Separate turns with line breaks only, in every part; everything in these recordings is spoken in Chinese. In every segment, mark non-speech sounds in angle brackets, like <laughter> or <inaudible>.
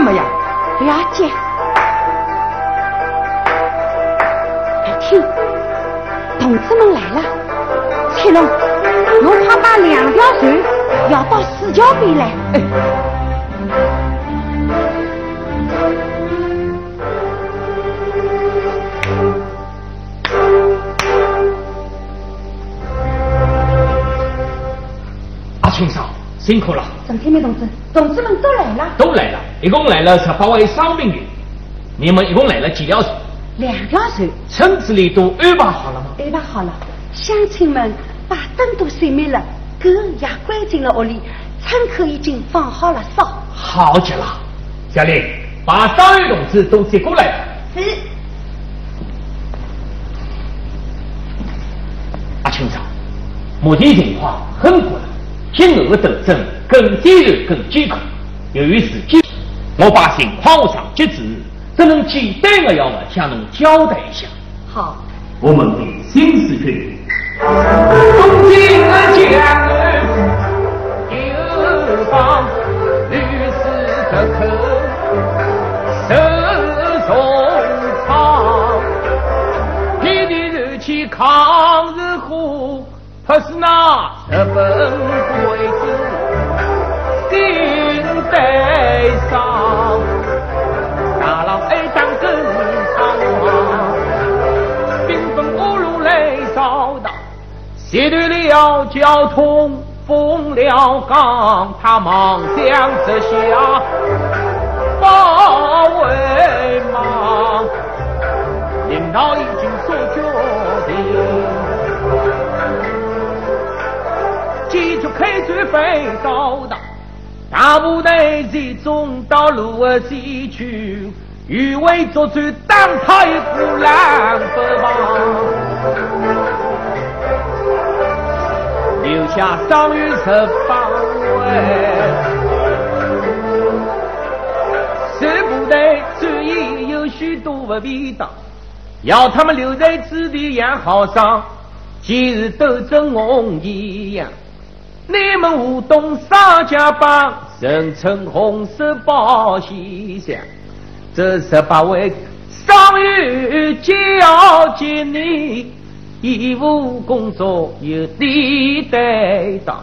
动静啊没呀？
了解。听，同志们来了。翠龙，我快把两条船要到四桥边来。哎。
阿青嫂，辛苦了。
郑天明同志，同志们都来了。
都来了。一共来了十八位伤病员，你们一共来了几条船？
两条船。
村子里都安排好了吗？
安排好了，乡亲们把灯都熄灭了，狗也关进了屋里，窗口已经放好了哨。
好极了，小林，把张玉同志都接过来。
是。
阿青嫂，目前情况很困难，天鹅斗争更艰难更艰苦，由于时间。我把情况上截止，只能简单的要向侬交代一下。
好，
我们的新四军，东京江南有方，绿丝的口，手中长，天地热气抗日火，可是那日本鬼子心悲伤。大郎爱当更苍茫，兵分五路来扫荡，斜对了交通，封了岗，他忙将这下包围忙，领导已经做决定。继续开追飞扫荡，大部队集中到路西去，余为作战当他一股蓝不忙。留下伤员十八位，这部队战役有许多不便当，要他们留在此地养好伤。今日斗争红一样，你们舞动上家帮，人称红色保险箱。这十八位伤于交接你。义务工作有地担当，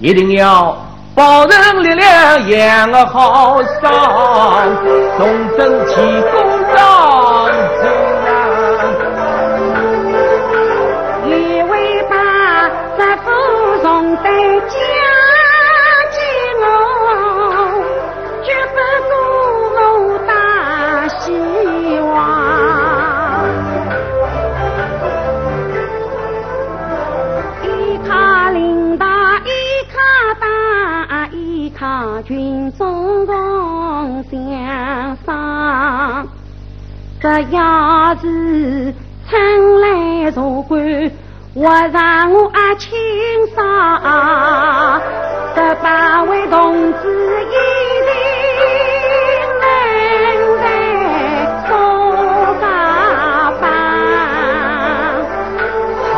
一定要保人力量养个好伤，重整旗鼓
他军中共相商，这要是春来入关，我让我啊轻伤。这八位同志一定能在苏家帮。
好，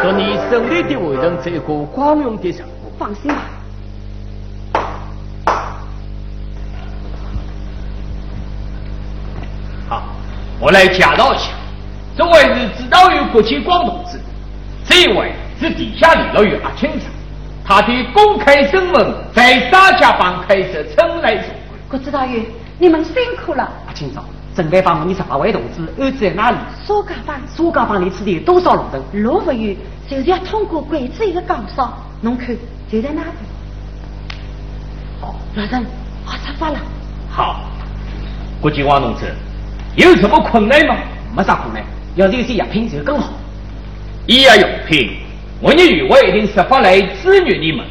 祝你顺利的完成这个光荣的任务。
放心吧。
我来介绍一下，这位是指导员郭启光同志，这位是地下联络员阿青长，他的公开身份在沙家浜开设春来总会。
郭指导员，你们辛苦了。
阿青长，正该帮你十八位同志安置在哪里？
苏家浜。
苏家浜离此地有多少路程？
路不远，就是要通过鬼子一个岗哨。侬看，就在那里。
好，
老陈，我出发了。
好，郭启光同志。有什么困难吗？
没啥困难，要是有些药品就更好。
医药用品，我们余委一定设法来支援你们。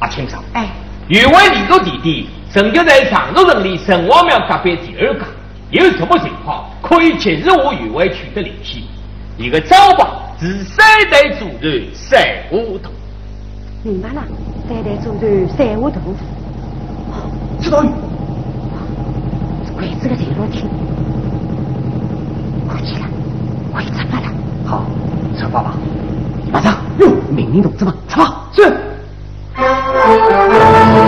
阿青嫂，
哎，
余委领导弟弟曾经在长寿城里城隍庙隔壁第二家，有什么情况可以及时我原委取得联系。一个招牌是三代祖传三胡同。
明白了，三代祖传三胡同。
知道。
鬼子的铁路厅，过去了，我出发了。
好，出发吧。马上，哟，命令同志们出发。
是。<laughs>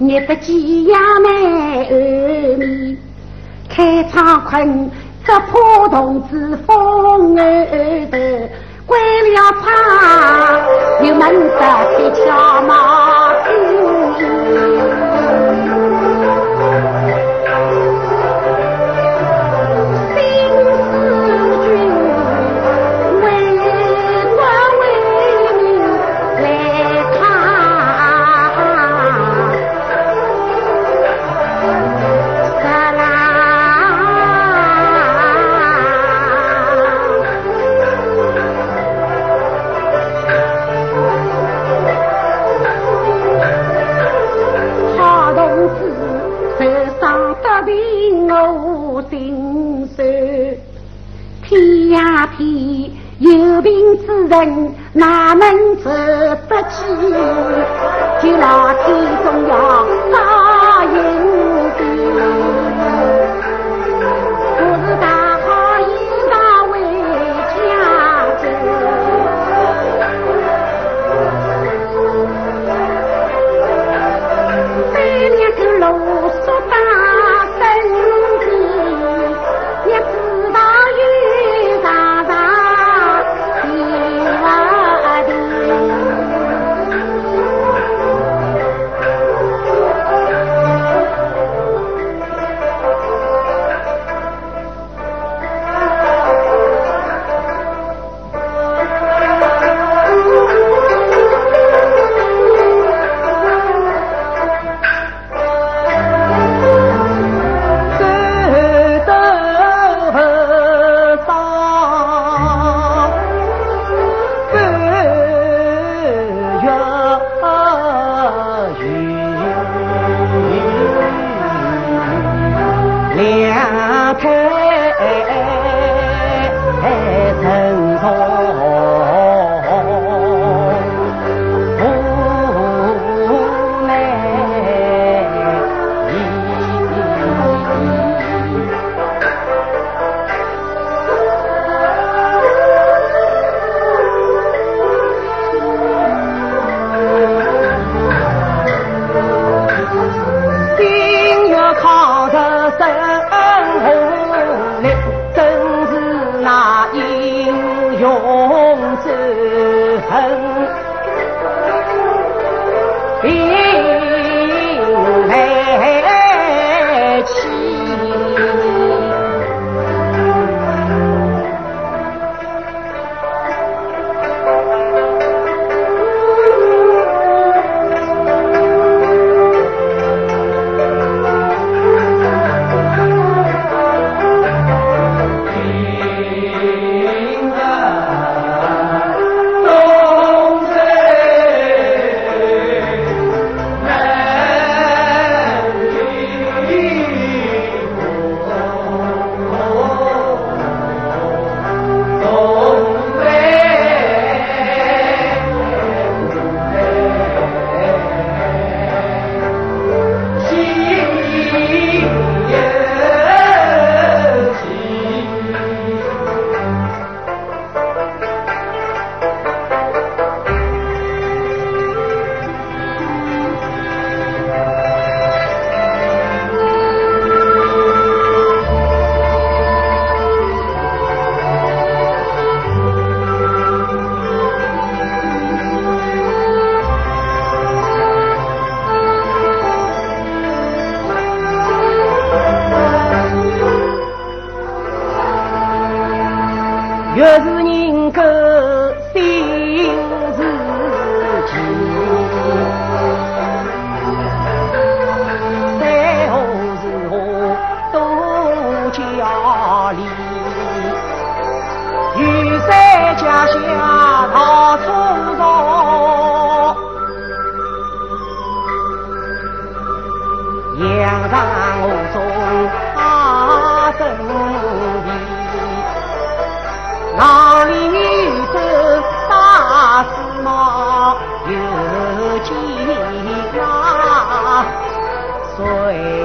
他捏得鸡鸭美儿面，开窗困只破同志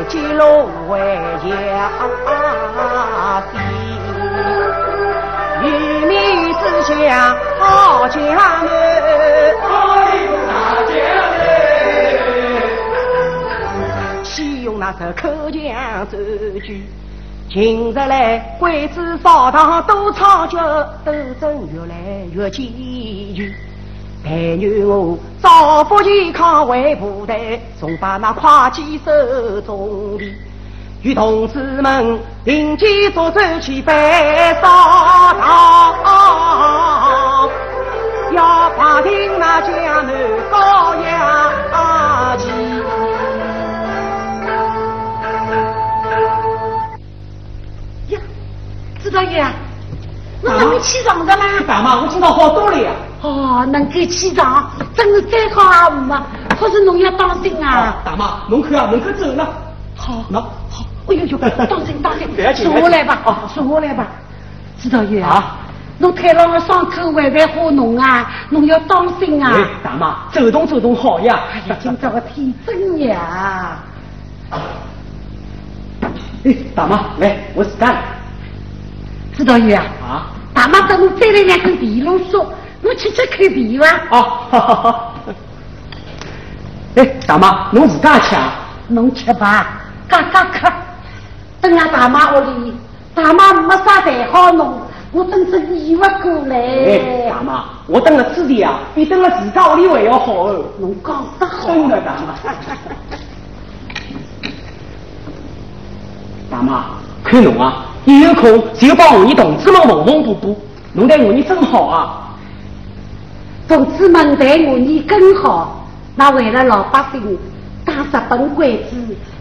几路回家乡，玉米之乡好家门，
大家门，
喜用那首口腔奏句。近日来，鬼子扫荡都猖獗，斗争越来越艰巨。但愿我造福健康为部队，从把那会计手中的，与同志们并肩作战去反扫荡，要打听那江南高压旗。
呀，知道爷，我能够起床的啦。
大妈，我今朝好多了呀。
哦，能够起床，真是再好啊五啊！可是侬要当心啊。
大妈，侬看啊，门口走了。
好，
那，
好，哎呦呦，<laughs> 当心当心坐下来吧，坐下来吧。指导员
啊，
侬太郎的伤口会不会好脓啊，侬要当心啊。
哎，大妈，走动走动好呀。
哎呀，今朝个天真热啊！
哎，大妈，来，我自家来。
知道爷啊，
啊？
大妈等侬摘了两根皮龙酥，侬吃吃看皮伐？
哦，好好好。哎，大妈，侬自家吃啊？
侬吃吧，嘎嘎克。等下大妈屋里，大妈没啥谈好弄，我真是理不过来
哎，
来。
大妈，我等了吃的啊，比等了自家屋里还要好哦。
侬讲得好，
真的，大妈。<laughs> 大妈，看侬啊，一有空就帮我们同志们缝缝补补，侬对我们真好啊。
同志们对我你更好，那为了老百姓打日本鬼子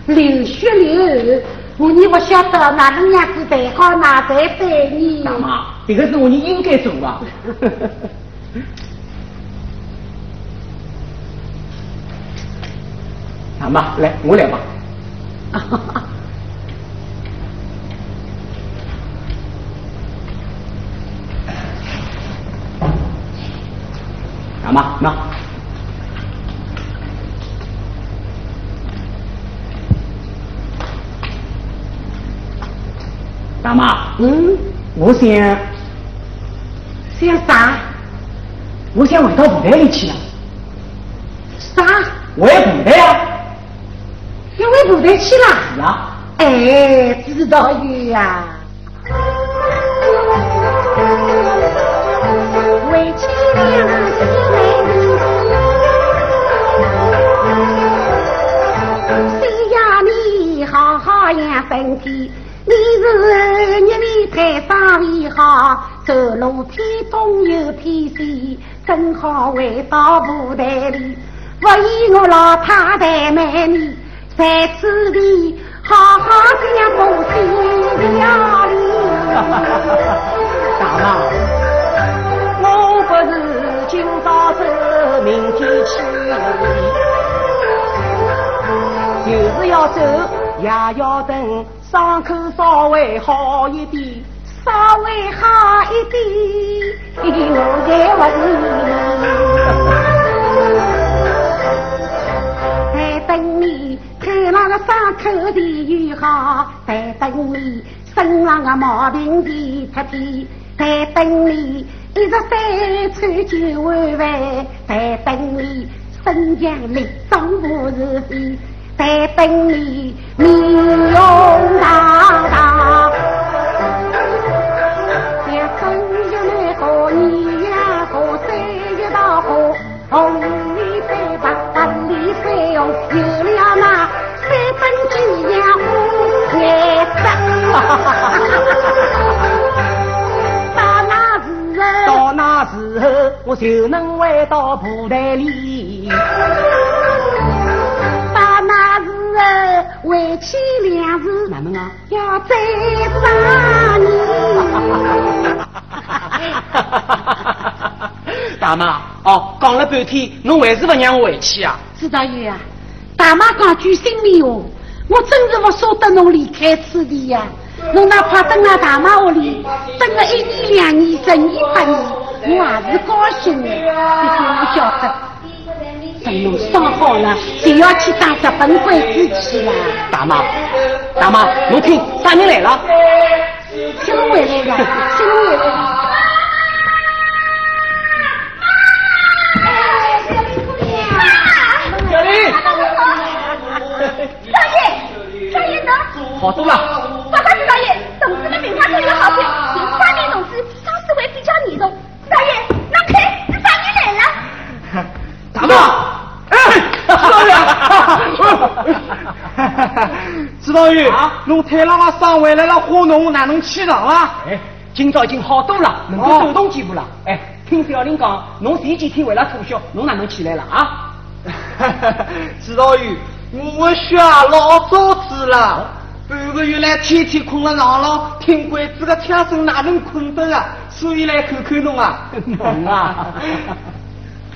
流血流汗，我你不晓得哪能样子才好哪才对你。
大妈，这个是我们应该做啊。<laughs> 大妈，来，我来吧。<laughs> 大妈，那。大妈，
嗯，
我想，
想啥？
我想回到部队里去了。
啥？
回部队啊？
要回部队去了？
是啊。
哎，知道有呀。为妻两好好养身体，你是日里太上胃好，走路偏东又偏西，正好回到部队里。不依我老太太美丽，在此地好好讲不心料理。
大妈，
我不是今朝走，明天去，就是要走，也要等伤口稍微好一点，
稍微好一点，我才问你。在等你看那个伤口的愈好，在等你身上的毛病的脱皮，在等你一日三餐九碗饭，在等你身强力壮不是非，在等你面容堂堂。像正月来好，二月好，三月到好，红里三白，白里三红，有了那三分几样红颜色。到那时候，
到那时候我就能回到部队里。
到那时候，为妻两字
哪能啊？
要再杀你。<laughs>
大妈，哦，讲了半天，侬还是不让我回去啊？
知道有啊，大妈讲句心里话，我真是不舍得侬离开此地呀。侬哪怕等到大妈屋里等了一年两年、十年八年，我也是高兴的。毕竟我晓得，等侬伤好了，就要去打日本鬼子去了。
大妈，
大妈，我听啥人来了？
小龙回来了，小龙回来了。
小林，
少爷，少爷能？
好多了。
报告少爷，同志们名花都有好评，请花面同志伤势会比较严重。少爷，那看是啥人来了？
大妈，
哎，
指导员，侬太郎个伤回来了，花农哪能起床啊？
哎，今朝已经好多了，能够走动几步了。哎，听小林讲，侬前几天为了吐血，侬哪能起来了啊？
指导员，我的血啊老早子了，半个月来天天困了床上，听鬼子的枪声哪能困得啊？所以来看看侬啊。<laughs>
侬啊，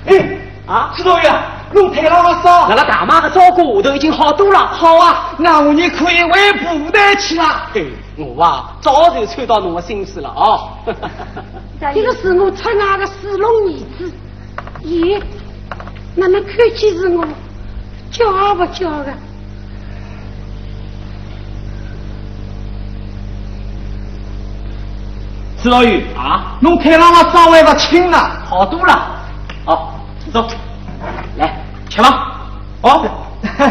哎
啊
指导员，侬太郎的伤
那，个大妈的照顾下头已经好多了。
好啊，那我你可以回部队去了。
对，我啊早就猜到侬的心思了哦。<laughs>
这个是我出外的四龙儿子，咦，哪能看见是我，叫也不叫的。
指导员，
啊，
侬太郎的伤还不轻啊？
好多了。哦，走，来吃吧。
哦。<laughs>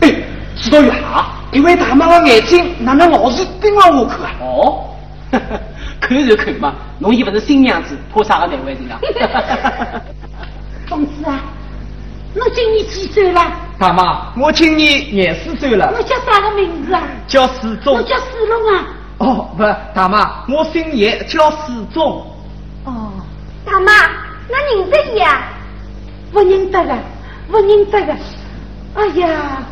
哎，指导员啊，一位大妈的眼睛哪能老是盯着我看啊？
哦，<laughs> 看就看嘛，侬又不是新娘子，怕啥个难为情啊？<laughs>
同志啊，侬今年几岁了？
大妈，我今年廿四岁了，
侬叫啥个名字啊？
叫史忠
我。叫四龙啊。
哦，不，大妈，我姓叶，叫史忠。
哦，
大妈，那认得伊啊？
不认得的，不认得的。哎呀，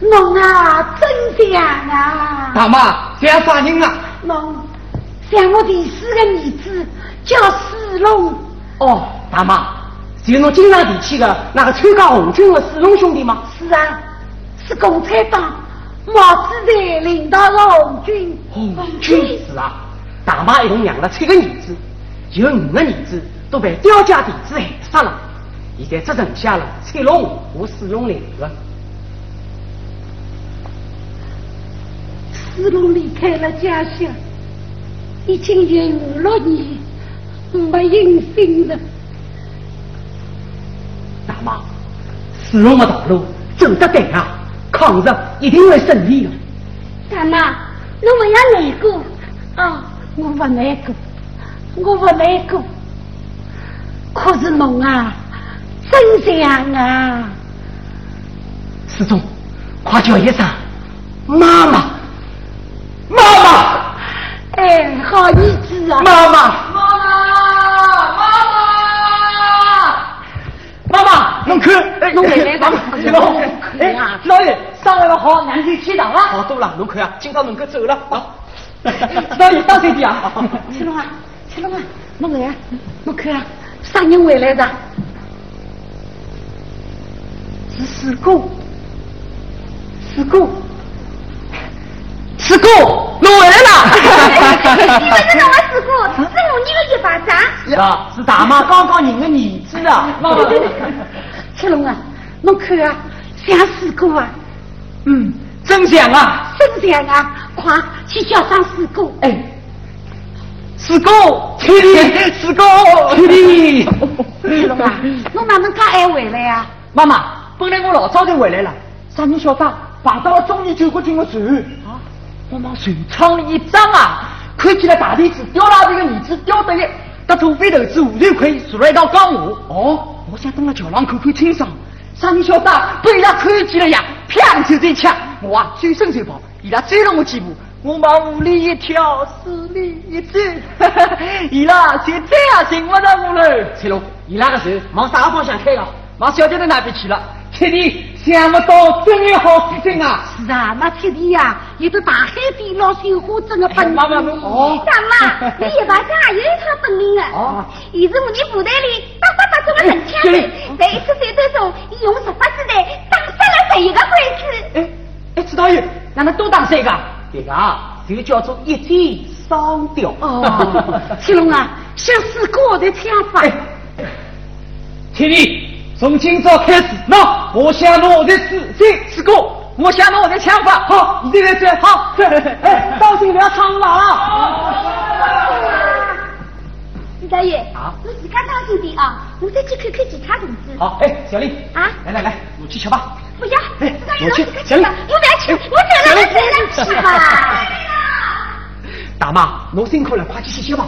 侬啊，真像啊！
大妈，像啥人啊？
侬像我第四个儿子，叫史龙。
哦，大妈，就侬经常提起的那个参加红军的四龙兄弟吗？
是啊，是共产党毛主席领导的红军。
红军是啊，大妈一共养了七个儿子，有五个儿子都被刁家弟子害死了，现在只剩下了翠龙和四龙两个。
史龙离开了家乡，已经有五六年没音信了。
大妈，四龙的道路走得对啊，抗日一定会胜利的。
大妈，侬不要难过。
啊，我不难过，我不难过。可是侬啊，真想啊！
四中，快叫一声妈妈，妈妈，
哎，好儿子啊！
妈妈，妈妈，侬看，哎
侬回来了
妈妈，
哎
老爷，伤还不好，让你去堂了。好多了，侬看啊，今朝能够走了啊。老爷，当 <laughs> 心点啊。<laughs>
七龙啊，七龙啊，侬来啊，侬看啊，啥人回来的？是四哥，四哥，<laughs>
四哥，侬回来了。
你们是侬的师傅，是我女的一巴掌。
是啊，是大妈刚刚认的儿子啊。
七龙啊，侬看啊，像四哥啊，
嗯，真像啊。
真像啊！快去叫上四哥。
哎，四哥，七弟，四哥，七弟。
七龙啊，侬哪能介晚回来啊？
妈妈，本来我老早就回来了，啥人晓得碰到了中年救国军的船啊！我往船舱里一张啊，看见了大弟子刁拉这个儿子刁德一，搭土匪头子吴瑞奎坐了一道钢马。哦，我想登了桥上看看清爽，啥人晓得被伊拉看见了呀，啪就这一枪，我啊转身就跑，伊拉追了我几步。我往屋里一跳，死里一走，伊拉就再也寻不着我了。翠龙，伊拉个船往啥个方向开了？往小姐的那边去了。铁弟，想不到真有好事情啊！
是啊，那铁弟呀，有的大海底捞绣花针的本领。
妈妈哦
大妈，<laughs> 你一把家也有一套本领的。
哦
伊是我们部队里打打打中的神枪手，在一次战斗中，伊用十八子弹打杀了十一个鬼子。
哎哎，指导员，哪能多打三个？这个啊，就叫做一箭双雕。
哦，七龙啊，像四哥的枪法。
哎，铁弟，从今朝开始，喏我想我的事再次过，我想我的枪法。好，你在转好。<laughs> 哎，当心不要闯了啊！
李大爷，
啊
你自家当心点啊！我再去看看其他同志。
好，哎，小丽，
啊
来来来，我去吃吧。
不要，
哎小丽，
我不要去，我走了，我走了，去吧。
大妈，侬辛苦了，快去歇歇吧。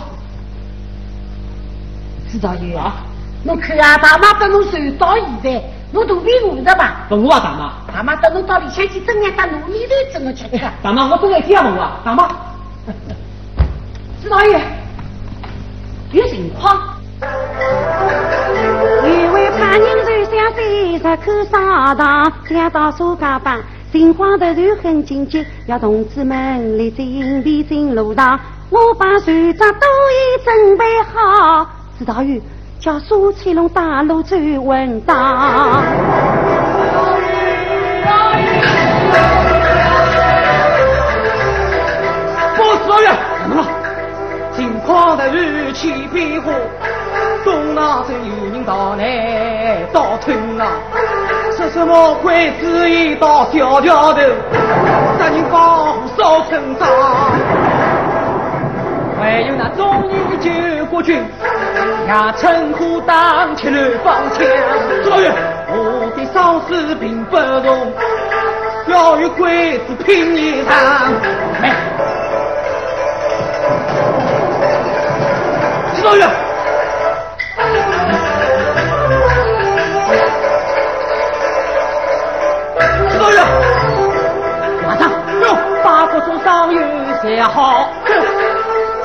知道爷
啊？
侬看啊，大妈等侬传到现在，侬肚皮饿着吧？
问我啊，大妈。
大妈等侬到里向去蒸两打糯米饭蒸个吃吃。
大妈，我真的这样问我啊，大妈。
指导员有情况。有位派人传香三十口砂糖，想到苏家浜，情况突然很紧急，要同志们立即应变进路堂。我把船只都已准备好，知道有叫苏七龙大路走稳当。
报司员，怎么了？情况突然起变化，东南镇有人到来倒吞啊！说什么鬼子一到小桥头，杀人放火烧村庄。还有那中年的救国军，也趁火打起乱放枪。少爷，我的伤势并不重，要与刽子拼一场。哎。指导员，指导员，马上用八国中上有写好。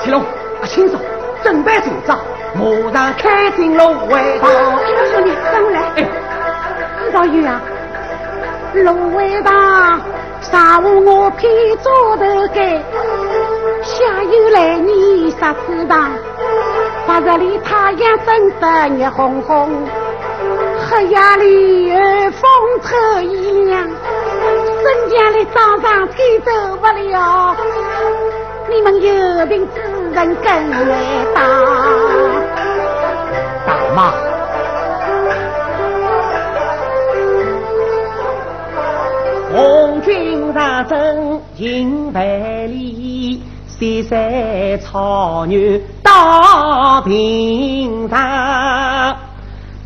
乾隆，啊，清早准备走仗，马上开进芦苇塘。
兄弟，跟我来。
哎，
知道有啊，芦苇荡上午我披桌头盖，下游来年杀子塘，白日里太阳升得热烘烘，黑夜里风透衣凉，镇江里早上吹走不了，你们有病之人跟来打。
大妈，红军上阵迎万里，山山草原到平常。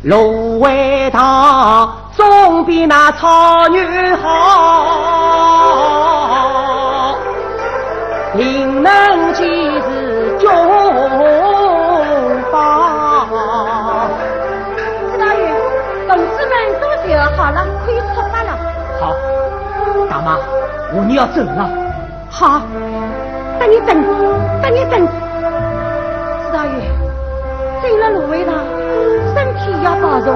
芦苇塘总比那草原好，灵能几妈，我们要走了。
好，等你等，等你等。知道爷，走了芦苇塘，身体要保重，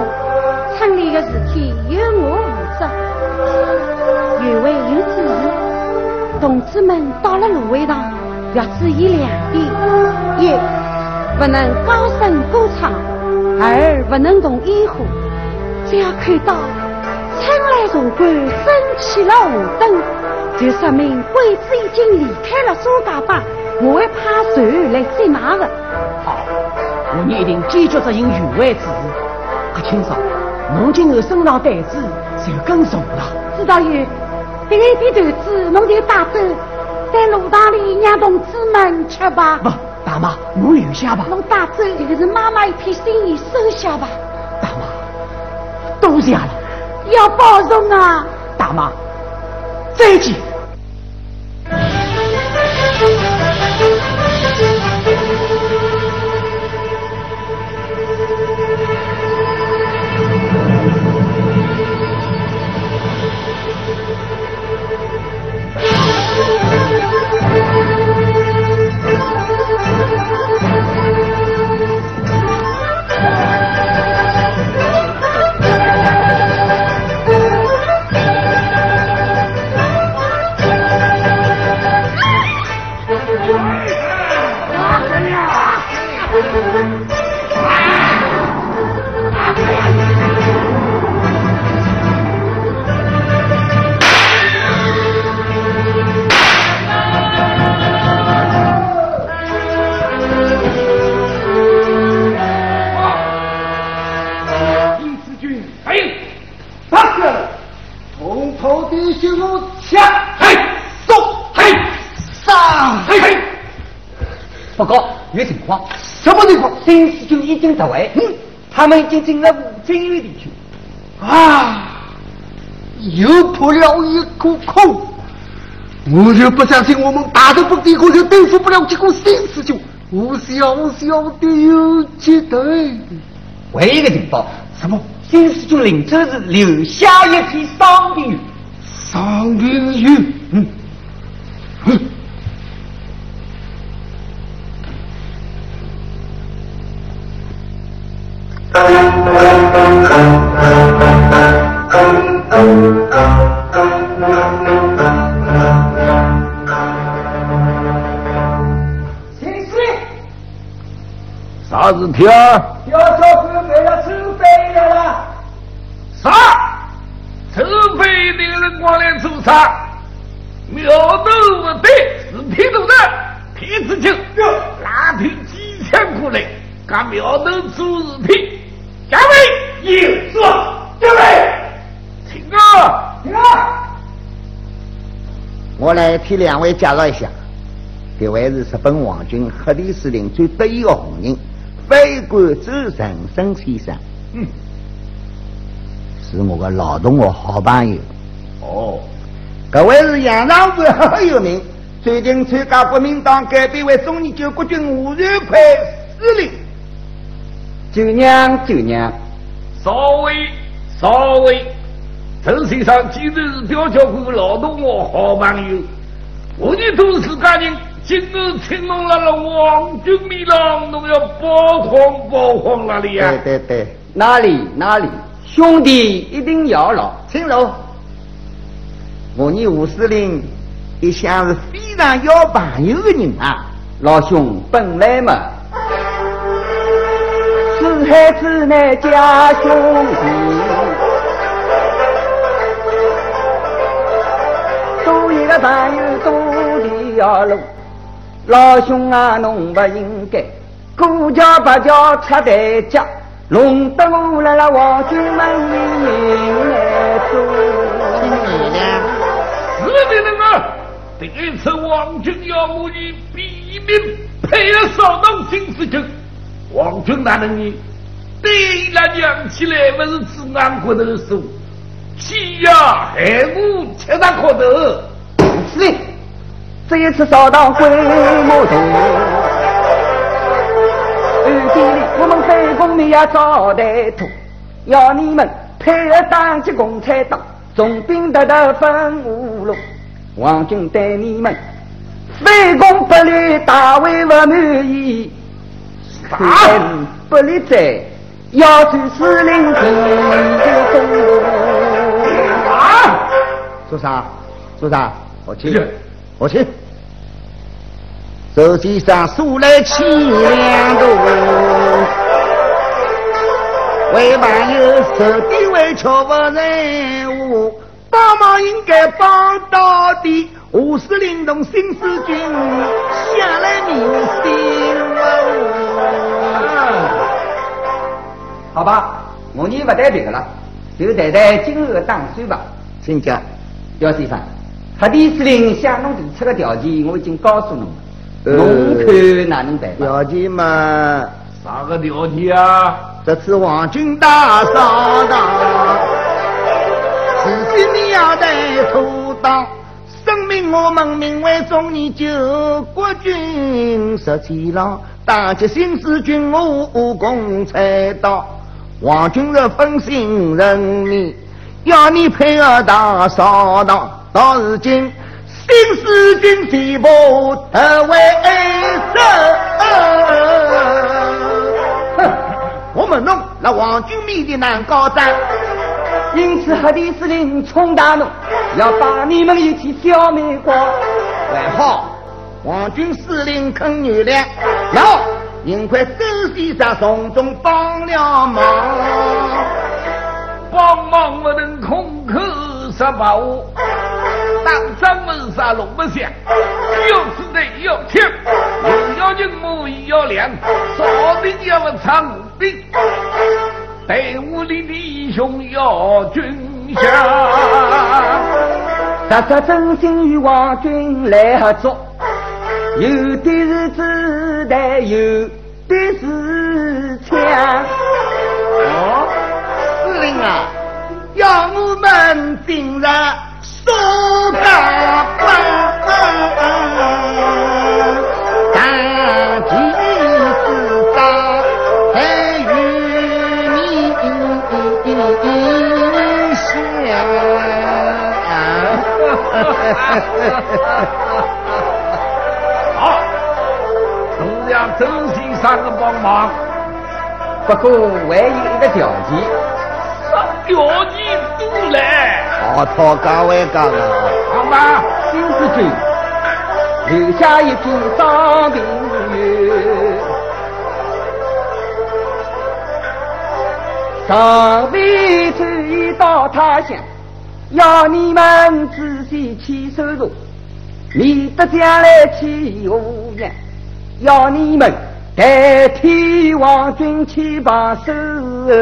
村里的事体由我负责。员外有指示，同志们到了芦苇塘要注意两点：一，不能高声歌唱；二，不能动烟火。只要看到春来茶馆升起了红灯，就说明鬼子已经离开了苏家浜，我会派船来接马的。
好，我们一定坚决执行员外指示。阿清嫂，侬今后身上担子就更重了。
指导员，这个一点团子侬就带走，在路上里让同志们吃吧。
不，大妈，我留下吧。
侬带走这个是妈妈一片心意，收下吧。
大妈，多谢了。
要保重啊！
大妈，再见。
英，嘿，送，嘿，上，嘿嘿。报告，有情况，
什么情况？
新四军已经突围，嗯，他们已经进了五千余里去。
啊，又破了一个空。我就不相信我们打得不敌国就对付不了这个新四军，我小小的有期待。
唯一的情报，
什么
新四军领车时留下一批伤兵。
伤兵去，嗯，嗯。
新司
啥事体啊？光来做啥？苗头不对，是皮头的，皮子球，拉腿几千过来，干苗头做事体。加位，
有说，加位，
请啊！
停啊！
我来替两位介绍一下，这位是日本皇军黑地司令最得意的红人，飞官周成生先生。
嗯，
是我的老同学、好朋友。
哦，
这位是杨长官，很有名，最近参加国民党改编为中年救国军五十块司令。
九娘，九娘，
稍微，稍微，陈先生既然是表教官老同学、好朋友，我的都是家人，今日请侬来了王军面上，侬要包慌包慌哪里呀？
对对对，
哪里哪里，兄弟一定要牢。
请坐。我你吴司令一向是非常要朋友的人啊。
老兄本来嘛，四海之内皆兄弟，多一个朋友多条路。老兄啊，侬不应该顾家不家插代家，弄得我来了皇军门里迎来走。
请你呢？
是的人啊，这一次王军要我以毙命配了扫荡新四军，王军大人你对了娘起来不是只俺骨头手，欺呀害我吃他壳头。
司令，这一次扫荡规模大，暗地里我们反共们也招待多，要你们配合党及共产党，总兵得到分五路。皇军对你们反共不利，大为不满意，看来不利在要求司令提的功。
啊！
说啥？说啥？我去
是，
我去。手机上数来千两多，为朋友受地位却不任务，帮忙应该帮到底。吴司令同新四军向来明心哦。
好吧，我你不谈别的了，就谈谈今后的打算吧。
请讲。
姚先生，黑地司令向侬提出的条件，我已经告诉侬了，
呃
侬看哪能办？
条件嘛，
啥个条件啊？
这次皇军大扫荡，要得妥当，声明我们名为中年救国军，十七郎打击新四军我共产党，皇军是分心人民，要你配合大扫荡，到如今。新四军全部得为守。我们弄那皇军面的难高站，
因此黑地司令冲大怒，要把你们一起消灭光。
还好。皇军司令肯原谅，然后幸亏周先生从中帮了忙。
帮忙不能空口说白话，打仗问啥弄不响，要吃的要听，又要人马又要粮，少兵要不长兵，队伍里的英雄要军饷。
大家真心与皇军来合作，有的是
子弹有的是枪。
哦，司令啊，要我们进入苏家浜，<laughs>
好，同样周先生的帮忙，不过还有一个条件。啥条件都来？
好，讨价还价了。
好吧，新四军留下一座张平原，上辈子已到他乡，要你们仔细去收容，免得将来去无恙。要你们代替王军去把守。哎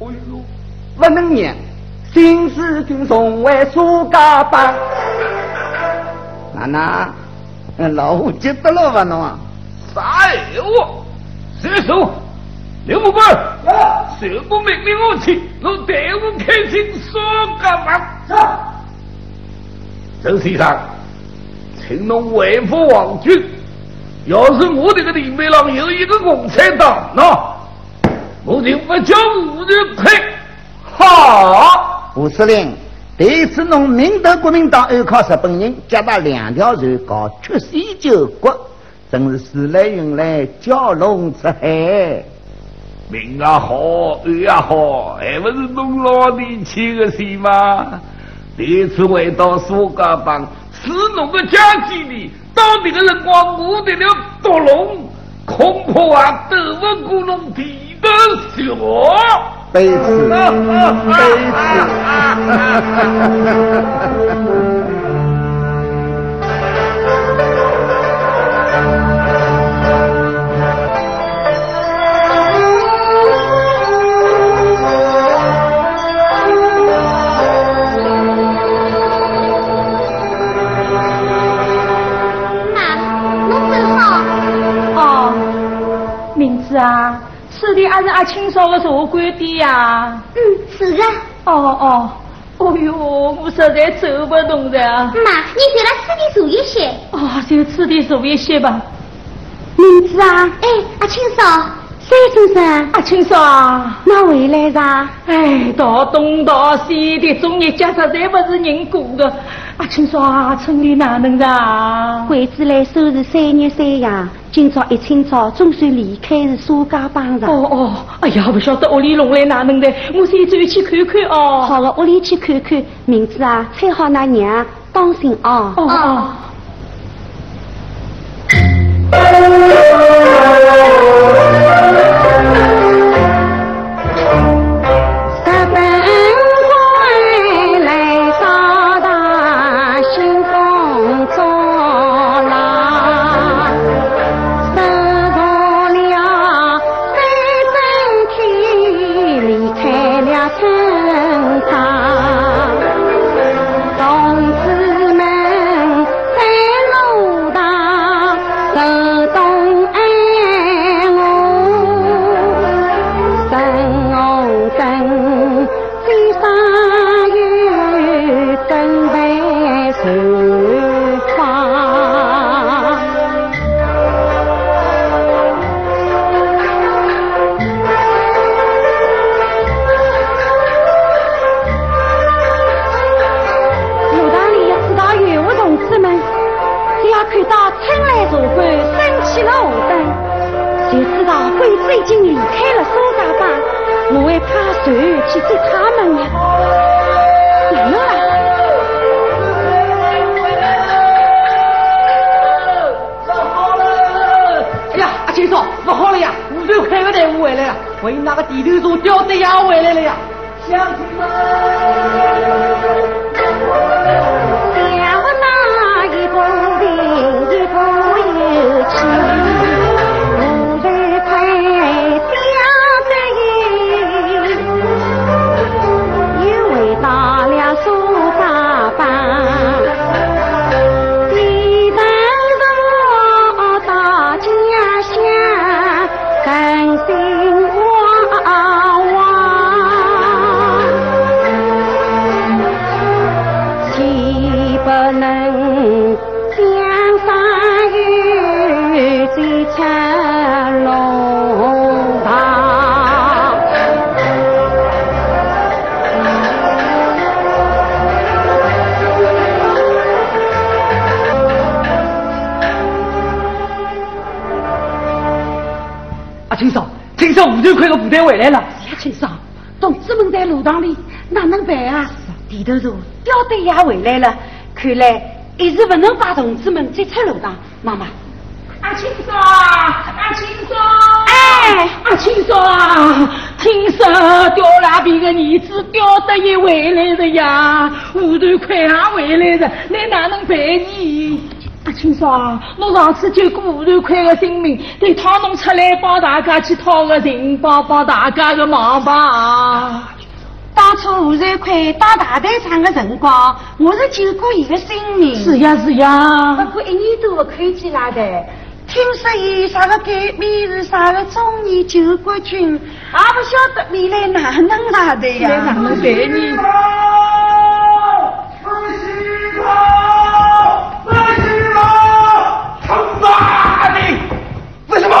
呦，不能让新四军重回苏家浜。
娜娜，老虎急得了吧侬啊？
啥闲话？射手，刘副官，什么命令我去？我带我开进苏家浜。周先生，请侬回复王军。要是我这个地面上有一个共产党，呢我就不叫五人配。好，
吴司令，这次侬明德国民党暗靠日本人，夹带两条船搞缺水救国，真是时来运来，蛟龙出海。
命也好，安也好，还不是侬老弟去的事吗？第一次回到苏家浜，是侬的家基地。到那个辰光，我得了毒龙，恐怕啊斗不过侬地的小。<laughs>
啊，吃的还是阿青嫂的茶馆的呀。
嗯，是的。
哦哦，哦哟，我实在走不动了。
妈，你就来此地坐一些。
哦，就此地坐一些吧。
名字啊？哎，阿青嫂，三先生，
阿青嫂，
那回来噻？
哎，到东到西的，中日家实在不是人过的。阿青嫂啊，村里哪能的？
鬼子来收拾三日三夜，今朝一清早总算离开是苏家帮上。
哦哦，哎呀，不晓得屋里弄来哪能的，我先走去看看哦。
好的，屋里去看看。明子啊，猜好那娘，当心
哦。哦哦。
青
已经离开了苏家坝，我会派船去接他们的。来了，回来
了，呀，阿金嫂，不好了呀！五队派个队，伍回来了，还那个地头蛇刁德洋回来了呀。乡亲们，
两难一步平，一步有情。
青嫂五头块的部队回来了。
呀，青嫂，同志们在路堂里哪能办啊？地头蛇刁队也回来了，看来一时不能把同志们再出路堂。妈妈，
阿青嫂，阿青嫂，
哎，
阿青嫂啊，听说刁拉皮的儿子刁德也回来了呀，五头快也回来了，你哪能办呢？阿青嫂啊，我上次救过五头块的性命，得讨侬出来帮大家去讨个情，帮帮大家的忙吧。
当初吴瑞奎当大队长的辰光，我是救过伊的性命。
是呀是呀，
不过一年多不看见他的。听说伊啥个改名是啥个中年救国军，也不晓得未来哪能来的呀？
哪能办呢？
妈的！为什么？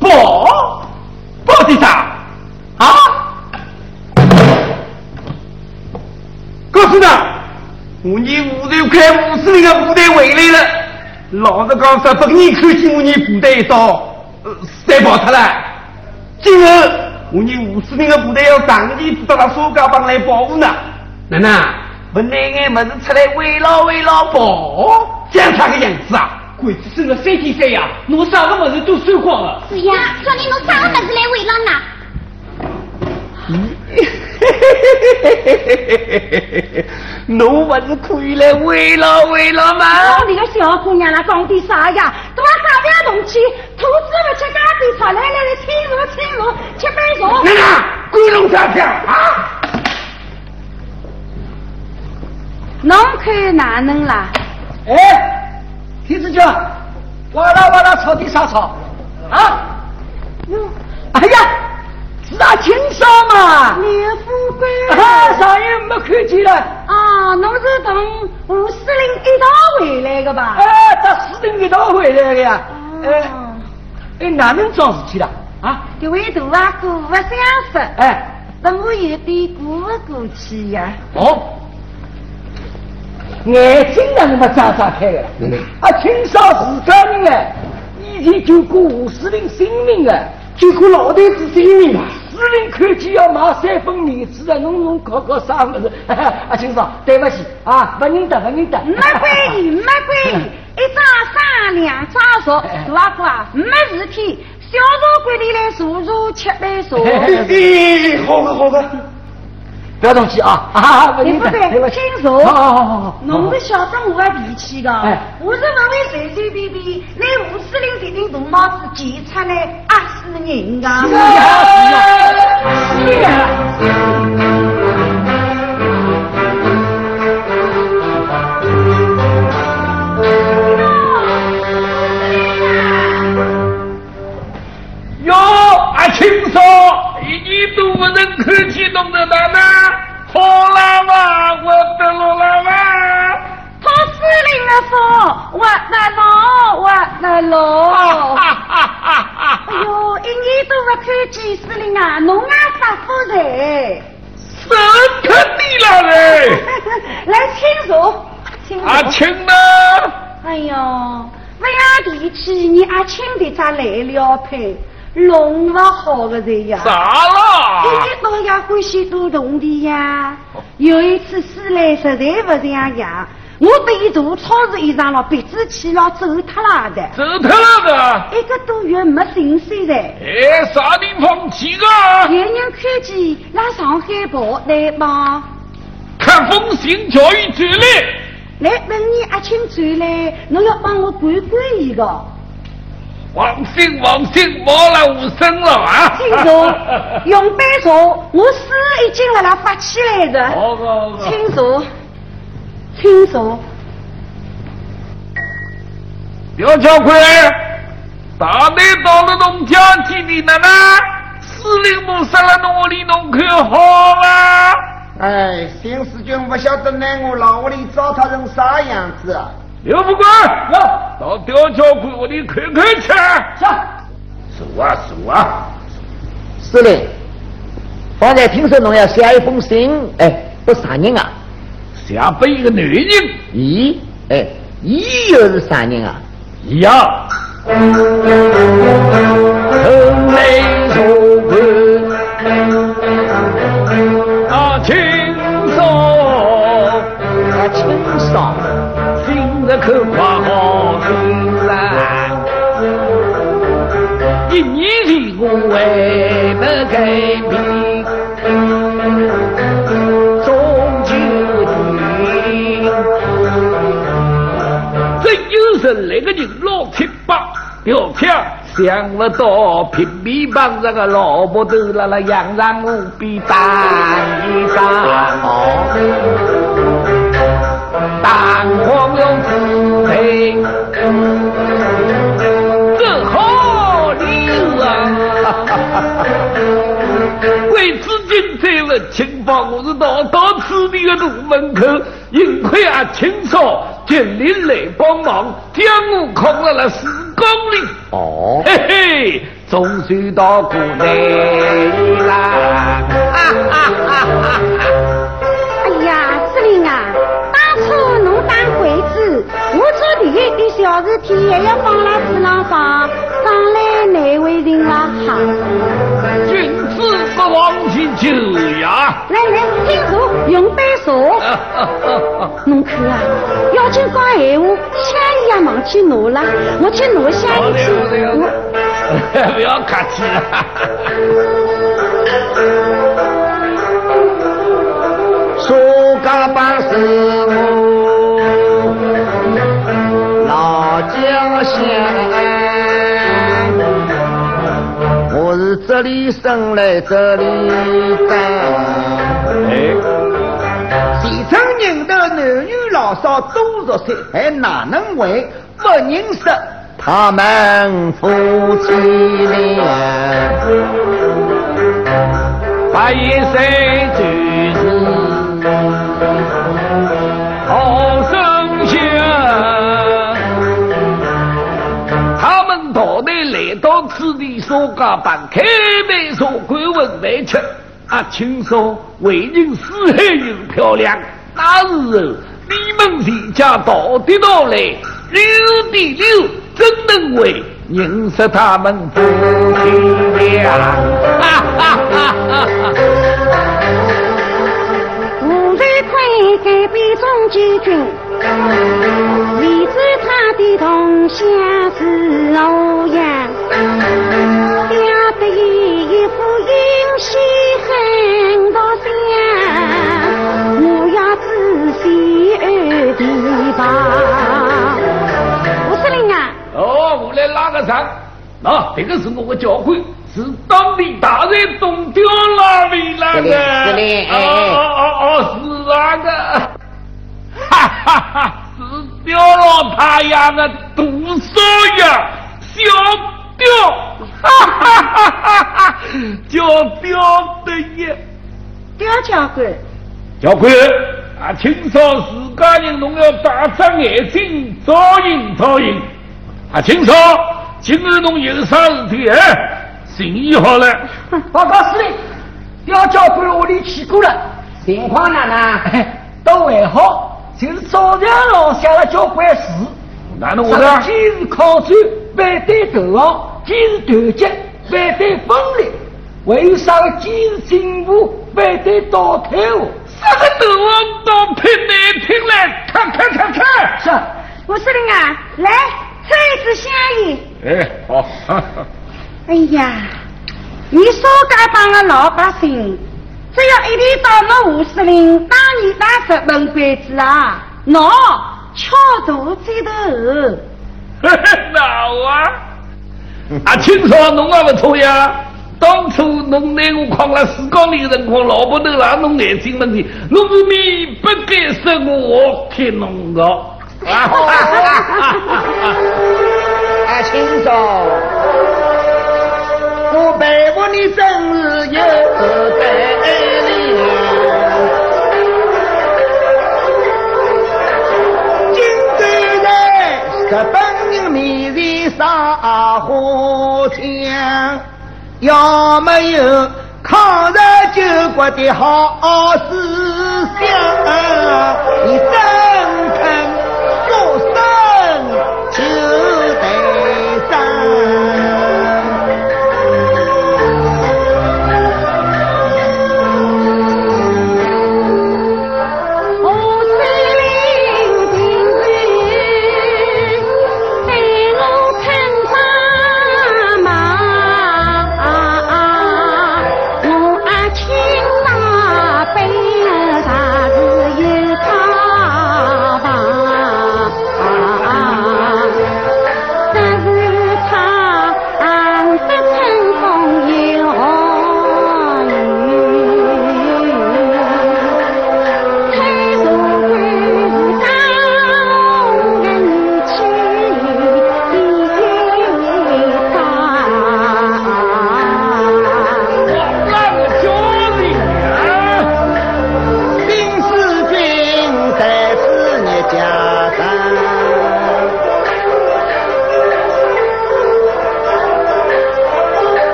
报报队长啊！告诉他，我你五十块五十人的部队回来了。老实讲，十八年看见我你部队一刀，呃，晒跑脱了。今后我你五十人的部队要长期到了苏家帮来保护呢。奶奶，不拿眼么子出来慰劳慰劳宝，这样啥个样子啊？
鬼子生了三天三夜，侬啥个么子都收光了。
是呀，说你侬啥个么子来慰劳呢？
侬不是可以来慰劳慰劳吗？
我这个小姑娘啦，讲的啥呀？都要打不要动气，兔子不吃咖喱草，来来来，请坐请坐，吃杯茶。
奶奶，关龙啥票啊？
侬看哪能啦？
哎，天子叫，哇啦哇啦，草地啥草？啊？哟，哎呀，是啊，青少嘛。
刘富贵。
啊，上月没看见了。
啊，侬是同吴司令一道回来的吧？
哎，搭司令一道回来的呀。哎，
哦，
哎，哪能桩事体了？啊？
这位大啊，过不相识，
哎，
让我有点过不过去呀。
哦，眼睛哪能么张张开的了？啊，青少自家人哎，以前救过吴司令性命啊，救过老头子性命啊。司令看见要买三分面子啊，侬侬搞搞啥么子？<laughs> 啊，青少，对不起啊，不认得，不认得。
没关系，没关系，<laughs> 一张三两张熟，大阿哥啊，没事体，小茶馆里来坐坐，吃杯茶。
哎，好的好个，
不要动气啊！啊，不认得，
对不对？
对不起。
请坐。
好好好好。
侬不晓得我的脾气的，
哎
我是不会随随便便拿吴司令这顶大帽子剪出来压死人的。
是呀是啊是呀。
哟，阿青嫂，一年都不能看见侬的奶奶，好了吧，我得了了吧。
他司令的说，我我来喽。
哈哈哈哈
哎呦，一年都不看见司令啊，侬也发福
了嘞！<laughs>
来，请坐。
阿青呢？
哎呦，不要提起你阿青的咋来了配，弄不好的人呀。
咋了？
一到也欢喜多动的呀。有一次思来实在不这样样，我被大超市衣裳了，鼻子气了，走脱了的。
走脱了的。
一个多月没信息的，
哎，啥地方去个？
有人看见来上海跑来吧，
看风行教育局来。
来等你阿青转来，侬要帮我管管伊个。
放心王心，冇了无声了啊！
姓茶，<laughs> 用杯茶，我水已经辣辣发起来的。
好好好个。
请坐，请坐。
刘小奎，大队到了农家去的奶奶，司令部杀了农屋里农看好了。
哎，新四军不晓得拿我老屋里糟蹋成啥样子啊！
刘副官，到刁教官屋里看看去。
走啊走啊！
司令，方才听说侬要写一封信，哎，不啥人啊？
下边一个男人，
咦，哎，咦又是啥人啊？
呀，城内入关啊，轻松
啊，清爽，
今日可夸好平然，一年前我为不改变，终究定。真有神来个人老七八，表票想不到拼命帮这个老婆头啦啦养上无比打一仗。蛋黄用自配，这好礼啊！为此今再问情况，我是到到此地的路门口，幸亏啊清嫂见邻来帮忙，将我扛了了四公里。
哦，
嘿嘿，总算到过来啦！哈哈哈哈
一点小事体也要帮拉子郎帮，上来难为人了哈。
君子不忘其咎呀！
来来，听茶，用杯茶。侬看啊，要紧讲闲话，香烟也忘记拿了，我去拿香
好的
烟
好的好
去。
的，<laughs> 不要客气了。<laughs>
说家把是我乡，我是这里生来这里长。
哎，
前村人的男女老少都熟悉，还哪能会不认识？
他们夫妻俩，
八一岁就是到底来到此地说家办，开门说官问饭吃。啊，听说为人四海又漂亮，那时候你们全家到底到来，六的六，怎能为认识他们夫妻俩？哈哈哈哈哈！
吴瑞奎改变中间军，离走他的同乡是欧阳，嗲得意一副英气很大相，我要仔细而提防。吴司令啊，
哦，我来拉个场。那、这个是我的教诲，是当地大人东雕那位那个。
司令司令哎
哦哦哦哦，是那个。哈，是雕了太阳的杜少爷，小表，哈哈哈哈哈，叫雕的爷。
刁教官，
教官，啊，听说自家人侬要大张眼睛，照应照应。啊，听说今日侬有啥事体哎？心意好了。
报告司令，刁教官屋里去过了，情况哪能？都还好，就是早上落下了交关事。
哪能我
啥
的
个？今日靠山，反对投降；既是团结，反对分裂。还有啥个既是进步，反对倒退哦？
啥个斗王倒太难听嘞，看看看看。
是，
吴司令啊，来抽一支香烟。
哎，好。
哎呀，你说家帮的老百姓，只要一天到我吴司令打你打日本鬼子啊，喏，敲肚子头。
哪啊？啊，听说侬也不错呀。当初侬拿我扛了四公里的辰光，老婆头让侬眼睛问题，侬是面不该说我听侬的。啊哈哈哈哈！<laughs>
啊，清嫂，我佩服你真是有德在日本人面前撒花枪，要没有抗日救国的好思想，你真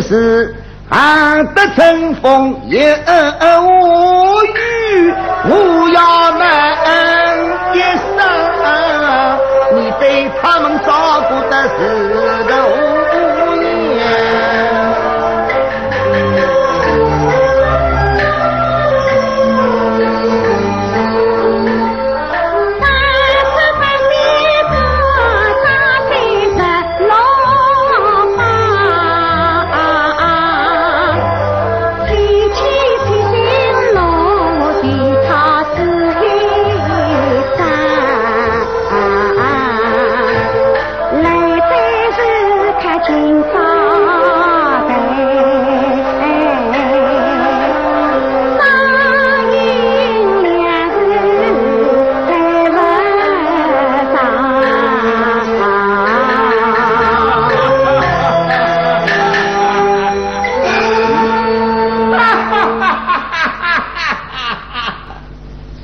之事，安得春风也无语，我要问一声，你对他们照顾的是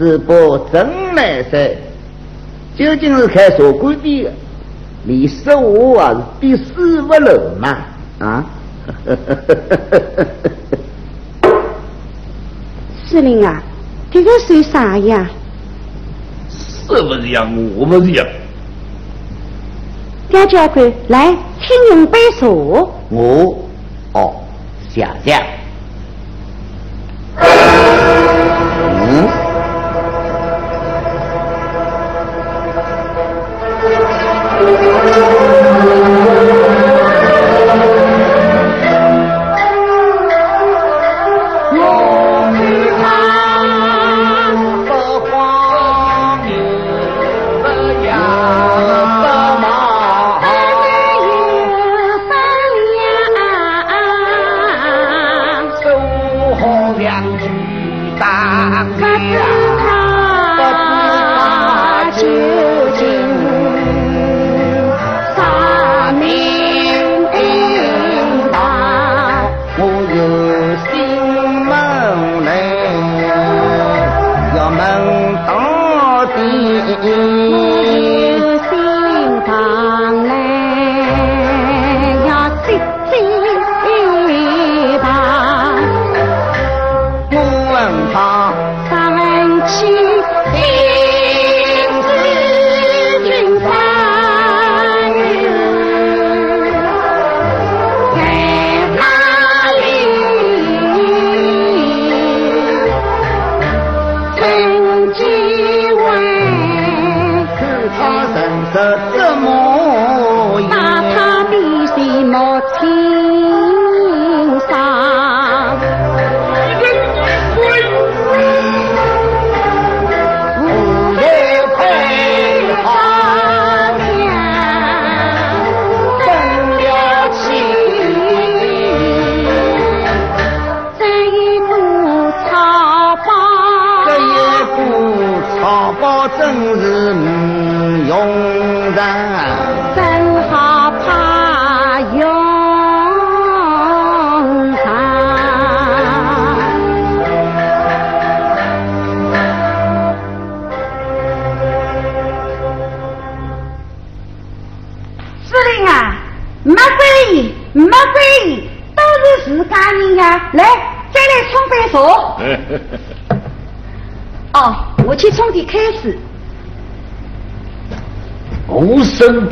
是不真来噻？究竟是开茶馆的，你说我啊是第四不楼嘛？啊？<laughs>
司令啊，这个算啥呀？
是不是呀？我不是呀。
刁教官，来，请用杯茶。
我，哦，谢谢。Thank you.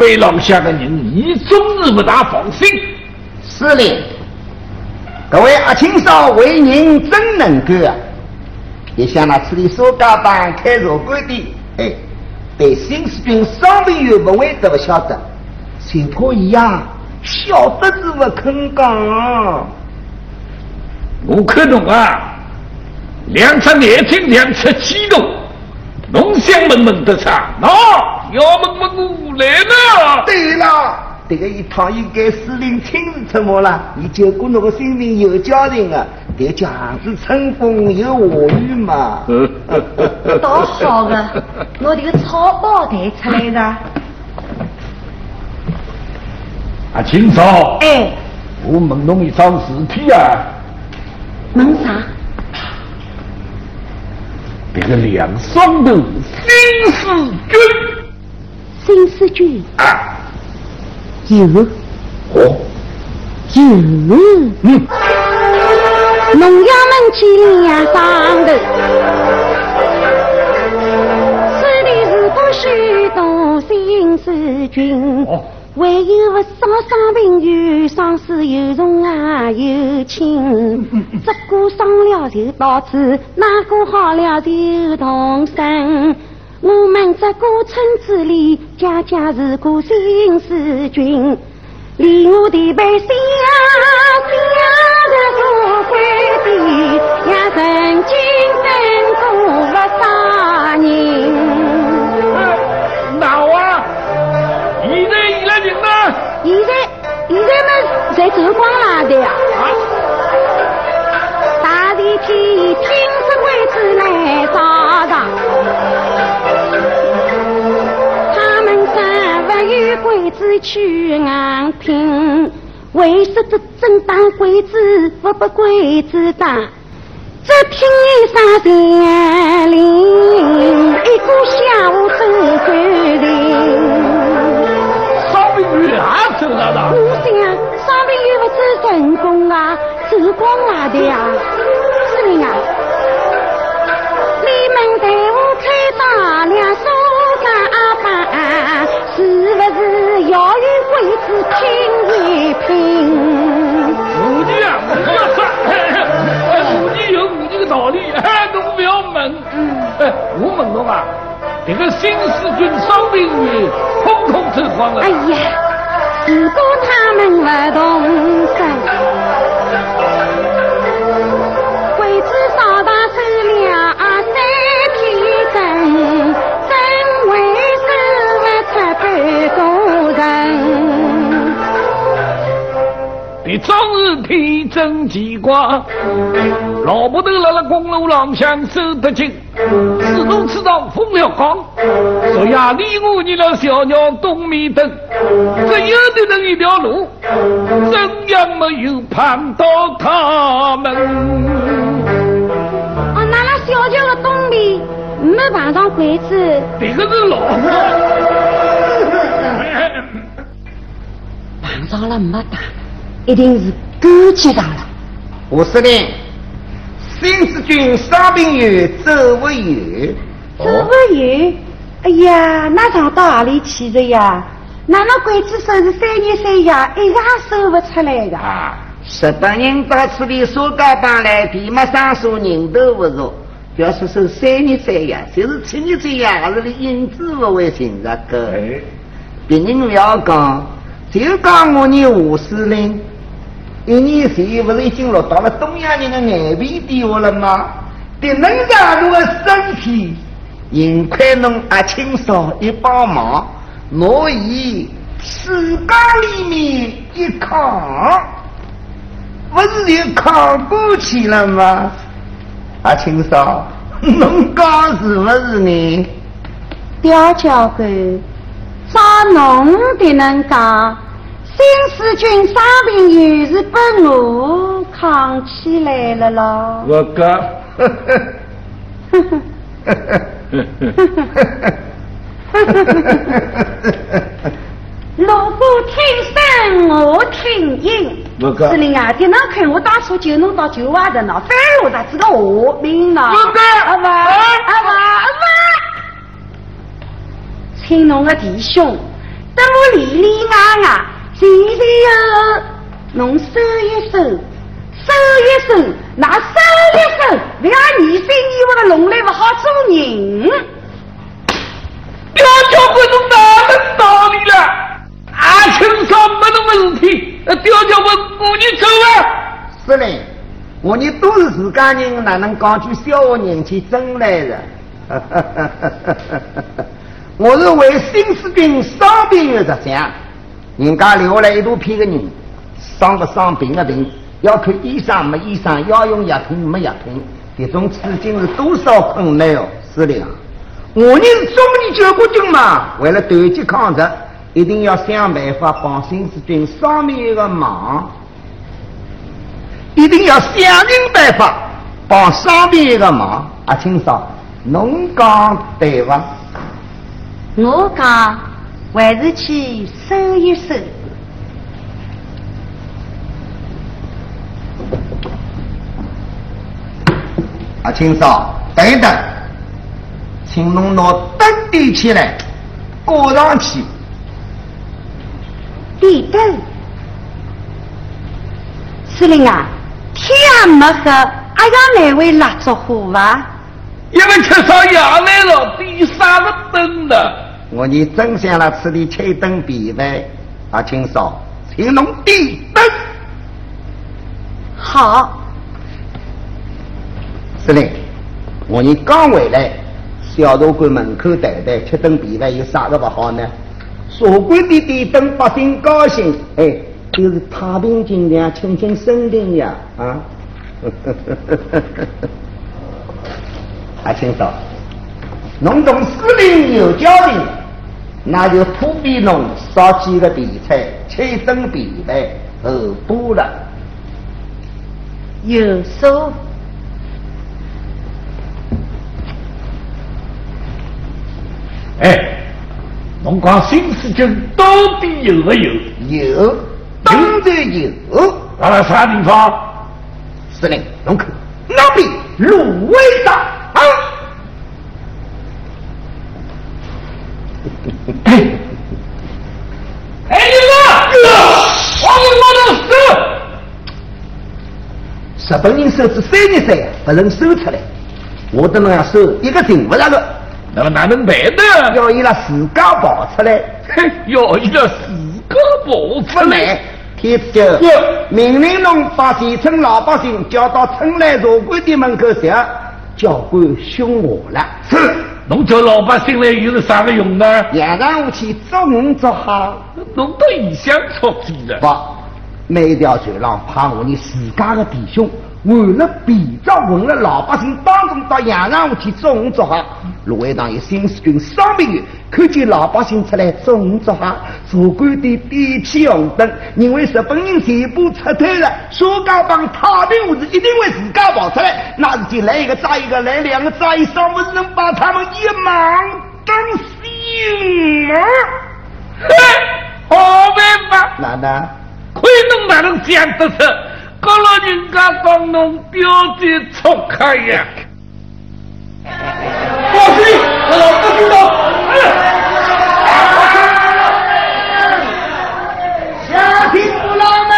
身背廊下的人，你终日不大放心。
司令，各位阿青嫂为人真能干啊！也像那处理苏家班开茶馆的，哎，对新士兵伤病又不会得不晓得，谁可以呀？晓得是不肯讲。
我看懂啊，两只眼睛，两侧激动，浓香闷闷的茶，喏。要么我来了。
对了，这个一趟应该司令亲自出马了。你救过那个性命有家庭啊，得讲是春风有我雨嘛。
多好的，我这个草包带出来的。
啊，秦嫂。
哎。
我问侬一桩事体啊。
问啥？
这个梁双头新四军。
新四军
啊，
有。
哦，
有。嗯，农药们去两上头，手里是个许多新四军。还有不少伤病有伤势有重啊有轻，这个伤了就到此，那个好了就同生。我们这个村子里家家是个新四军，连我的百姓家的做官的，也曾经等过不少人。
哪啊？现在伊拉人呢？
现在现在们在走光了的呀。啊大地天鬼子去硬拼，为什这正当鬼子不把鬼子打？这拼一上山林，一个下午走桂林。
伤病院也走了的。
我想伤病院不是成功啊，走光来的呀，是不是要与鬼子拼一拼？
母鸡啊，母鸡要有母鸡的道理，哎，侬不要问。哎，我问侬啊，这个新四军伤病员统统走光了。
哎呀，如果他们不动身，
你终日天真奇怪，老婆头辣辣公路浪向走得紧，自动吃到风了光。昨夜里我你了小鸟东面等，只有的人一条路，怎样没有盼到他们？
哦，那那小桥的东边没碰上鬼子，
这个是老婆。
碰上了没打，一定是勾结上了。
吴司令，新四军伤病院走不远。
走不远。哎呀，那上到哪里去的呀？哪能鬼子手是三年三夜，一夜收不出来的。
啊，日本人到此地说家帮来，地没上数人都不入。不要说说三年三夜，就是七年三夜，还是里影子不会寻着个。别人不要讲，就讲我你吴司令，一年前不是已经落到了东亚人的眼皮底下了吗？敌人上路的身体，幸亏侬阿青嫂一帮忙，我以四缸里面一扛，不是就扛过去了吗？阿青嫂，侬讲是不是呢？
刁教官，照侬的能讲，新四军伤病又是被我扛起来了咯。
我个，<laughs>
锣鼓听声，我听音。
我个
司令啊，电脑看我当初就弄到九外的呢，反而我咋知道我命呢？
我个
阿爸，阿爸，阿爸，请侬个弟兄，等我里里外外，前前后后，侬收一收，收一收，那收一收，不要疑心以为的弄来不好做人。
刁教官侬哪门道理了？阿清嫂没那么事体，呃刁教官我你走啊！
是嘞，我你都是自家人，哪能讲句笑话人去争来的？<laughs> 我是为新四军伤病的着想，人家留下来一大批个人，伤不伤病的病，要看医生没医生，要用药品没药品，这种处境是多少困难哦，司令！我们是中立救国军嘛，为了团结抗日，一定要想办法帮新四军伤病一个忙。一定要想尽办法帮伤病一个忙。阿清嫂，侬讲对伐？
我讲还是去搜一搜。
阿青嫂，等一等，请侬拿灯点起来，挂上去。
点灯，司令啊，天没黑，阿要来回蜡烛火吧？
因为缺少夜来了，点三个灯呢？
我你真想了吃的吹灯比饭，阿青嫂，请侬点灯。
好。
司令，我你刚回来，小茶馆门口待待，吃顿便饭，有啥个不好呢？茶馆的点灯，百姓高兴，哎，就是太平尽量，清清生灵呀，啊！阿 <laughs> 青嫂，侬同司令有交情，那就普遍侬烧几个地菜，吃一顿便饭，后补了。
有说。
哎，侬讲新四军到底有没有？
有，当然有。
到了啥地方？
司令，侬看那边芦苇上啊！
哎，哎你们，往里头收！
日本人手指三年三不能收出来，我等侬要收一个顶不上的。
那么哪能办呢？
要伊拉自家跑出来，
要伊拉自家跑出来。
天子就命令侬把全村老百姓叫到春来茶馆的门口去，教官凶我了。
是，侬叫老百姓来又是啥个用呢？
夜上武器捉鱼捉虾，
侬到异乡出去了。
不，每条船上派我们自家的弟兄。为了比照混了老百姓当中到洋上屋去捉鱼捉虾，芦苇塘有新四军双兵员，看见老百姓出来捉鱼捉虾，茶馆的点起红灯，认为日本人全部撤退了，沙家浜太平无事，一定会自家跑出来。那是就来一个抓一个，来两个抓一，双不是能把他们一网打尽吗？
好办法！
哪能？
亏侬哪能想得出？搞了人家帮侬标的出开呀！
报信，老子知道。
乡亲父老们，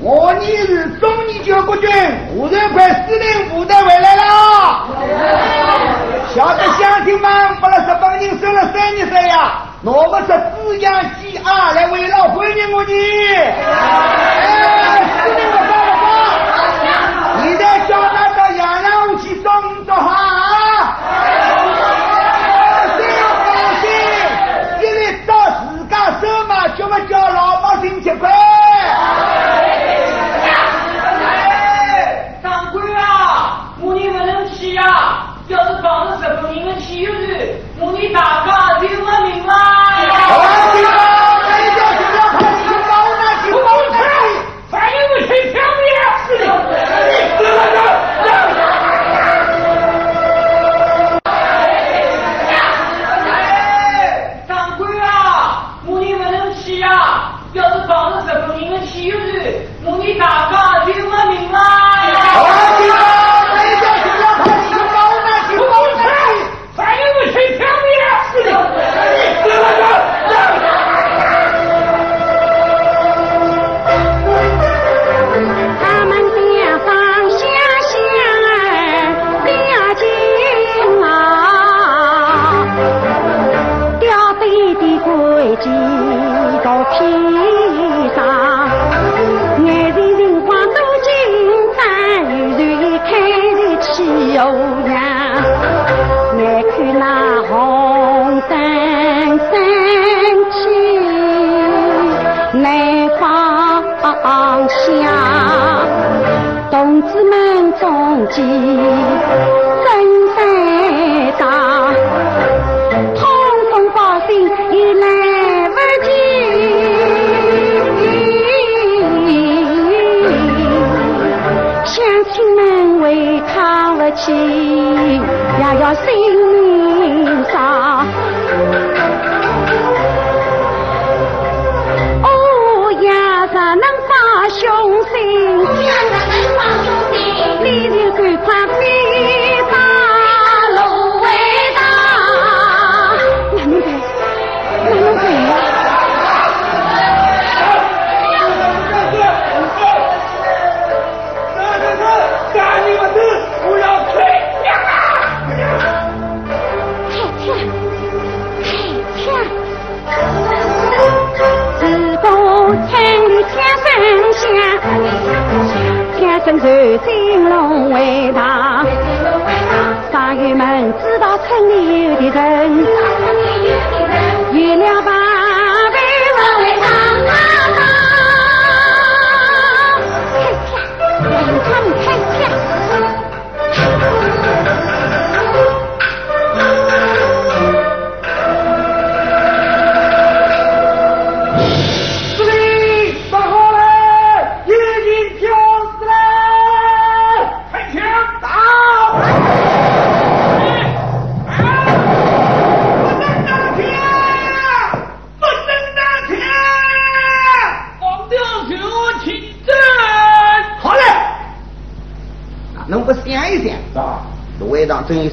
我你是中年救国军五十块司令部的回来了。晓得乡亲们把了日本人收了三年岁呀，我们是滋养鸡啊来为了欢迎我你。司令我发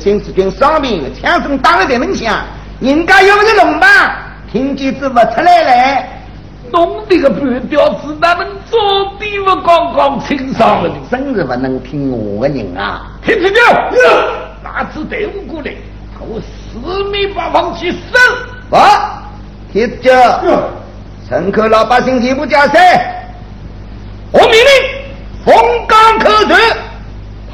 新四军伤兵，枪声打了在门响，人家有个龙吧，听见子不出来嘞。
弄这个半吊子，他们早比我刚刚清爽了的。
真是不能听我的人啊！
听清楚，拿支队伍过来，我四面八方去搜。
啊，铁子舅，城口老百姓全部加塞，
我命令，
奉岗口传，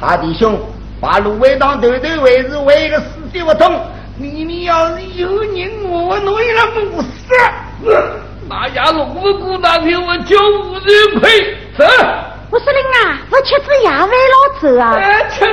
他弟兄把芦苇荡头头为是为一个死地不通。里面要是有人，我弄一了不死。
那家龙不姑那天我就无人亏，走。
我司令啊，我吃子夜饭老走啊。
哎，吃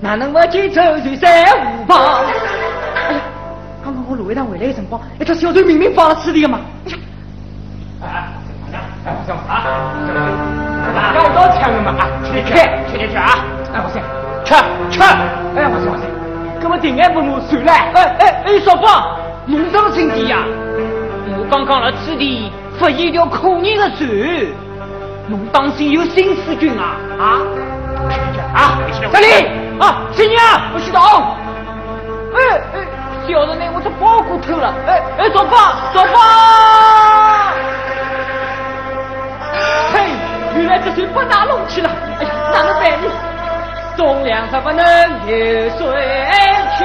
哪能不见走船在湖旁？刚刚我芦苇荡回来的辰光，一条小船明明放了此地的嘛。哎呀！哎，我想啊，拿到刀枪了嘛啊，去去去去去啊！哎，我想吃吃，哎，我想我想，那么定安不如算了。哎哎哎，少芳，侬当心点呀！我刚刚在此地发现一条可疑的船，侬当心有新四军啊啊！去去啊！这里啊，新娘，我去到。哎哎，小的呢，我这包裹偷了。哎哎，走吧，走吧。嘿，原来这水不拿弄去了，哎呀，哪能办呢？送粮食不能流水去。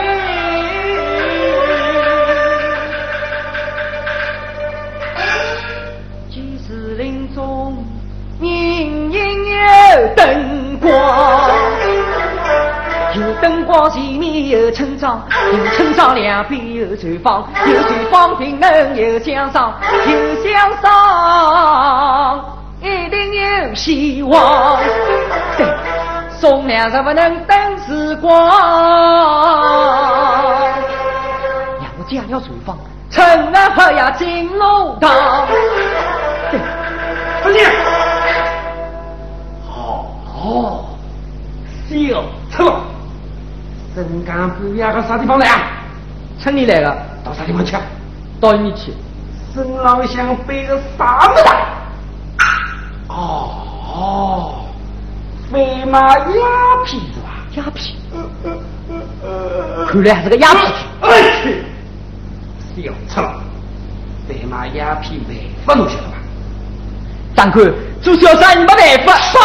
几时林中隐隐有灯光，有灯光前面有村庄，有村庄两边有船房，有船房平门有香商，有香商。一定有希望。对，送粮食不能等时光。呀，我这样要厨房，趁俺喝呀进路堂。对，不念。
好，哦小车，深干半夜到啥地方来啊？
村里来了，
到啥地方去？
到你去。
孙老乡背个啥么子？哦，飞马鸦片是吧？
鸦片，看来还是个鸦片。
哎去，笑死了，飞马鸦片办法侬晓得吧？
长官，做小生意没办法。
说，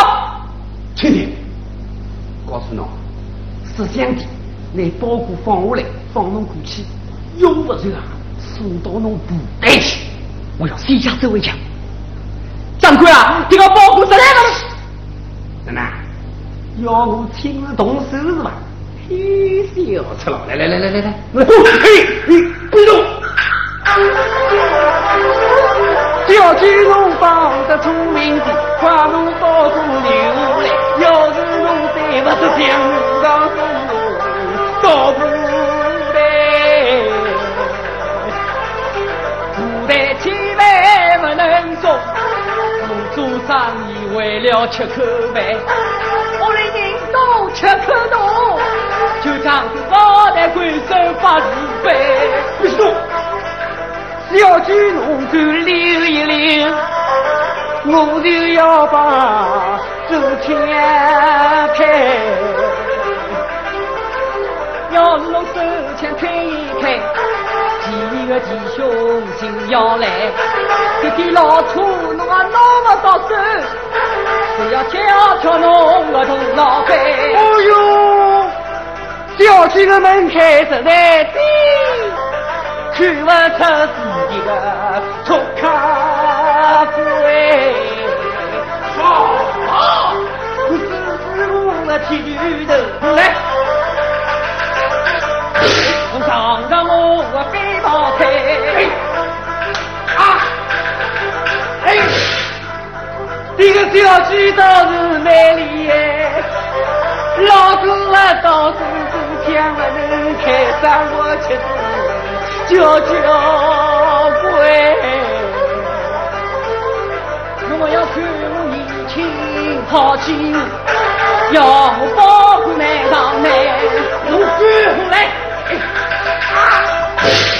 听听，告诉侬，摄像机拿包裹放下来，放侬过去，用不着啊，送到侬部队去。
我要先下手为强。长官啊，这个包裹实在了。
奶奶，要我亲自动手是吧？嘿，小车了，来来来来来来，我，嘿，你别动。
这样小鸡侬放得聪明的，把侬包裹留来。要是侬再不是听上风路，到不来。古代千万不能做，我做生意为了吃口饭。我的人多吃口多，就仗着高抬贵手发是非。
不许动！
小鸡侬就溜一溜，我就要把手枪开。要是侬手枪开一开，几个弟兄心要来，这点老粗侬也拿不到手，只要挑挑侬个大老板。
哎呦，小区的门开着在低。
看不出自己的粗咖鬼，好，我是我的剃头来，我上着我的飞毛腿，啊，哎，这个小鸡倒是美丽耶，老子啊倒是真想不能开上我吃子。叫叫贵，我要看我年轻好气，要保护难上难，我赶回来。哎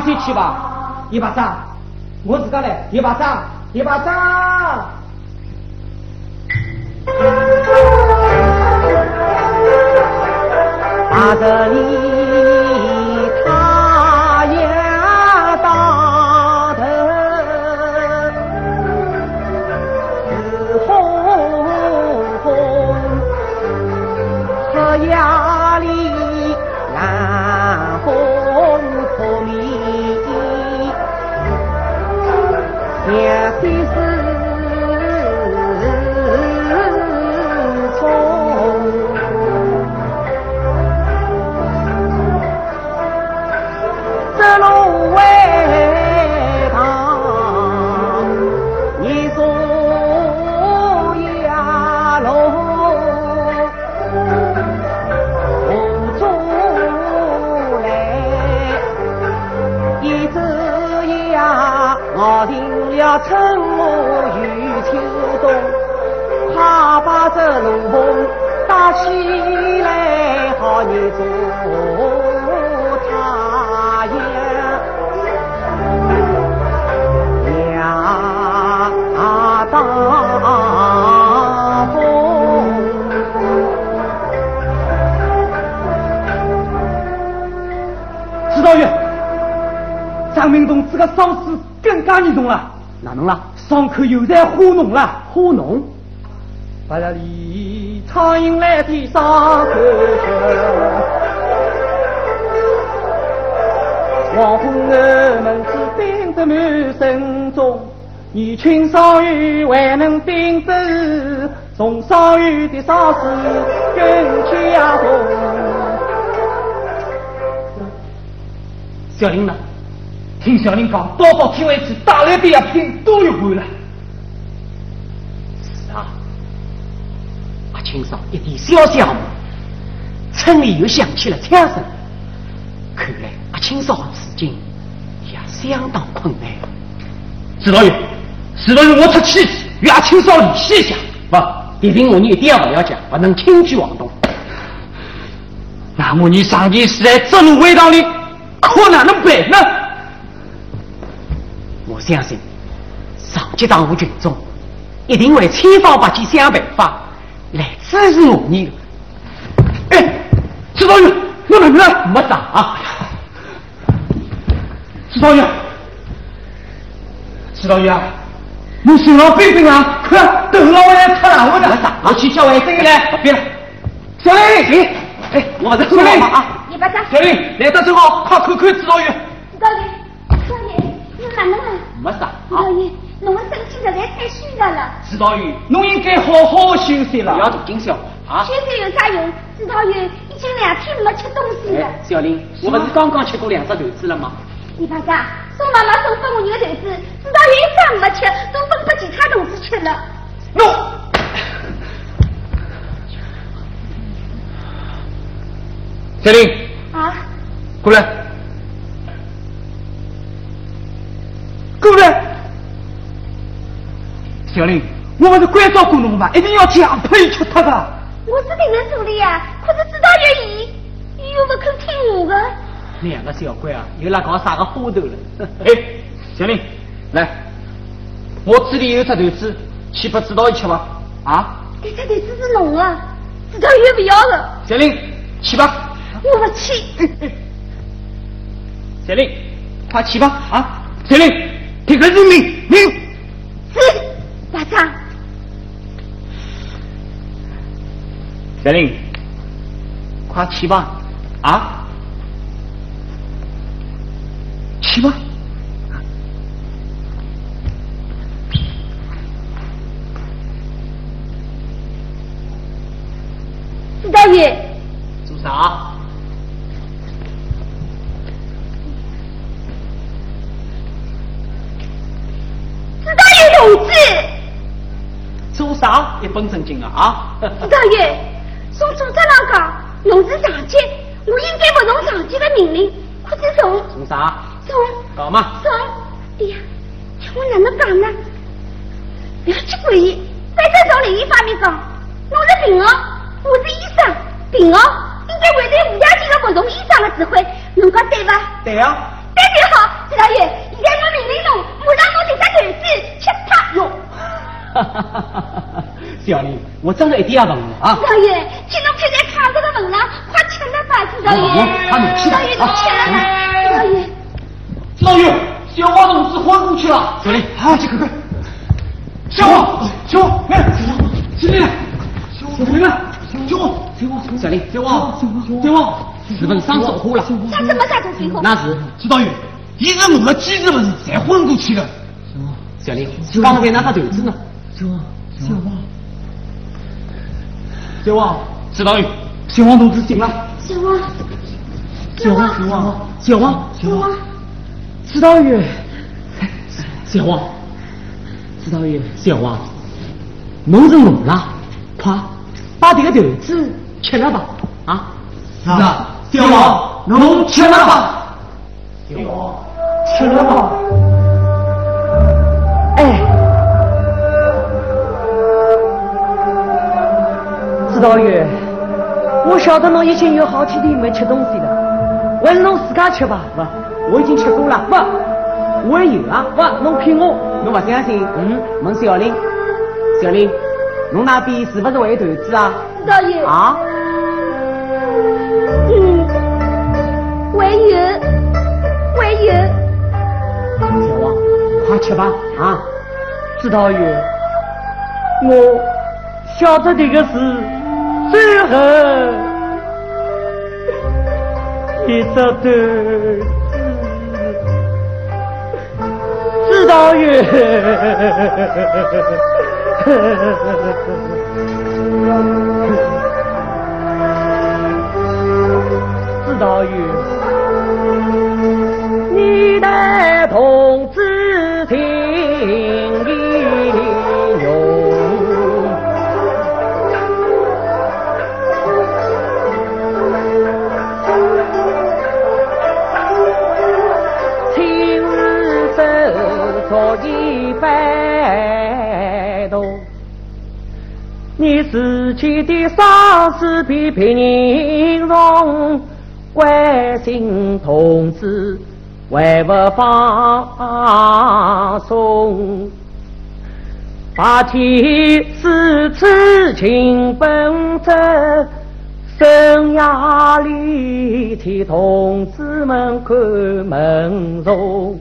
上，休息去吧。一把掌，我自个来。一把掌，一把掌。
把这里这龙凤打起来，好你做太阳。呀大风，
指导员，张明同志的伤势更加严重了。哪能了？伤口又在化脓了。化脓？把那里苍蝇来的伤口黄昏儿门子盯得满身中，年轻少女还能顶得从少女的少时更加重。小林呢？听小林讲，到到天为止，打来的药品都有回了。
是啊，阿青嫂一点小项目，村里又响起了枪声，看来阿青嫂处境也相当困难。
指导员，指导员，我出去与阿青嫂联系一下。
不，一定我你一点也不了解，不能轻举妄动。
那么你上件事在这路围挡里，可哪能办呢？
我相信上级党务群众一定会千方百计想办法来支持我你的。
哎，指导员，我哪能
没打啊？
指导员，指导员，我手上背背啊，快等老外出哪位了？
我去叫外甥来，
别了，小林，哎，哎我在小林
啊，你把他。
小林来得正好，快看看指导员。
指导员，指导员，你哪能啊？
没啥。
指导员，侬的身体实在太虚弱了。
指导员，侬应该好好休息了。
不要大惊小怪啊！
休息有啥用？指导员已经两天没吃东西了。
小林，我不是刚刚吃过两只豆子了吗？
你把家宋妈妈送给我一个豆子，指导员一张没吃，都分给其他同事吃了。
喏，小林，
啊，
过来，过来，小林，我不是关照过侬吗？一定要强迫伊吃脱的。
我是定了做的呀，可是指导员伊，伊又不肯听我的。
两个小鬼啊，又来搞啥个花头了？<laughs>
哎，小林，来，我这里有只豆子，去不指导伊吃吧？啊？
这只豆子是侬的，指导员不要的。
小林，去吧。
我不去。
小林，快去吧！啊，小林，听个是命命。
是，大长。
小林，快去吧！啊，去吧。
指导员，
做啥？
指导员同志，
做啥？一本正经的啊！
指导员，从组织上讲，侬是上级，我应该服从上级的命令，可是从
做啥？
从
搞嘛？
从，哎呀，听我哪能讲呢？不要去管伊，反正从另一方面讲，侬是病号，我是医生，病号应该会对吴家军的服从医生的指挥，侬讲对吧？
对啊。
对对好，指导员，现在我命令侬，马上拿这只豆子吃它。
哟，<laughs> 小林，我真的一点也问你啊！
指导员，请侬看在卡这个门上，快吃了吧，指导员。指导员，你吃了吧，指导员。
指导员，小王同志昏过去了。
小林，
快去看看。小王，小王，来，小林，小林来，小王，小王，
小林，
小王，小王，
日本上手火了。
上次没啥东西火。
那是
指导员，伊是我们机智不是才昏过去的。
小林，刚才那只豆子呢？
小王，小王，小王，指导员，小王同志醒了。
小王，
小王，小王，小王，
小王，
指导员，
小王，指导员，小王，侬是饿了，快把这个豆子吃了吧，啊！
是啊，小王，侬吃了吧？小王，吃了吧？
指导员，我晓得侬已经有好几天没吃东西了，还是侬自家吃吧。
不，我已经吃过了。
不，我也有啊。不，侬骗我。
侬不相信？嗯，问小林，小林，侬那边是不是还有团子啊？
指导员。
啊？
嗯，还有，还有。
小王，快吃吧，啊！
指导员，我晓得这个是最后一只豆子。指
道员，知道员，你的头你自己的伤势比别人容，关心同志还不放松。白天四处勤奔走，深夜里替同志们看门容。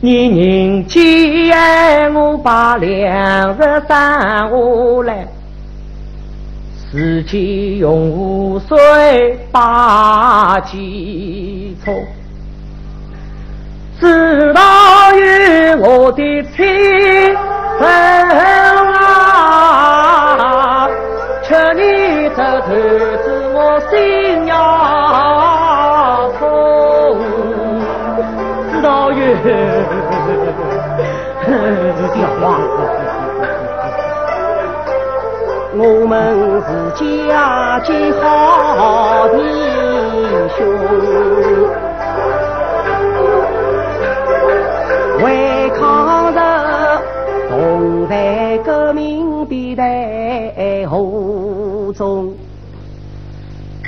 你人间我把粮食省下来，自己用湖水把鸡冲。知道有我的亲人啊，求你这头子我心要小王。我们是家结好弟兄。为抗日，同在革命的队伍中，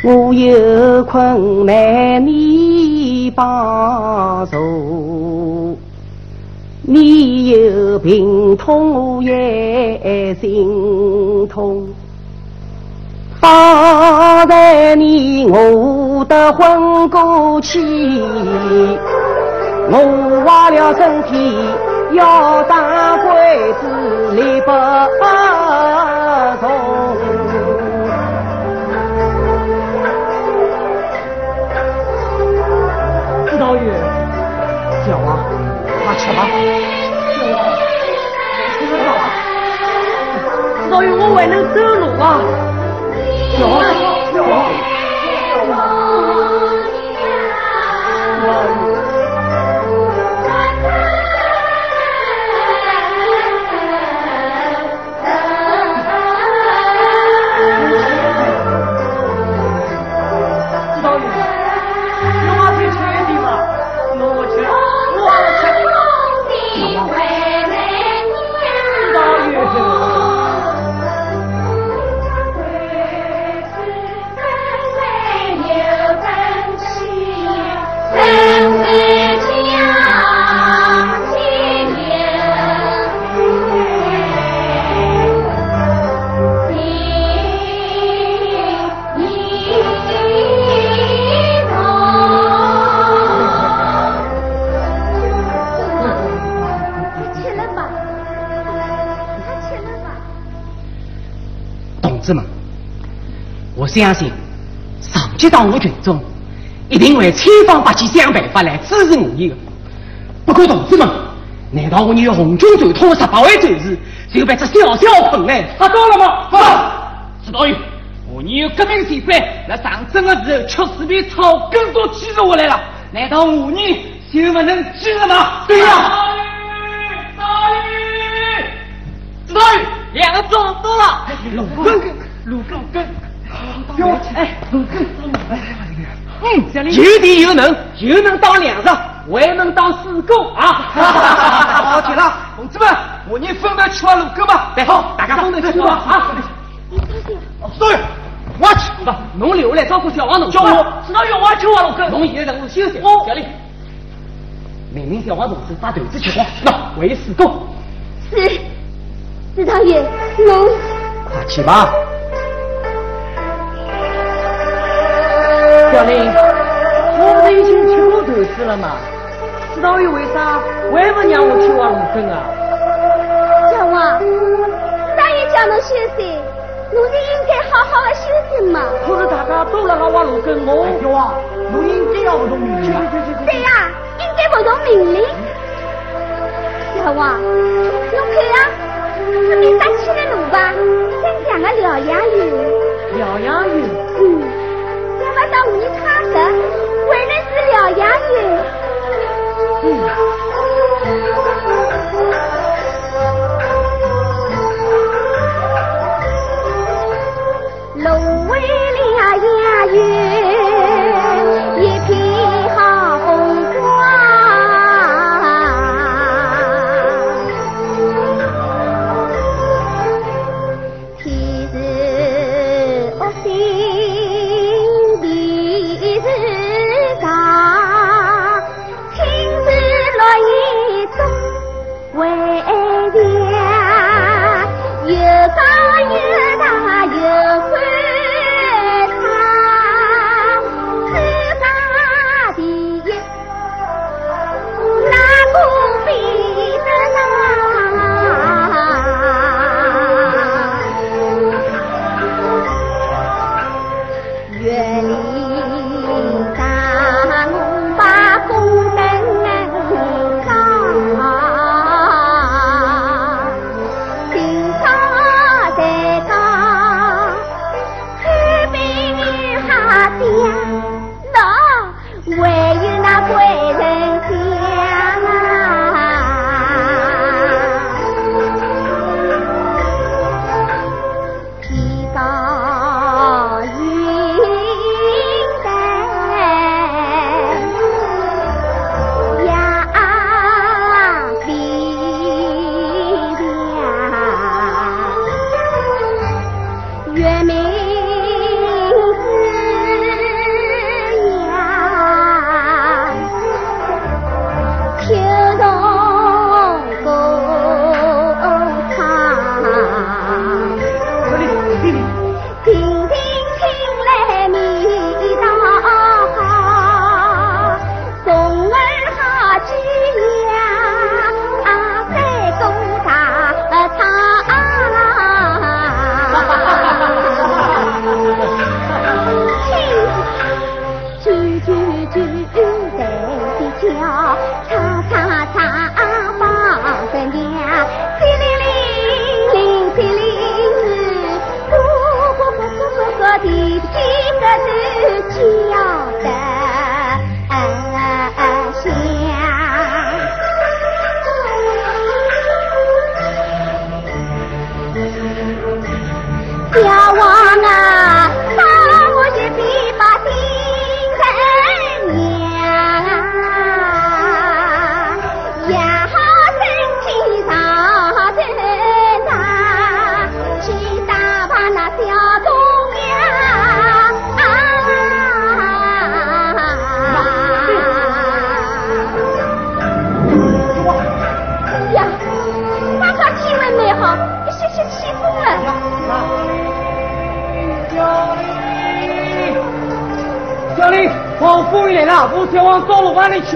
我有困难你帮助，你有病痛我也心痛。方才你我的昏过去。我坏了身体，要当鬼子力不快吃吧。小王，知道有我还能走路啊。小王，
相信上级党和群众一定会千方百计想办法来支持我们的。不过，同志们，难道我们有红军传统的十八位战士就被这小小困难杀到了吗？不，指导员，我们有革命前辈在长征的时候确实被草根都坚持下来了，难道我们就不能坚持吗？对呀。指导员，两个撞到了，鲁根，鲁根，根，哎，鲁根，嗯，有地有能，又能当粮食，还能当死狗啊！<laughs>
好极了，同志们，我们分头去挖路根吧。
来，好，大家分头去挖啊！
对，我去，
不，侬留下来照顾小王同志。
叫我
指导员，我去挖路现在任务休息。哦，小李，命令小王同志把头子吃光，那为死狗。
是。指导员，侬
快去吧。小林，我不是已经全过投资了吗？指导员为啥还不让我去挖路根啊？
小王，师大叫你休息，你就应该好好的休息嘛。
可是大家都在我挖路根，我
小王，你应该要服从命令。
对呀，应该服从命令。小王，你看啊，是明早去的路吧？先讲个疗养院。
疗养院。
到你他身，为来是疗养院。芦苇里呀，月。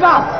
吧。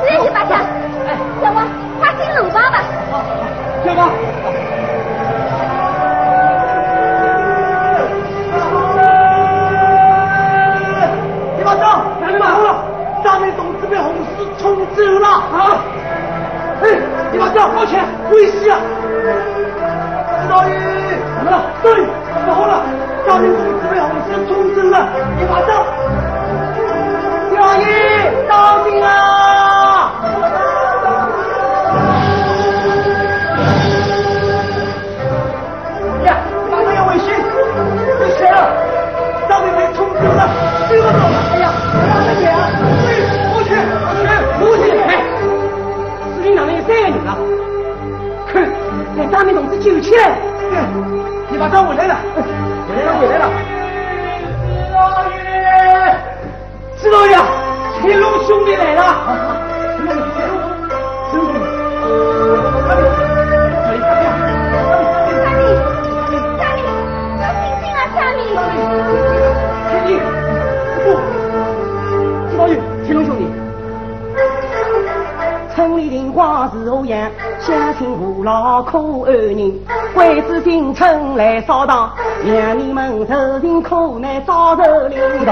花是何样乡亲父老可安人鬼子进村来扫荡让你们受尽苦难遭受领悟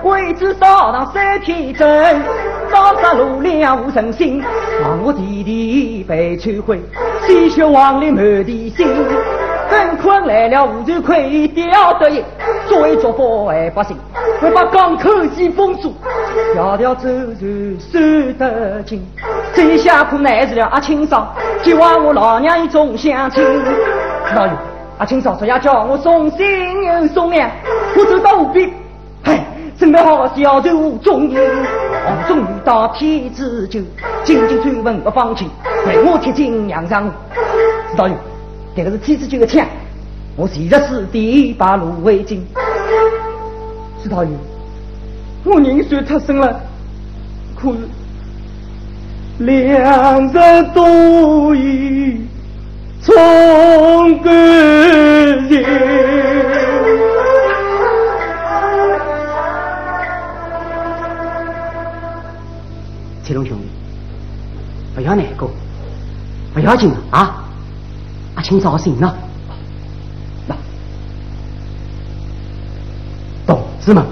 鬼子扫荡三天整朝杀路两无人心望我弟弟被摧毁鲜血往里满地心。人困来了无人可以得赢作为作福还不行。我把港口先封住，条条走船守得紧。最下可难住了阿青嫂，今晚我老娘一众相亲。老爷，阿青嫂昨夜叫我送信又送娘，我走到湖边，嘿，准备好小酒中饮，我终于到天子酒，紧紧追问不放弃，为我贴金娘上。老爷。这个是天子酒的枪，我现在是第一把芦苇精。石大爷，我人虽出生了，可是两人多已从个人。铁龙兄弟，不要难过，不要紧啊。阿青早醒了，那是吗，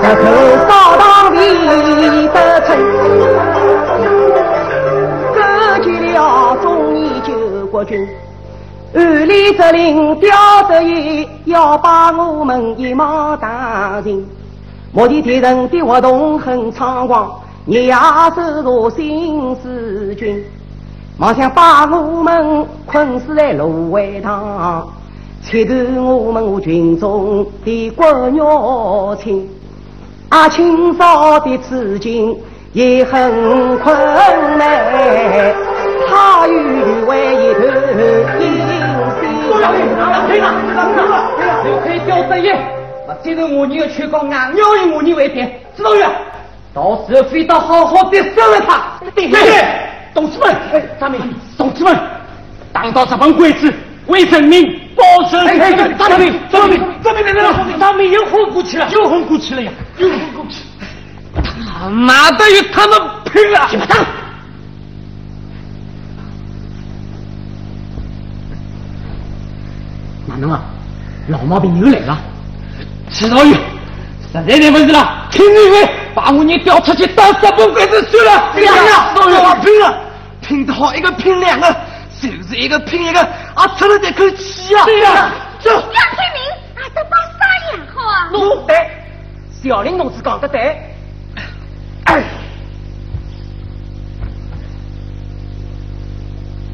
这口扫荡里的城，勾结了中义救国军，暗里责令刁德义要把我们一网打尽。目的敌人的活动很猖狂，也收入新四军。妄想把我们困死在芦苇塘，切断我们群众的骨肉情。阿青嫂的处境也很困难，他与为一头阴心。
对了，对了，刘开表得意，把这头母女的全靠俺要以我女为天，知道没有？到时候非得好好的收了他。对。同志们，哎，咱们同志们，当到这帮鬼子为人民保守。哎哎，咱们咱们咱们来了，咱们又混过去了，又混过去了呀，又混过去。他妈的与他们拼了！去吧，打！哪能啊，老毛病又来了。齐老爷，实在忍不住了，听你的把我人调出去当日本鬼子算了。
哎呀，老爷，拼了！拼得好，一个拼两个，就是一个拼一个，啊，出了这口气啊！
对呀，
走。杨翠明，啊，得把三两好啊！
路对，小林同志讲的对。哎，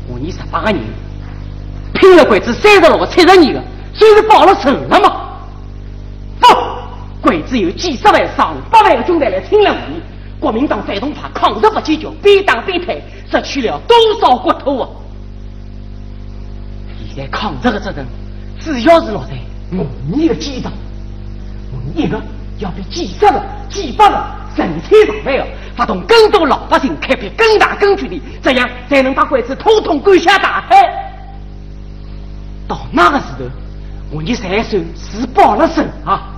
我你十八个人，拼了鬼子三十六个、七十二个，算是保了城了嘛？不，鬼子有几十万、上百万的军队来侵略我们。国民党反动派抗日不坚决，边打边退，失去了多少骨头啊！现在抗日的责任，主要是落在我们的肩上。我们一个要比几十个、几百个成千上万的，发动更多老百姓开辟更大根据地，这样才能把鬼子统统赶下大海。到那个时候，我们才算是报了仇啊！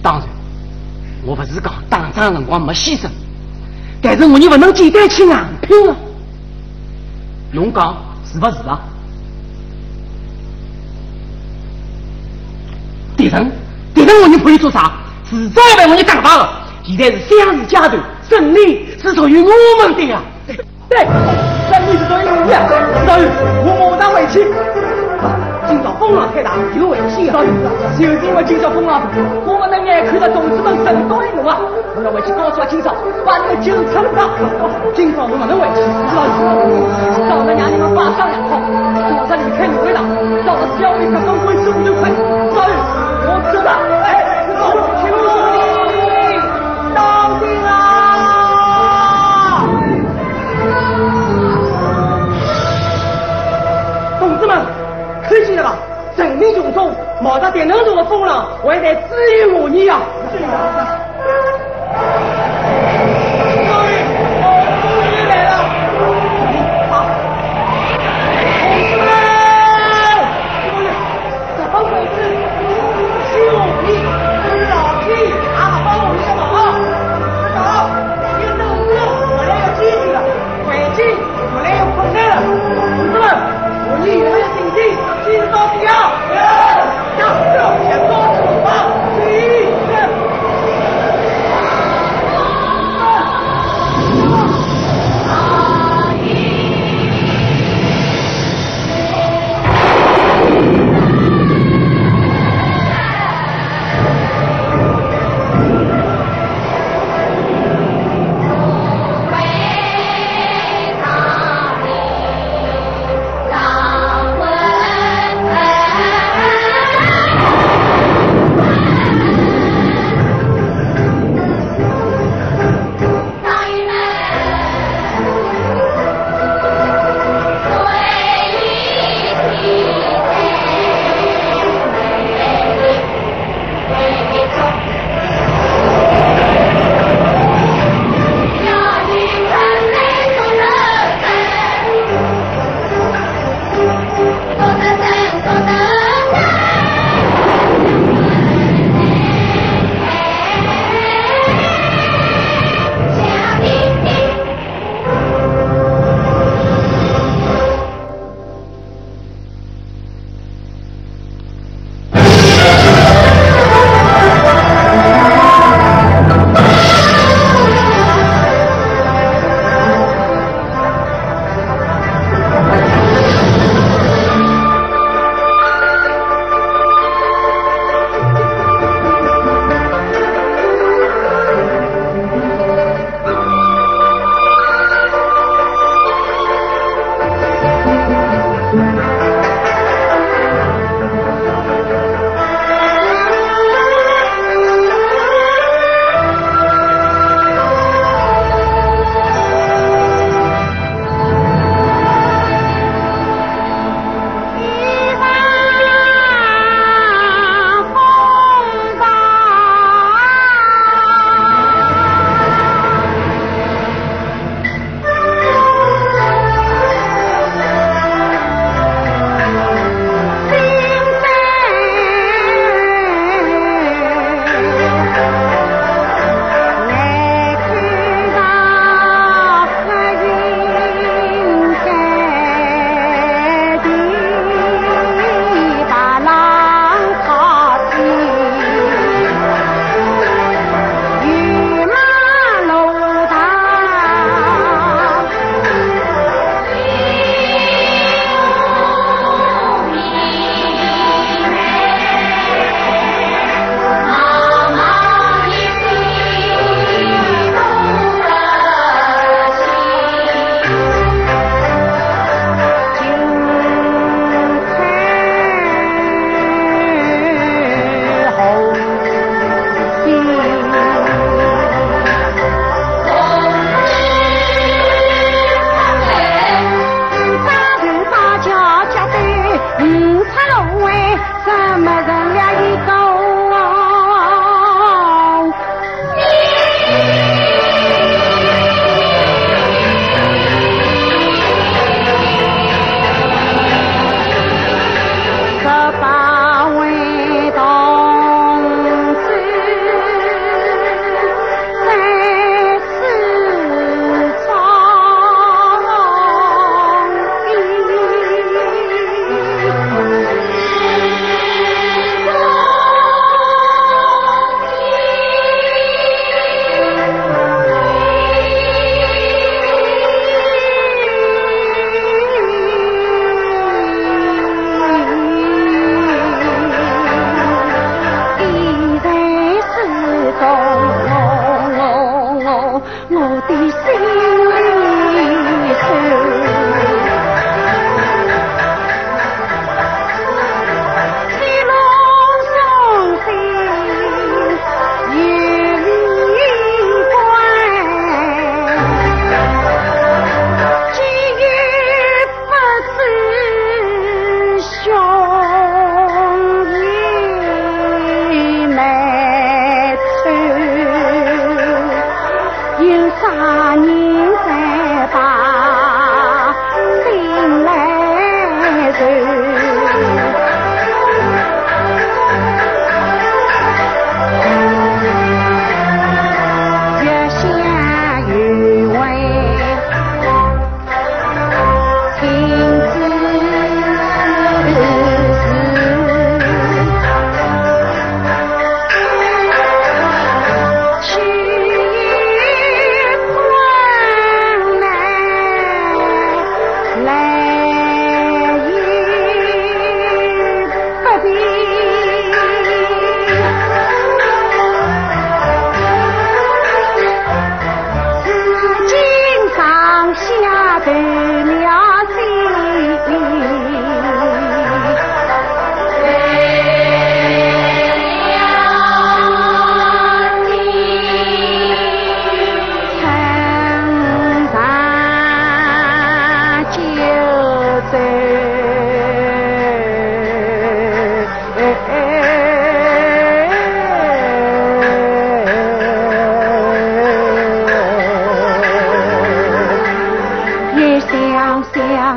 当然，我不是讲打仗辰光没牺牲，但是我你不能简单去硬拼啊！侬讲是不是啊？敌人，敌人我你可以做啥？迟早要被我你打败了。现在是相持阶段，胜利是属于我们的呀！对，胜利是属于我们的，我马上回去。今朝风浪太大，有危险啊！就是因为今朝风浪大，我们能眼看着同志们成功的路啊！我要回去告诉今朝，把你们救出来。今朝我不能回去，知道吗？早上让你们马上养好，早上离开芦苇塘，到了消灭这帮鬼子就快。早日，我走了。哎，人民群众冒着敌人中的风浪，还在支援我你呀！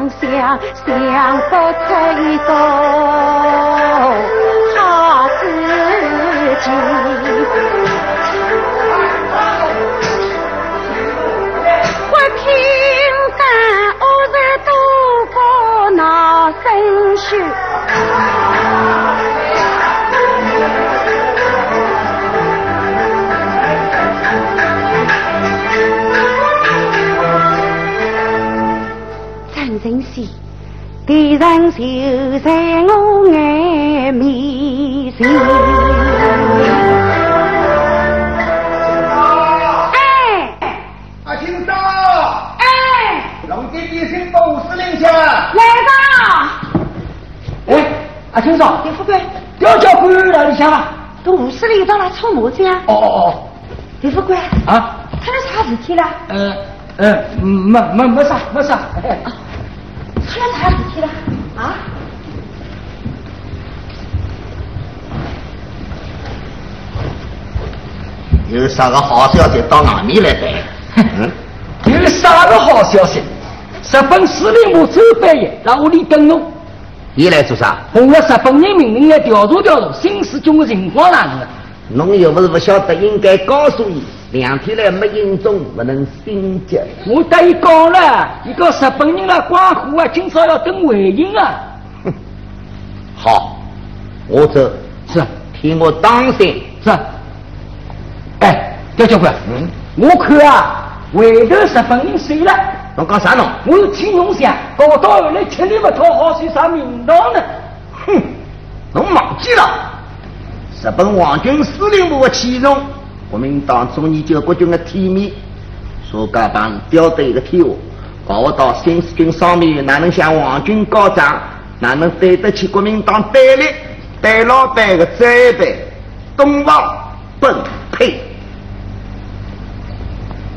想想，不出一个好自己。不听得恶人多过那生事。就在我眼面前。
哎，阿青嫂，
哎，
龙弟弟先报五司令去。
来
吧。哎，阿青嫂，
李副官，
调教官哪里去了？
到五司令到那出马子
哦哦哦。
李副官。
啊。
出了啥事体了？
呃呃，没没没啥没啥。
出了啥事体了？啊？
有啥个好消息到外面来带？
嗯，有啥个好消息？日本司令部周半夜在屋里等侬。
你来做啥？
奉我日本人命令来调查调查新四军的情况哪能了？
侬又不是不晓得，应该告诉伊，两天来没应中，不能心急。
我答伊讲了，伊讲日本人来关火啊，今朝要等回应啊。
哼，好，我走。
是，
替我当心。
是。哎，刁教官，嗯，我看啊，回头日本人睡了。
侬讲啥侬？
我是听侬讲，搞到后来吃力不讨好，算啥名堂呢？
哼，侬忘记了，日本皇军司令部的器重，国民党中研究国军的体面，所加帮标的一个天下，搞不到新四军上面，哪能向皇军告状？哪能对得起国民党戴笠、戴老板的栽培？东方本配。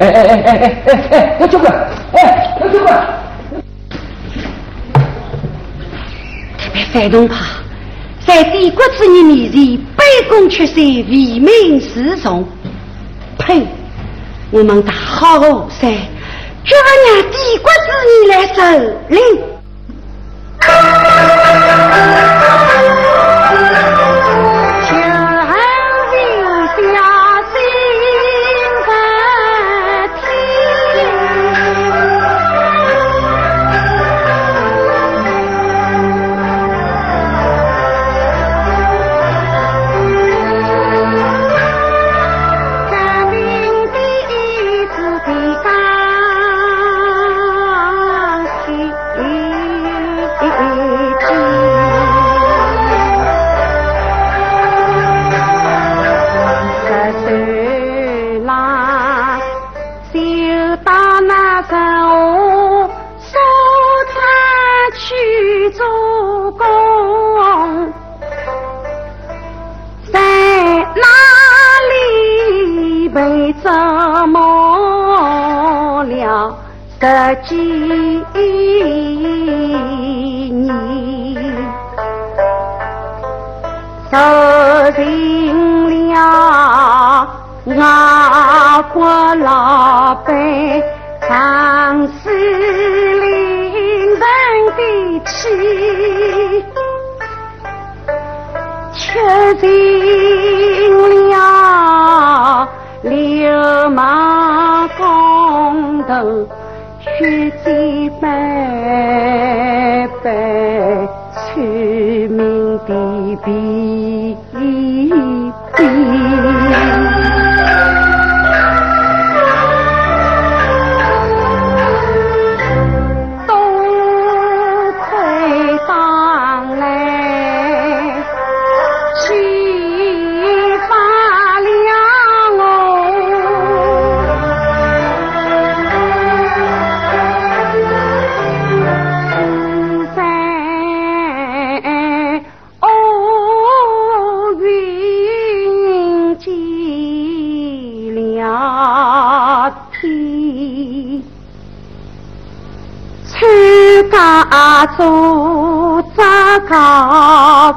哎哎哎哎哎哎哎，姚教官，哎，教官，
特别反动派在帝国主义面前卑躬屈膝、唯命是从，呸！我们大好河山绝不让帝国主义来蹂躏。进了流氓公头血迹斑斑。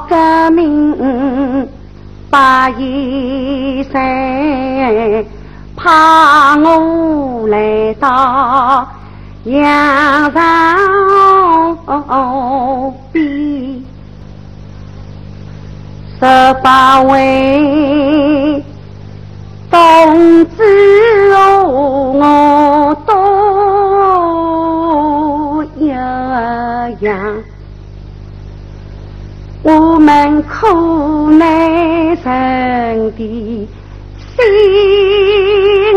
革命，把一生怕我来到阳上边，十八位同志哦，我都。样，们苦难人的心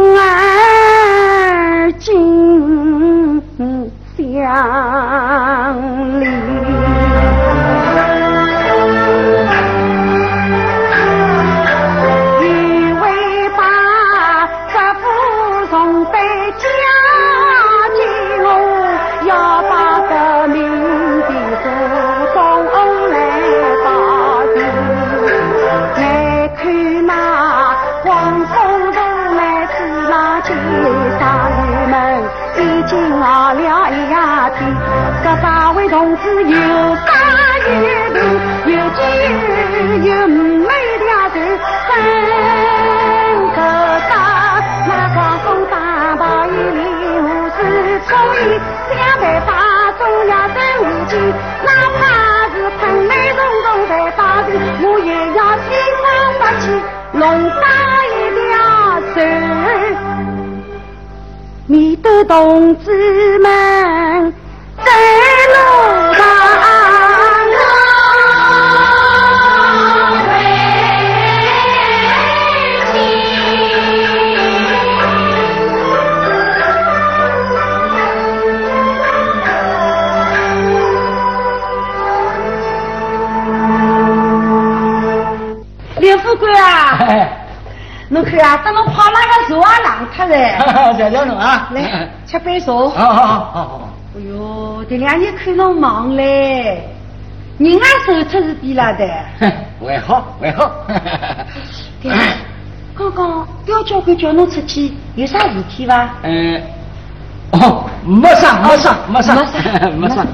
来吃杯茶。
好好好好好。
哎呦，这两年看侬忙嘞，人啊手出是低了的。
还好还好。
对刚刚刁教官叫侬出去，有啥事体伐？
嗯，哦，没啥没啥没啥没啥 <laughs> 没啥。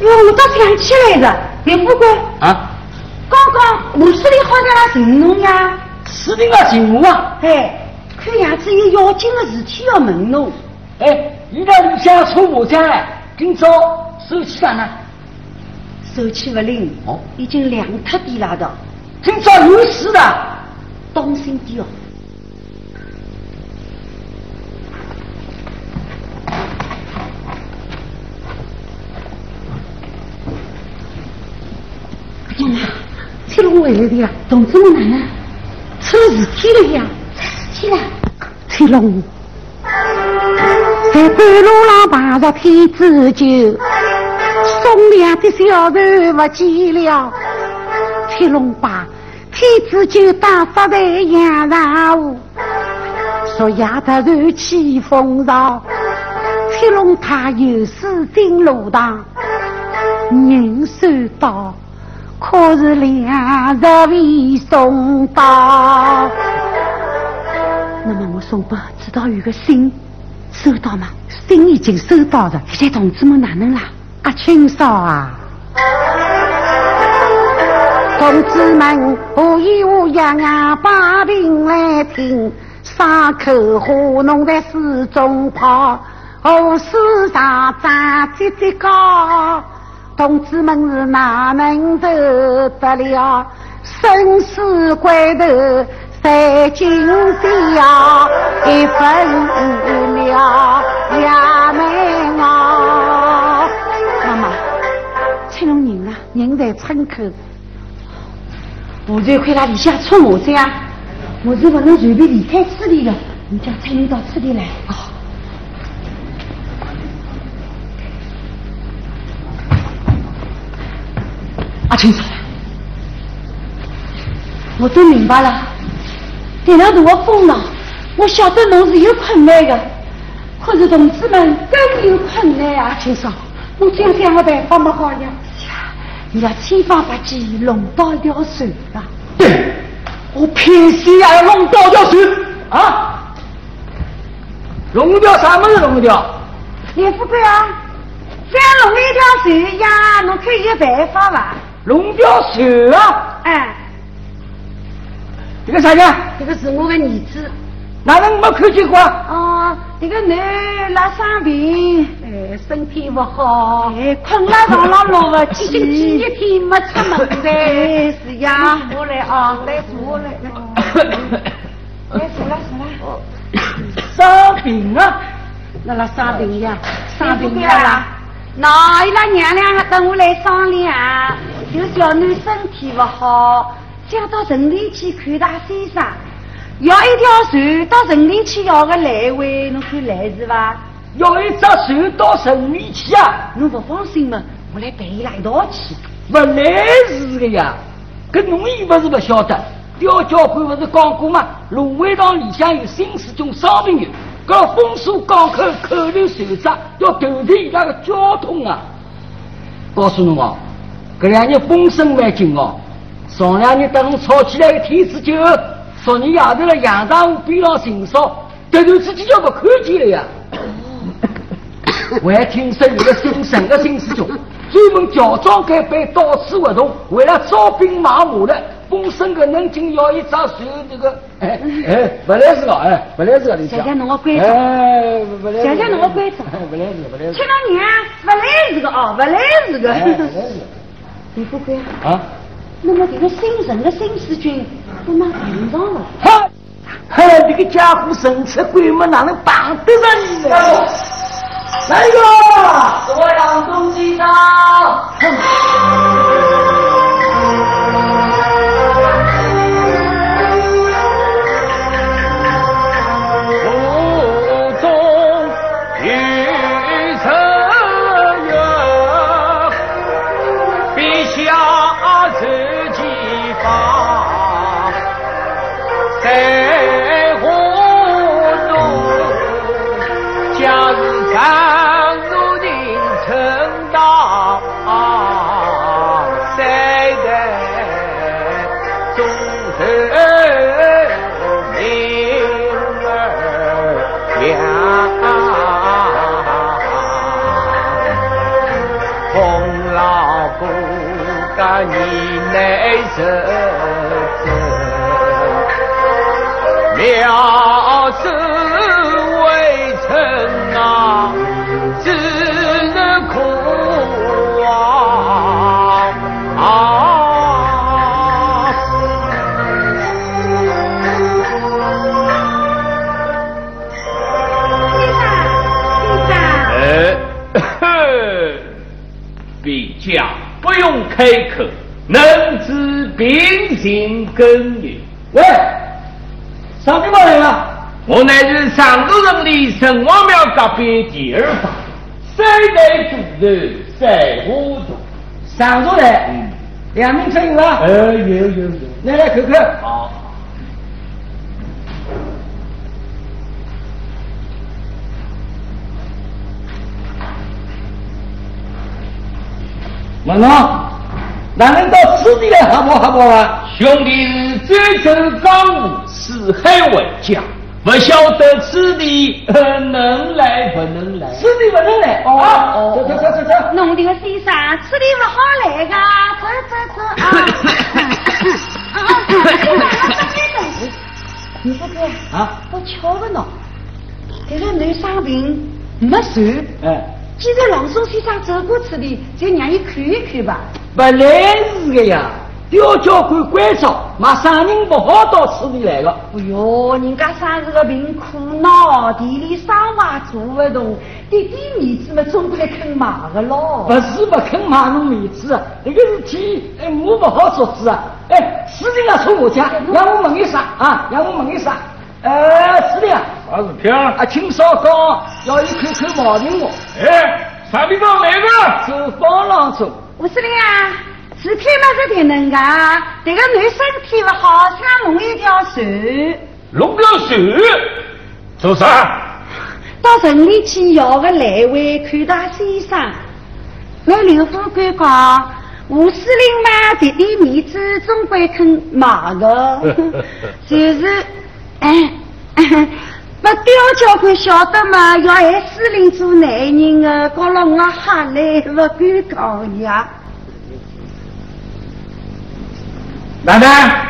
哟，我倒想起来了，刘副官。
啊。
刚刚吴司令好像来寻侬呀。
司令啊，寻我啊。
哎，看样子有要紧的事体要问侬。
哎，你在里向搓麻将哎，今朝手气咋呢？
手气不灵。
哦。
已经凉脱地了的。
今朝有事的，
当心点哦。同志们哪能出了事体了呀？出事体了，崔龙在半路上碰着天子酒，送粮的小人不见了。崔龙把天
天子就打发在杨上屋，说夜突然起风潮，飞龙他有事进路堂，人收到，可是两日未送到。那么我送给指导员个信收到吗？信已经收到了，现在同志们哪能啦？阿青少啊！同志们，我一我样样把病来听，伤口花弄在水中泡，河水上涨叽叽高。同志们是哪能受得了？生死关头在今宵，一分了衙门啊！妈妈，青龙人啊，人在村口。部队快来里下冲我噻！我是不能随便离开此地的，你叫蔡林到此地来。啊！阿清嫂，我都明白了。点了大我风浪，我晓得侬是有困难的，可是同志们更有困难啊！青嫂，我想想个办法么好呀？你要千方百计弄到一条船啊！
对，我偏心也要弄到条船啊！
弄掉啥么子？弄掉？
连副官啊，再弄一条船呀，侬可以有办法吧？
弄掉船啊！
哎，
这个啥人？
这个是我的儿子。
哪能没看见过？
哦，这个男拉伤病，哎，身体不好，哎，困了床上落不起，几 <laughs> 天没出门噻。是呀，我来啊，来坐来，来坐来坐
来。<coughs> 伤病啊，
那拉伤病呀，伤病呀。那伊拉娘俩还等我来商量，就小囡身体不好，想到城里去看大先生。要一条船到城里去要个来回，侬看来是吧？
要一只船到城里去啊？
侬不放心嘛？我来陪伊拉一道去。
不来是的呀，搿侬又不是不晓得，刁教官不是讲过吗？芦苇塘里向有新四种伤病员，搿封锁港口口头守着，要断绝伊拉个交通啊！告诉侬哦，搿两日风声蛮紧哦，上两日等吵起来个天子酒。昨日夜头了，杨大湖边上寻烧，突然之间就不看见了呀！我还听说有个姓陈的新师兄，专门乔装改扮，到处活动，为了招兵买马的。风声个能紧要一张船，这个哎哎，不来是个哎，不来是个，你
讲。谢谢侬个关
注。哎，不来。
谢谢侬个关注。
不来是不来是。
亲老娘，不来是个哦，不来是个。李富贵。啊。那么这个姓陈的新四军。都拿平上了，
哈，哈，这个家伙神出鬼没，哪能办得上你呢？来一个，
我杨东西长。
这这了是微臣啊，只病情根源。喂，啥地方来了？我乃是上都城的城隍庙隔壁第二房，三代主人赛花图。
上都来，
两名车有啊？
呃，有有有。
来来看看。
好。
问侬，哪能到此地来好不好不啊？
兄弟是追求江湖，四海为家，不晓得此地能来不能来？
此地不能来。哦，走走走走走。
弄的个先生，此地不好来噶，走走走啊！啊，
你说哥
啊，
我瞧不喏，这个男生病没事，
哎，
既然郎中先生走过此地，就让伊看一看吧。
不来是的呀，吊交关关照，马上人不好到此地来的。
哎哟，人家生是个病苦孬，地里生娃做不动，弟弟面子嘛总不来啃马的咯。
不是不肯买侬面子啊，这个事体哎我不好做主啊。哎，事情要从我家，让我问一声啊，让我问一声。呃，司令啊，
啥事体啊？
啊，听说讲要一口口毛病我，
哎，啥地方来的？
走方郎中。
吴司令啊，事体嘛是挺能噶，这个男身体不好，想弄一条船，
弄条船，做啥？
到城里去要个来回看大先生。那刘副官讲，吴司令嘛，弟弟面子总归肯买的，<laughs> 就是，哎，那刁教官晓得嘛，要爱司令做男人的，搞了我吓来不敢讲呀。
奶奶，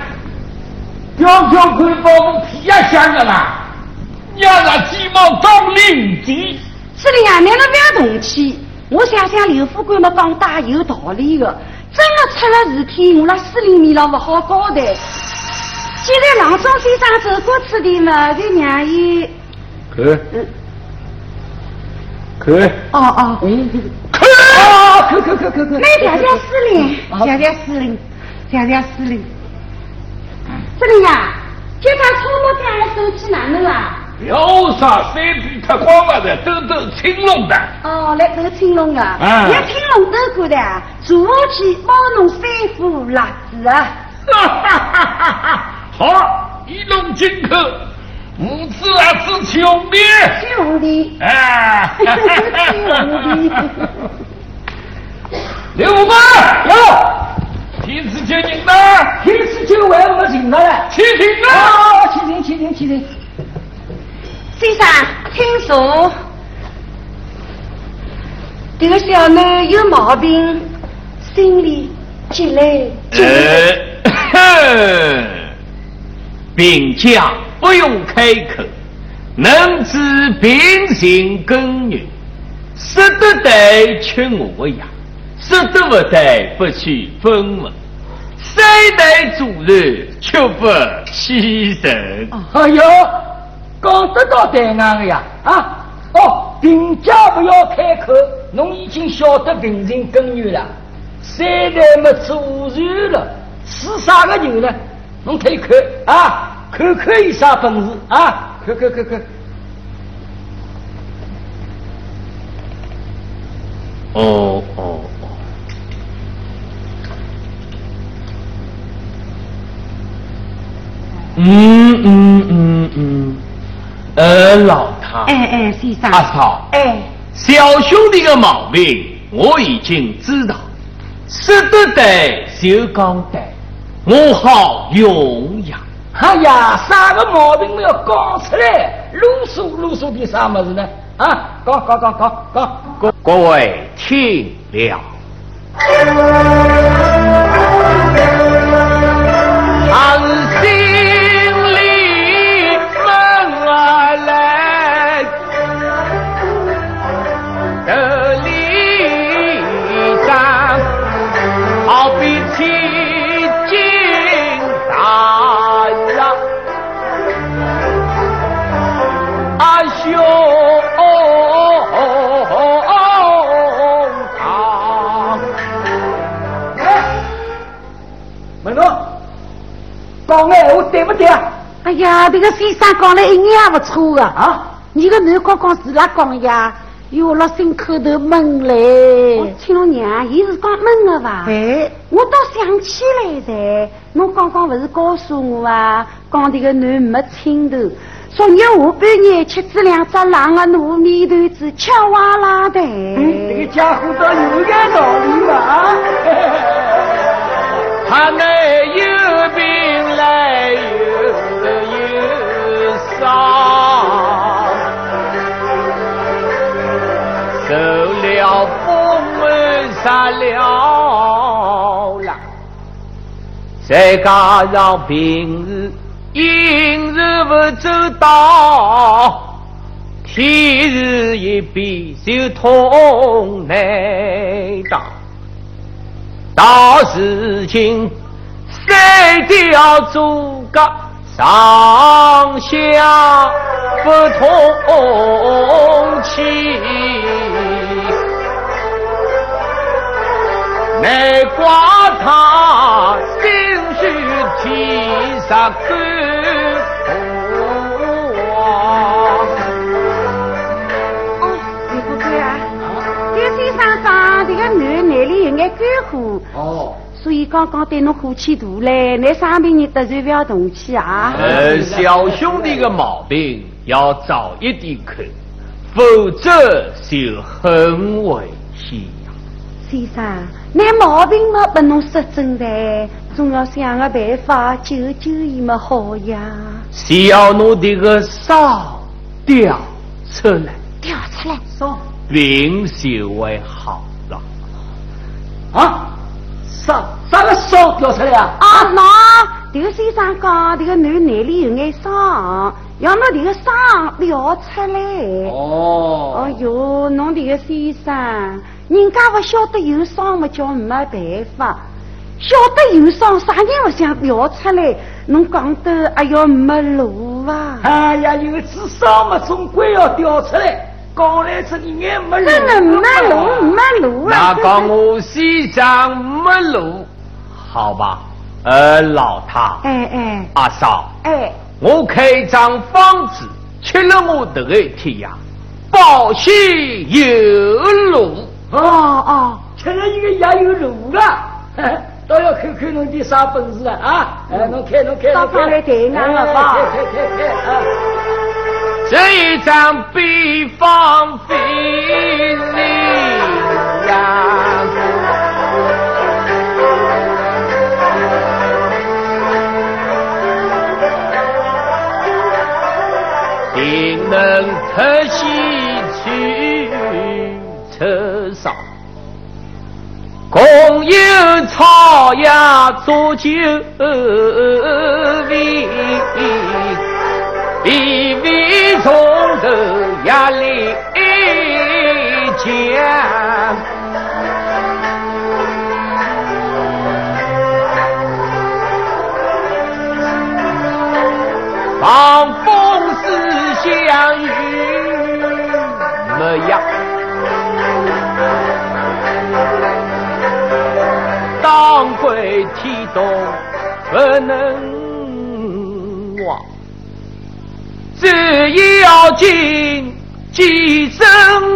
刁教官把我皮也香了啦，让他鸡毛当令箭。
司令啊，你们不要动气。我想想，刘副官嘛讲大有道理的。真的出了事体，我那司令面上不好交代。现在郎中先生走过此地嘛，就让伊……
看，
嗯，
看，
哦哦，
看，
啊，看看看看看。
那条条司令，条条司令，条条司令。司令呀，叫他搓摸这样的手气哪能啊？
有啥三皮脱光了的，抖抖青龙的。
哦，来斗青龙的，
啊
要青龙斗过的，坐下去包侬三副辣子啊！
哈哈哈哈哈！好，一龙进口，母子啊子兄弟。
兄弟，
啊！
兄弟，
刘副官，
哟，
天子接人呢？
平时就为我请到了。
启禀啊！
啊，起请起请起请。
先生，请坐。这个小囡有毛病，心里急来急来。<coughs>
病家不用开口，能治病情根源，识得得吃我呀，识得不得不去分文，三代主人却不欺人。
哎呦，讲得到对岸的呀啊！哦，病家不要开口，侬已经晓得病情根源了。三代没主人了？是啥个人呢？侬可以看啊，看看有啥本事啊？看看看看。
哦哦哦，嗯嗯嗯嗯，呃，老太，
哎哎，先生，
阿嫂，
哎，
小兄弟的毛病我已经知道，识得对就讲得，我好勇呀。
哎呀，啥个毛病没有讲出来？啰嗦啰嗦的啥么子呢？啊，讲讲讲讲讲。
各各位听了。
哎
呀，这个先生讲的一眼也不错啊！
啊，
你个男刚刚是哪讲呀？
有了心口头闷嘞。
亲老娘，伊是讲闷的吧？
哎，
我倒想起来噻，侬刚刚不是告诉我啊，讲这个男没青头，昨日下半夜吃只两只狼的糯米团子，吃哇啦的。
嗯，这个家伙倒有点道理嘛。<laughs>
他没有病来又有伤，受了风儿杀了狼，再加上平日饮食不周到，天日一变就痛难当。大事情，三条诸葛上下不通气，难怪他心绪天杀干
哦，刘富贵啊，这个先生长这个男眼里有眼干火，
哦，
所以刚刚对侬火气大嘞，那生病你得罪不要动气啊。
呃，小兄弟的毛病要早一点看，否则就很危险。
先生，那毛病嘛不能说真的，总要想个办法救救伊么好呀。
只要侬这个烧掉出来，
掉出来，
说
病就会好了。
啊，啥啥个烧掉出来啊？
啊，喏，这个先生讲，这个男眼里有眼伤，要么这个伤掉出来。
哦，
哎哟，侬这个先生，人家不晓得有伤么叫没办法，晓得有伤，啥人不想掉出来？侬讲的哎哟没路啊！
哎呀，有只烧嘛，总归要掉出来。讲来这一眼没路，
真的没路，没路啊！
那讲我西上没路，好吧？呃，老太，
哎哎
阿嫂，
哎，
我开张方子，吃了我这个一天呀，保险有路。
哦哦，
吃了一个也有路了，<laughs> 哎倒要看看侬的啥本事啊！啊，哎，侬开侬开，
到上来对俺了吧
哎看看看看啊！
这一张比方费力呀，定能特西去车上。共有草芽做酒味，微微从头压力降。放风思相遇没呀？当归天动不能只要紧几声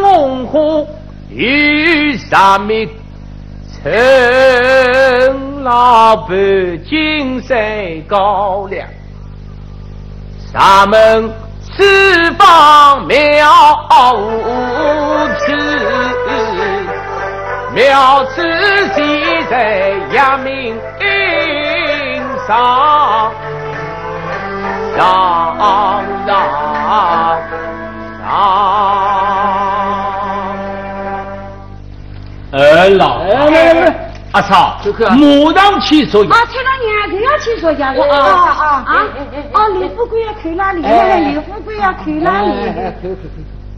红火与上面陈老板金山高粱。咱们四方妙此，妙此系在阳明上，上上上。呃，老
来来来，
阿嫂，马上去说。
啊，崔老娘，这要去说家伙啊啊啊！哦，刘富贵要看哪里？刘富贵要看哪里？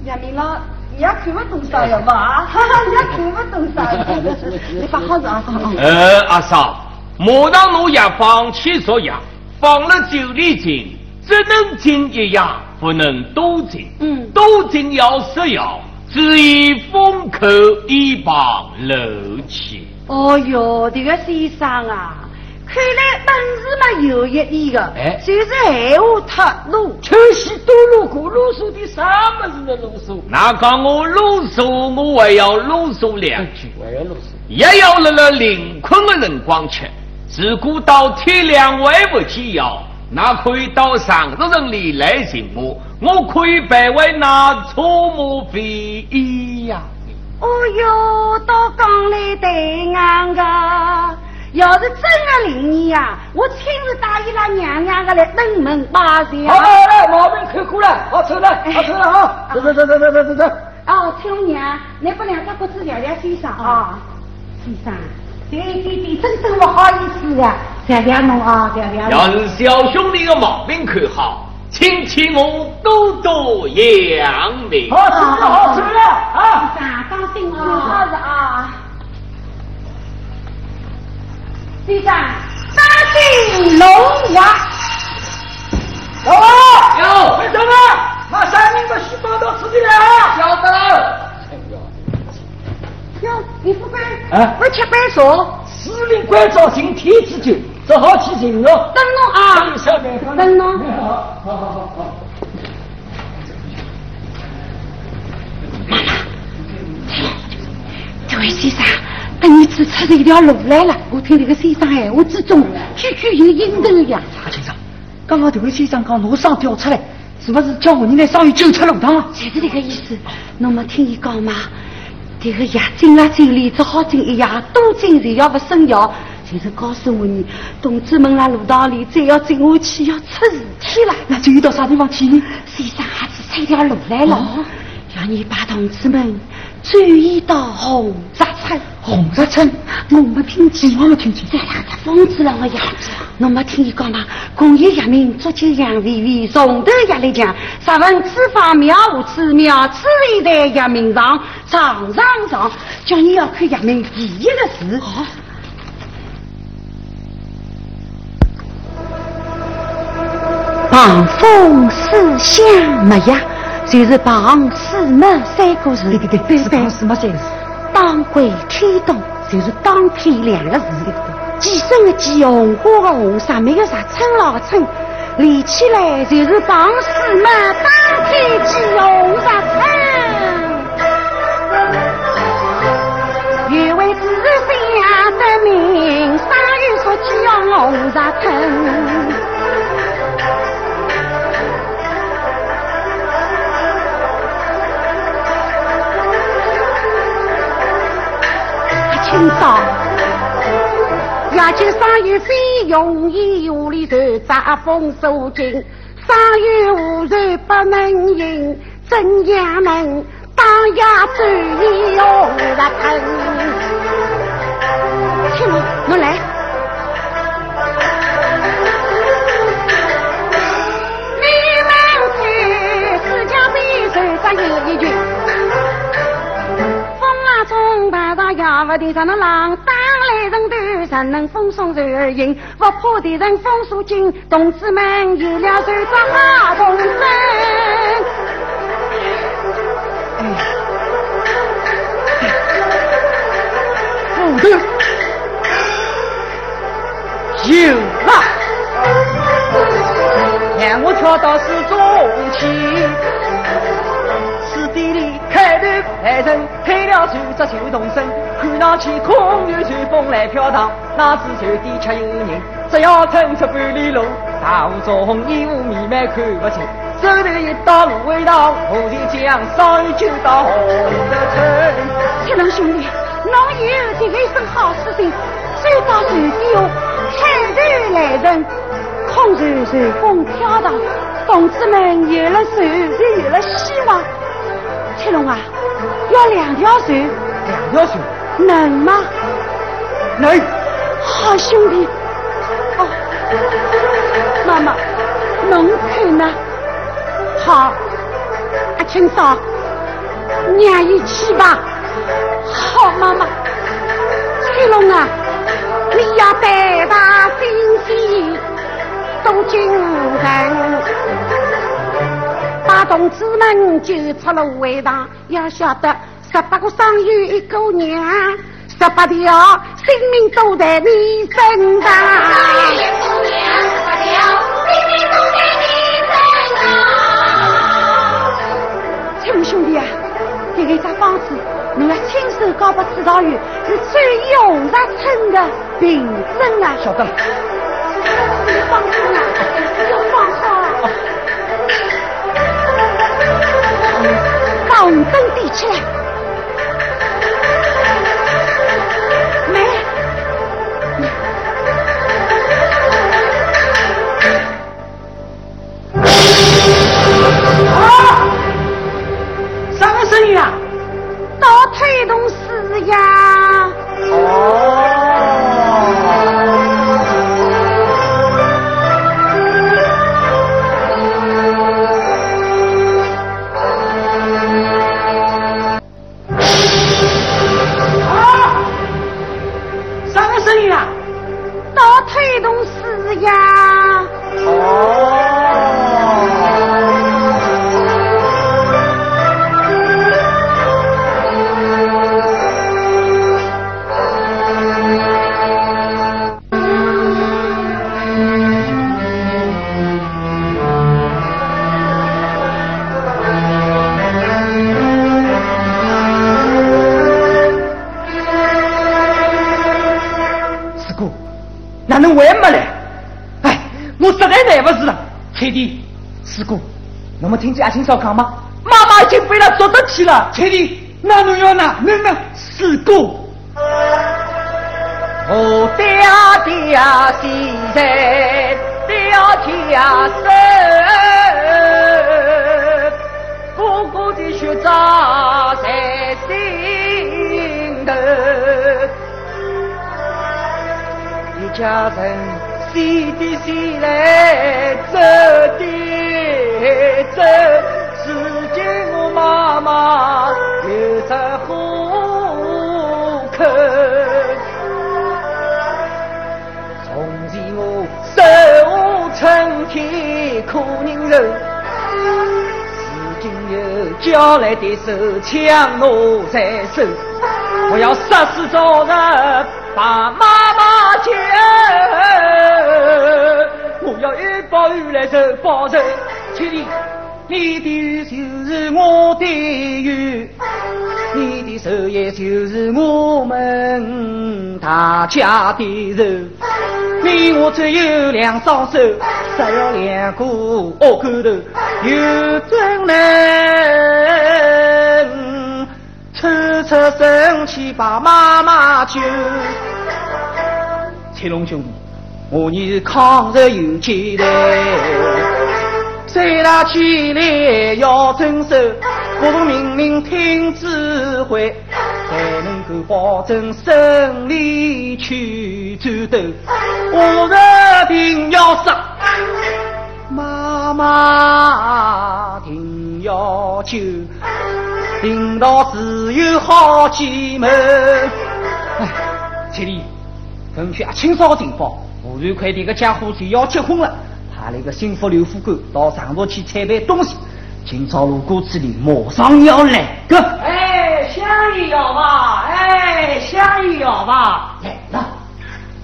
杨明老，你要看不懂啥呀吧？哈哈，你要看不懂啥？你把好子啊！
呃，阿嫂，马上侬也放去说呀，放了九里井，只能进一样，不能多进。
嗯
多进要食药，只以封口以防漏气。
哦哟，这个先生啊，看来本事嘛有一点的，
哎
就是闲话太多。
秋夕多路过啰嗦的啥么子的啰嗦？
那讲我啰嗦，我还要啰嗦两句，
还要啰嗦。
也要了了临困的辰光吃。如果到天亮还不起药，那可以到上州城里来寻我，我可以白为那出马费呀。
哦哟，到刚来对俺个，要是真的灵验呀，我亲自带应拉娘娘个来登门把戏。
好，来来，毛病看过了，好走了，好走了啊！走走走走走走走。
哦，青年，你把两个鸽子聊聊先生啊，先生。对对对，真不好意思啊，谢谢侬啊，谢谢侬。
要是小兄弟的毛病可好，请请我多多养病。
好吃了，好吃了，啊！
大当心啊！你好子啊！队长，大进龙
牙。有有，什么？马三明把细胞都吃进来啊！晓得。
李副官，
啊
我吃板说，
司令官早请天之酒，只好去请哦。
等侬啊，等侬。
好好好好。
这位先生，等你指出这条路来了，我听这个先生闲话之中，句句有应头呀。
查先生，刚刚这位先生讲路上掉出来，是不是叫我们来上去救出路堂啊？
就是这个意思。侬没听伊讲吗？这个夜进了酒里，只好进一夜，多进就要不生药。就是告诉我你，同志们啦，路道里再要进下去，要出事体了。
那就要到啥地方去呢？
先生还是出一条路来了，要你把同志们转移到红石村。
红石村，
我没听见，
我没听见。
这两个疯子人的样子，侬没听伊讲吗？工业革命，足球杨微微，从头压来讲，十分此方妙无此妙，此里在革命上，上上上，叫你要看革命第一个字。旁风四香没呀，就是旁四门三个字。
对对对，是旁什么三字？
当归天东就是当天两个字，寄生的寄，红花的红，上面个啥春老的春，连起来就是帮四嘛，当天寄红日春。原为只想得明，三月说寄红日春。清早，夜间生意非容易，屋里头扎封锁紧，生意无然不能赢，怎样能当夜转意又不疼。青龙，我来。你们去，自家背头咱有一句。排上也不定，啥能浪当来人头，啥能风送水而行，不怕敌人风速紧，同志们有了手抓好同志。
斧头有了，让我跳到市中去。此地里开头来人，开了船只就动身，看上去空有随风来飘荡，哪知船底却有人，只要撑出半里路，大雾中烟雾弥漫看不清，手头一道芦苇荡，我就将上一就到红日村。
铁龙兄弟，侬有这一身好事情，走到船底下，开头来人，空船随风飘荡，同志们有了船就有了希望。铁龙啊，要两条船，
两条船，
能吗？
能。
好兄弟，哦，妈妈，侬看呢？好，阿青嫂，娘一起吧。好，妈妈。翠龙啊，你要带大心细，多精神，同志们救出了危党，要晓得十八个伤员一个娘，十八条性命都在你身上。十八，亲兄弟啊，这个一张方子，你要亲手交给指导员，是最有杀称的凭证啊！
晓得了。
放灯点起来。
我们听见阿青嫂讲吗？妈妈已经被他捉得去了。
确定？那侬要哪能呢？
四哥，我爹爹现在掉天生，哥哥的血扎在心头，一家人喜的喜来走的。走，如今我妈妈有着虎口。从前我手无寸铁苦人柔，如今有叫来的手枪我在手，我要杀死早日把妈妈救，报恩来仇报仇。千里，你的就是我的缘，你的手也就是我们大家的人。你我只有两双手，只要两个恶狗头，有真能抽出神气把妈妈救。青龙兄弟，我你抗日有劲来。再打起来要遵守，各种命令听指挥，才能够保证胜利去战斗。我日定要杀，妈妈定要救，领导只有好计谋。哎，千里，根据阿青嫂的情况，吴瑞快点个家伙就要结婚了。派了一个心腹刘副官到上头去采办东西，今朝路过这里，马上要来个。
哎，香烟要吧？哎，香烟要吧？
来了，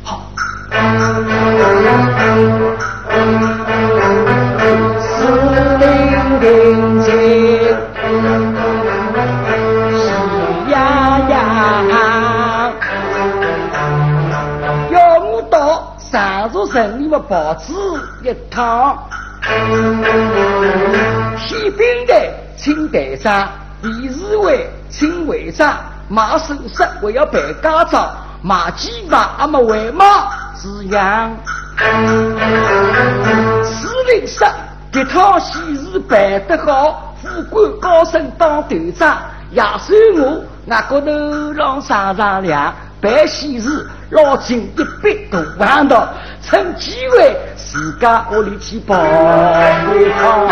好。四零零七，上座城里面报纸。一趟，宪兵队请队长，理事会请会长，马首饰我要办家长，马鸡巴阿么为马是样。司令说，这趟喜事办得好，副官高升当队长，也算我那个头让上上梁。办喜事，捞进一笔大王道，趁机会自家屋里去包一趟。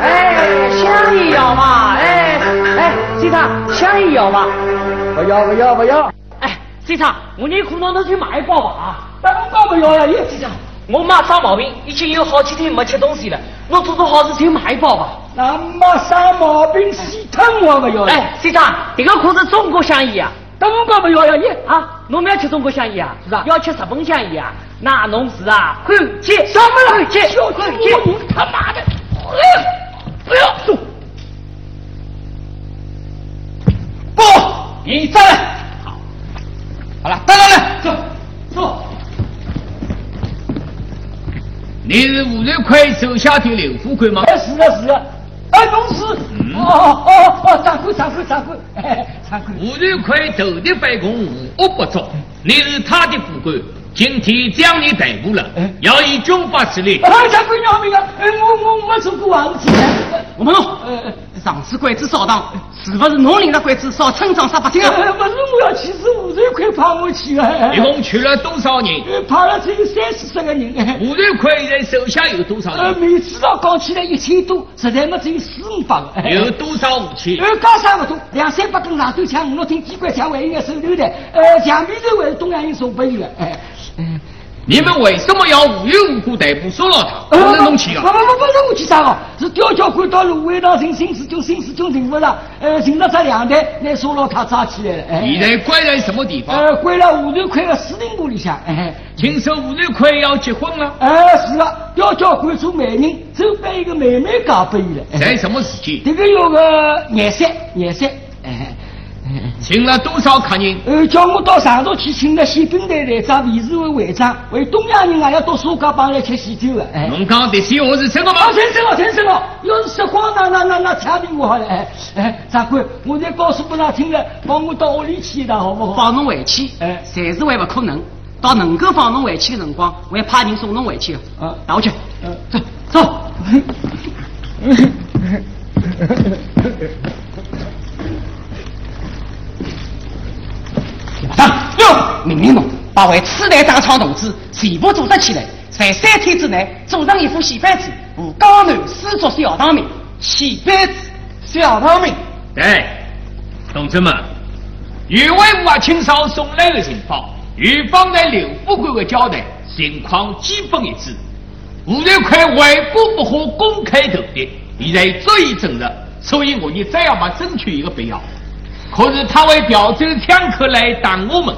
哎，香烟要吗？哎哎，先生，香烟要吗？
不要不要不要！
哎，先生，我你裤裆头去买一包吧啊！
当然不要呀，先生，
我妈生毛病，已经有好几天没吃东西了，我做做好事就买一包吧。
那妈生毛病，洗疼我不要。
哎，先生，这个可是中国香烟啊！
当然不要呀，耶
啊！侬不要吃中国香烟啊？
是啊，
要吃日本香烟啊？那侬是啊？换姐，
什么
换姐？
换姐！他妈的！不要！不！你站来。好，好了，站来来，走，走。
你是吴瑞奎手下的刘副官吗？
哎，是的，是的。哎，公司。哦哦哦，掌柜，掌柜，掌柜。
吴瑞奎头的办公无恶不作，你是他的副官。今天将你逮捕了，要以军法处理。
啊！我我没做过。
我们弄。上次鬼子扫荡，是不是侬领了鬼子扫村庄杀百姓啊？
不是，我要去是吴瑞奎派我去的。
一共去了多少人？
派了只有三四十个人。
吴瑞奎现在手下有多少人？
每次上讲起来一千多，实在没只有四五百个。
有多少武器？
呃，刚差不多，两三百根长头枪，五六挺机关枪，还有一个手榴弹。呃，墙皮头还是东洋人送给你的。哎。
你们为什么要无缘无故逮捕苏老太？不是弄去
啊！不不不，不是我去杀哦，是吊桥官到芦苇塘城新四军新四军寻不上，呃，寻了只两台，拿苏老太抓起来了。
现在关在什么地方？
呃，关在吴瑞奎的司令部里向。哎，
听说吴瑞奎要结婚了？
哎，是了，吊桥官做媒人，准备一个妹妹嫁给伊了。
在什么时间？
这个月个廿三，廿三。哎。
请了多少客人？
呃，叫我到上头去请了宪兵队队长、卫士会会长，为东洋人啊要到苏家帮来吃喜酒的。
哎，侬讲这些话是真的吗？
真真了，真真了！要是说谎，那那那那枪毙我好了。哎哎，长官，我再告诉不上听了，帮我到屋里去一趟好不好？
放侬回去，哎，暂时还不可能。到能够放侬回去的辰光，我会派人送侬回去的。啊，拿回去。嗯，走走。<laughs> 命令侬把为此代张超同志全部组织起来，在三天之内组成一副戏班子，和江南四座小唐名。戏班子，小唐名。
对，同志们，与为我青少送来的情报与方才刘副官的交代情况基本一致。吴瑞奎为国不可公开投敌，现在足以证实，所以我你再要么争取一个必要。可是他为调走枪口来打我们。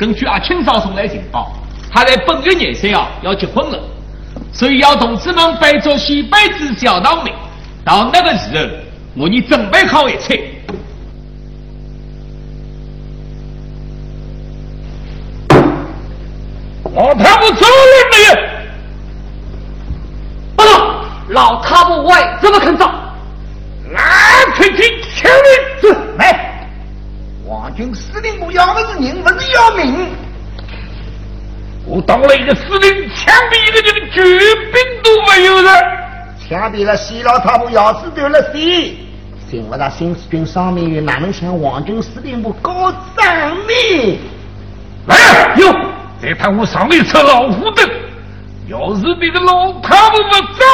根据阿青少送来情报，他在本月廿三号要结婚了，所以要同志们摆着西北子小当面。到那个时候，我你准备好一切。老太婆走了没有？
报告，老太婆外怎么肯走？
来，快去请人
是来。皇军司令部要的是人，不是要命。
我当了一个司令，枪毙一个这个绝兵都没有了。
枪毙了西老太婆，要子丢了谁？信不上新四军上面又哪能向皇军司令部告状呢？
来哟，再趟我上面车老虎凳。要是那个老太婆不走，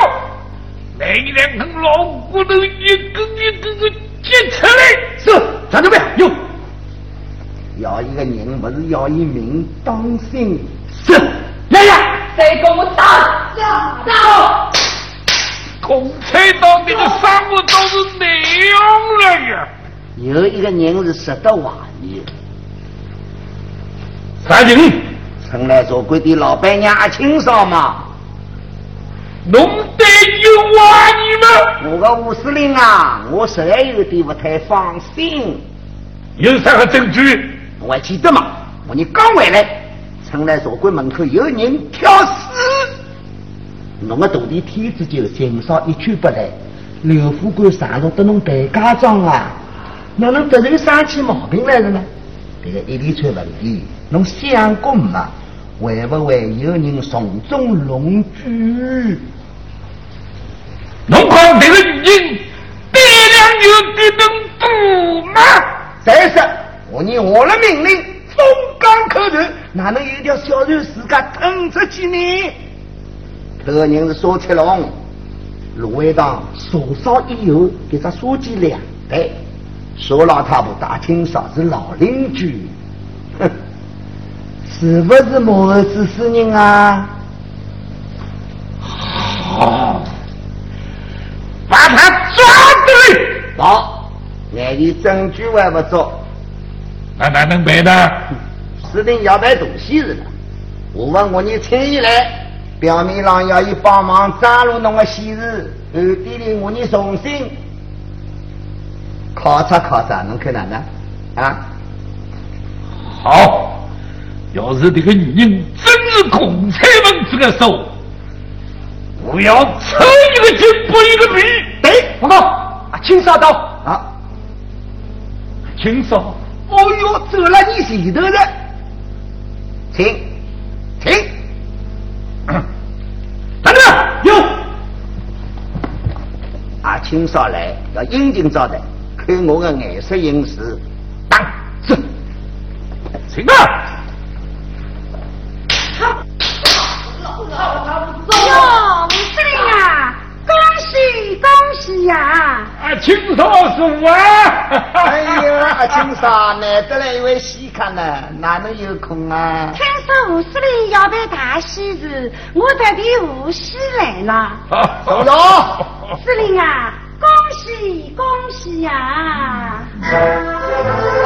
那两根老骨头一根一根的接出来。
是，站住！没有。要一个人，不是要一命。当心！
是，来呀，再给我打打打。
共产党这个生活都是那样了呀。
有一个人是识得怀疑。
啥人？
城来做官的老板娘阿青少嘛。
弄得有话你
们？我个吴司令啊，我实在有点不太放心。
有啥个证据？
我还记得嘛？我你刚回来，城来茶馆门口有人挑死，弄个徒弟天子就减少一去不来。刘副官上头得弄白家庄啊，哪能突然生起毛病来了呢？这个一连串问题，侬想过吗？会不会有人从中弄局？
侬看这个女人胆量有比侬大吗？
再说。我你我的命令，封港口头，哪能有条小船自家腾出去呢？这个人是苏七龙，芦苇荡烧烧以后，给他书记两代，苏老太婆大清嫂是老邻居，哼，<laughs> 是不是某儿子死人啊？
好，把他抓住！
好，眼里证据还不足。
那哪能办呢？
司令要带东西是的，我问我你请伊来，表面上要伊帮忙张罗侬个喜事，暗地里我你重新考察考察，侬看哪能？啊？
好，要是这个女人真是共产分子的手，我要抽一个筋，剥一个皮。
对，报告，啊，青少到，
啊，
青少，
哦哟，走了你前头的，请，请，<clears throat>
等等，有，
啊，青少来要应景招待，看我的颜色行事。
当。是，请啊。青少是我。<laughs>
哎呀，阿青少难得来一位稀客呢，哪能有空啊？
听说吴司令要办大喜事，我特地无锡来了。
走了。
司令啊，恭喜恭喜呀！你 <laughs>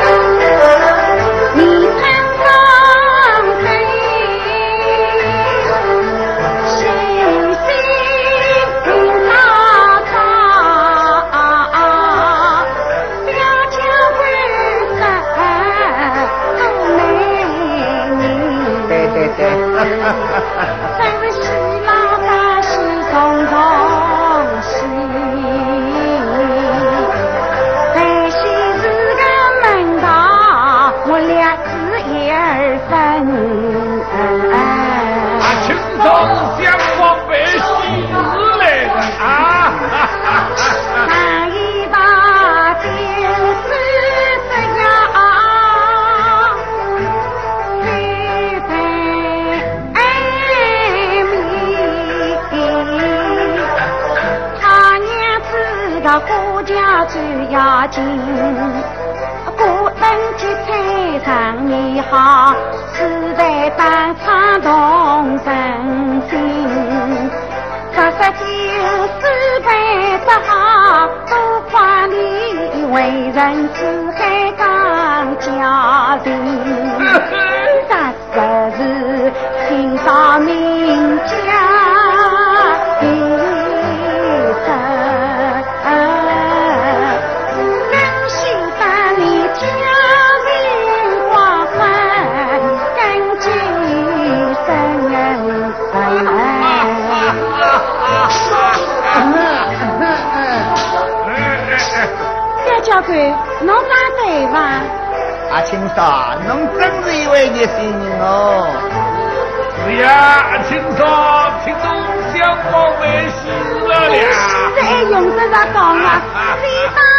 要紧。古登记菜场你好，时代当场动身心。十十九四辈只好，多夸你为人子海刚家人。<laughs> 这实是清少名小侬讲对伐？
阿青嫂，侬真是一位热心人哦。
是呀，阿青嫂听侬想往北西日了
现
呀。
用得着讲啊？<laughs>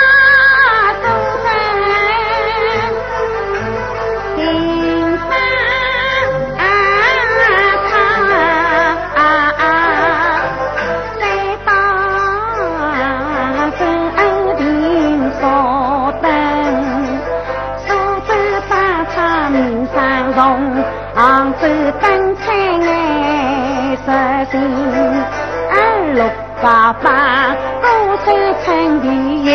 杭州灯彩爱实行，二六八八高山称第一。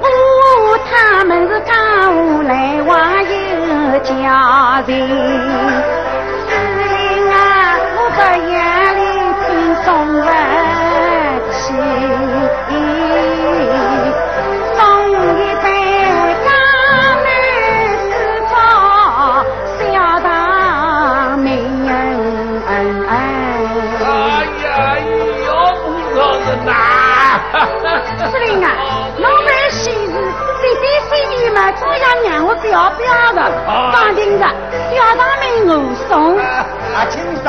哦，<laughs> 他们是江湖来往有家人，司令啊，我不眼里听送不起，表表的，放心的，表堂名我送。
阿青嫂，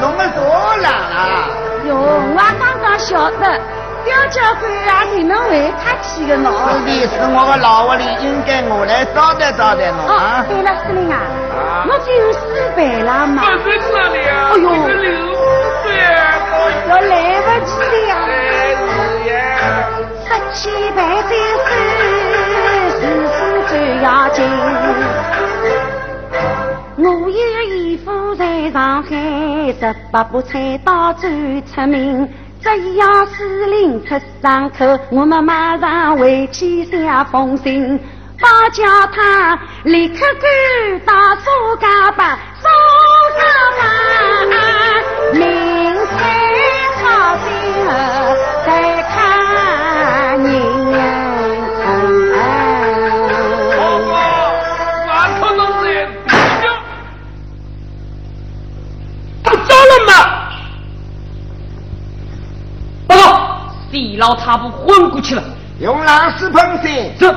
侬们多冷啊！
哟，我也刚刚晓得，刁教官啊，对侬为客气的喏。
兄弟是我的老窝里，应该我来招待招待侬
哦
啊，。
对了，司令啊，我就有四百了嘛，
不是这里啊！
哎呦要来不及了。
哎是呀。
十七倍就是事事最要紧。我有义父在上海，十八步菜刀最出名。只要司令出伤口，我们马上回去写封信，报叫他立刻赶到苏家浜，
地老太婆昏过去了。
用狼石喷心，
这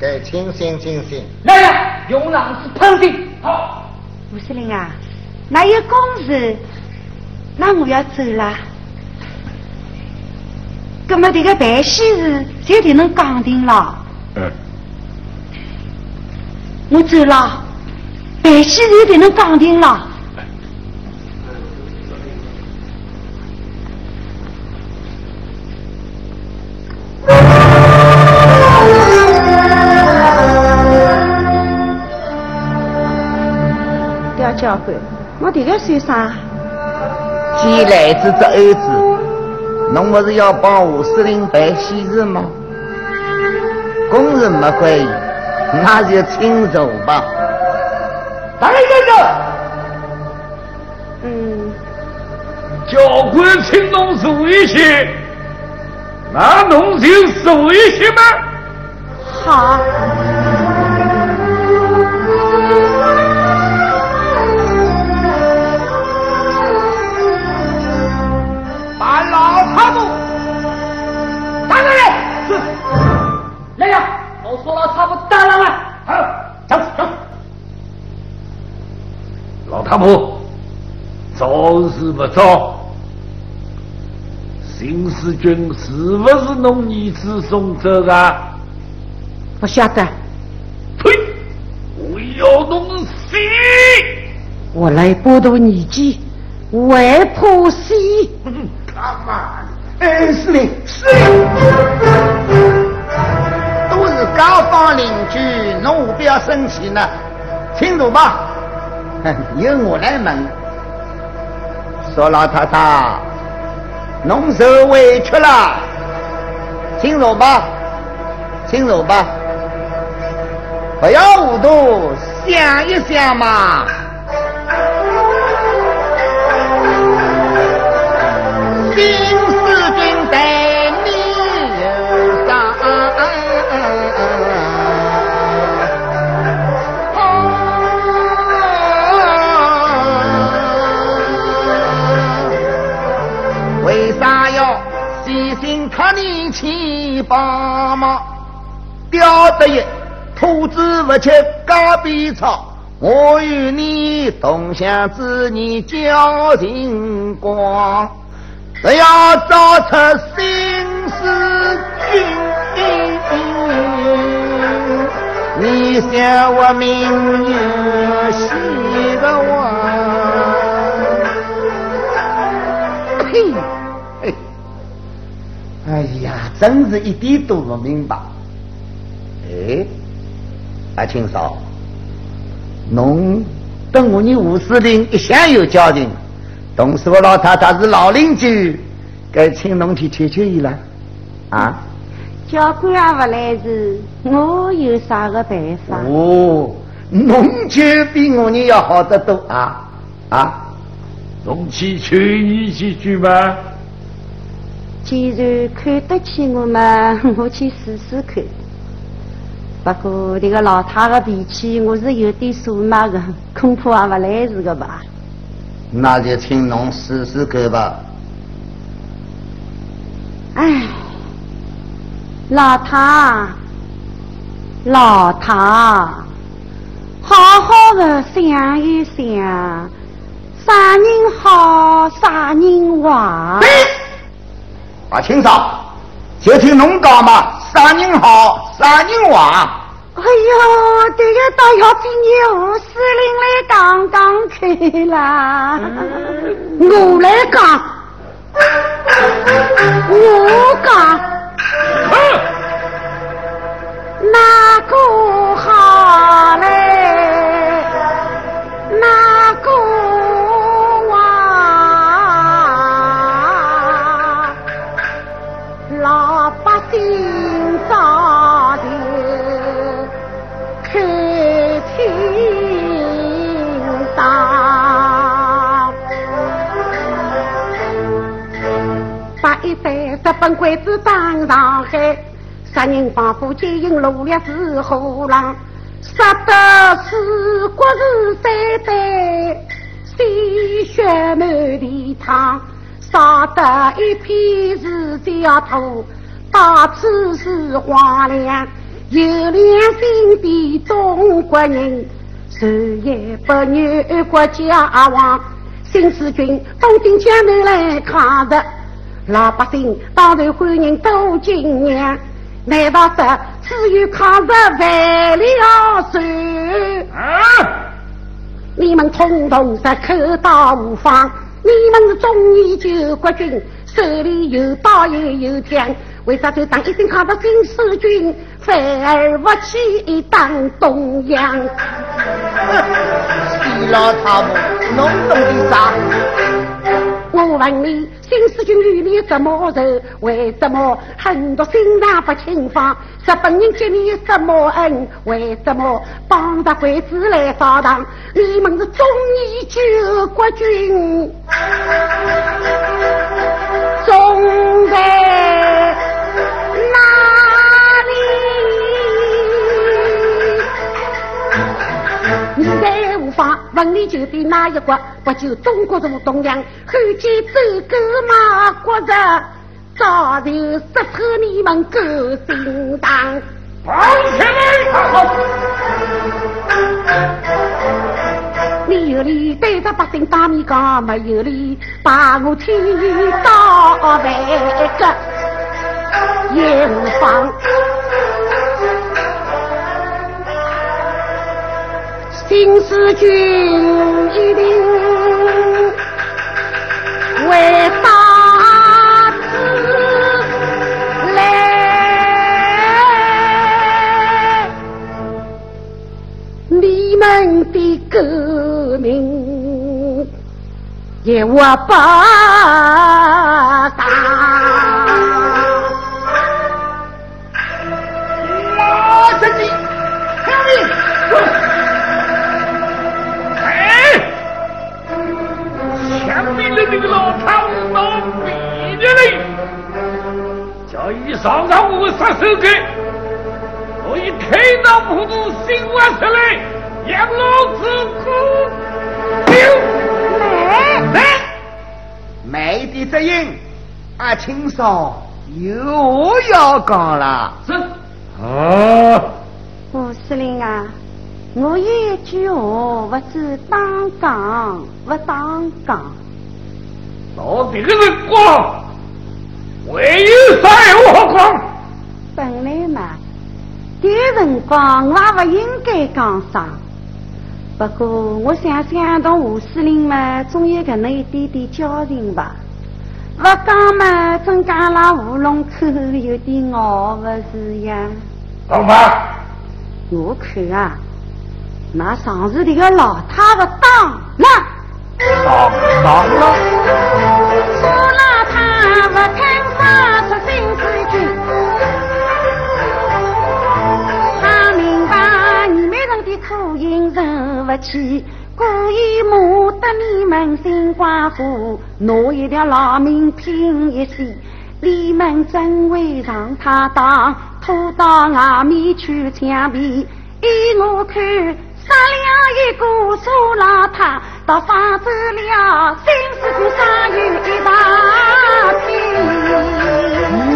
该清醒清醒。
来呀，用狼石喷水。好，
吴司令啊，那有公事，那我要走了。那么这个办喜事就得能讲定了。
嗯，
我走了，办喜事得能讲定了。刁教官，我这个算啥？
既来之则安之，侬不是要帮吴司令办喜事吗？公事没关系，那就请走吧。
大人先生，
嗯，
教官请侬坐一些，那侬就坐一些吗？
好。
老
太婆，早是不早？新四军是不是侬儿子送走的？
不晓得，
呸！我要弄死！
我来剥夺年纪，外婆死。
他妈的！哎，司令，司令，都是街坊邻居，侬何必要生气呢？请坐吧。由我来问，说老太太，侬受委屈了，请坐吧，请坐吧。不要糊涂，想一想嘛。新四军对看你去帮忙？刁得一，兔子不吃嘎比草。我与你同享子女交情广。只要找出新四军，你想我命运喜个我。呸！哎，哎呀，真是一点都不明白。哎，阿青嫂，侬跟我们吴司令一向有交情。同时我老太太是老邻居，该请侬去劝劝伊了，啊？
教官也不来事，我有啥个办法？
哦，侬就比我们要好得多啊啊！
侬去劝伊几句吧。
既然看得起我嘛，我去试试看。不过这个老太的脾气，我是有点数码的，恐怕也不来事的吧。
那就请侬试试看吧。
哎，老太，老太，好好的想一想，啥人好，啥人坏？
把清嫂，就听侬讲嘛，啥人好，啥人坏？
哎呦，这个倒要比你吴司令来讲讲去啦。我来讲，我讲，哪个好嘞？日本鬼子打上海，杀人放火奸淫掳掠是虎狼，杀得四国是三代，鲜血满地淌。
杀得一片是焦土，到处是荒凉。有良心的中国人，谁也不愿国家亡。新四军东京江南来抗日，老百姓当然欢迎多敬娘。难道说只有抗日万里要水？你们统统是口到无方，你们是忠义救国军，手里有刀也有枪，为啥就当一心抗日新四军？反而不去当东洋，<laughs>
死老他母，弄懂的啥？
我问你，新四军与你什么？仇？为什么？很多心肠不清放？日本人结你什么？恩？为什么？帮着鬼子来扫荡？你们是忠义救国军，忠在。问你就的哪一国？不就中国如东洋？后继走狗马国人，早就杀透你们狗心党！
放起来！
你有理对着百姓打面讲，没有理把我天刀万个也无妨。新四军一定为大子来，你们的革命也我不打。
叫一上上我杀手给，我一开刀不住心挖出来，让老子哭。
来来，没的责任，阿青嫂又要讲了。
是啊，
吴司令啊，我有一句话，不知当讲不当讲。
到这个辰光，还有啥话讲？
本来嘛，这辰光我也不应该讲啥。不过我想想，同吴司令嘛，总有个那一点点交情吧。不讲嘛，真讲了喉咙口有点拗，不是呀？
懂吗？
我看啊，那上次这个老太不当了。
当当了！
苏老太不肯苦忍受不起，故意磨得你们心寡妇，拿一条老命拼一死。你们真会让他当，拖到外面去枪毙。依我看，杀了一个苏老太。到房子了，新师傅上有一大片。